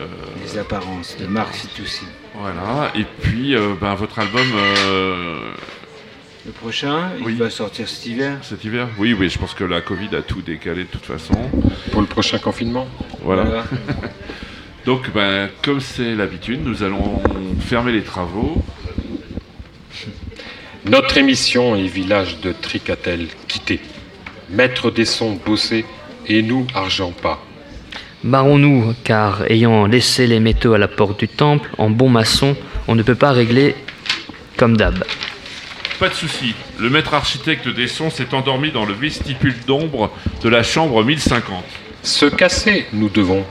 Euh, Les apparences de Marc Fitoussi. voilà. Et puis, euh, ben, votre album. euh, Le prochain, il va sortir cet hiver. Cet hiver Oui, oui, je pense que la Covid a tout décalé de toute façon. Pour le prochain confinement Voilà. Voilà. *laughs* Donc, ben, comme c'est l'habitude, nous allons fermer les travaux. Notre émission est village de Tricatel quitté. Maître des sons bossé et nous argent pas. Barrons-nous, car ayant laissé les métaux à la porte du temple, en bon maçon, on ne peut pas régler comme d'hab. Pas de souci. Le maître architecte des sons s'est endormi dans le vestibule d'ombre de la chambre 1050. Se casser, nous devons.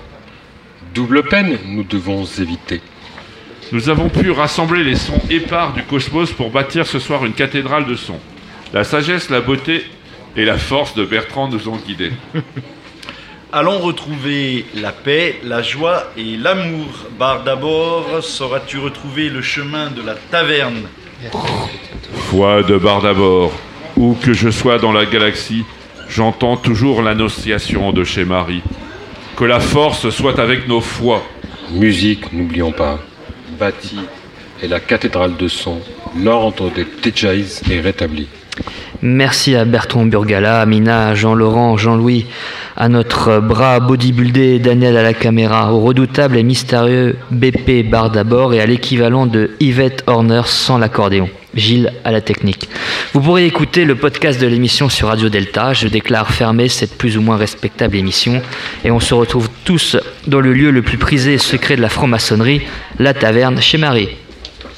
Double peine, nous devons éviter. Nous avons pu rassembler les sons épars du cosmos pour bâtir ce soir une cathédrale de sons. La sagesse, la beauté et la force de Bertrand nous ont guidés. *laughs* Allons retrouver la paix, la joie et l'amour. Bar d'abord, sauras-tu retrouver le chemin de la taverne? Foi de bar d'abord, où que je sois dans la galaxie, j'entends toujours l'annonciation de chez Marie. Que la force soit avec nos foi. Musique, n'oublions pas. Bâti et la cathédrale de son, l'ordre des Tejaïs est rétabli. Merci à Bertrand Burgala, à Mina, Jean-Laurent, Jean-Louis, à notre bras bodybuildé Daniel à la caméra, au redoutable et mystérieux BP Bar d'abord et à l'équivalent de Yvette Horner sans l'accordéon. Gilles à la technique. Vous pourrez écouter le podcast de l'émission sur Radio Delta. Je déclare fermer cette plus ou moins respectable émission et on se retrouve tous dans le lieu le plus prisé et secret de la franc-maçonnerie, la taverne chez Marie.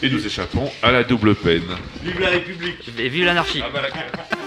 Et nous échappons à la double peine. Vive la République. Et vive l'anarchie. Ah bah, la-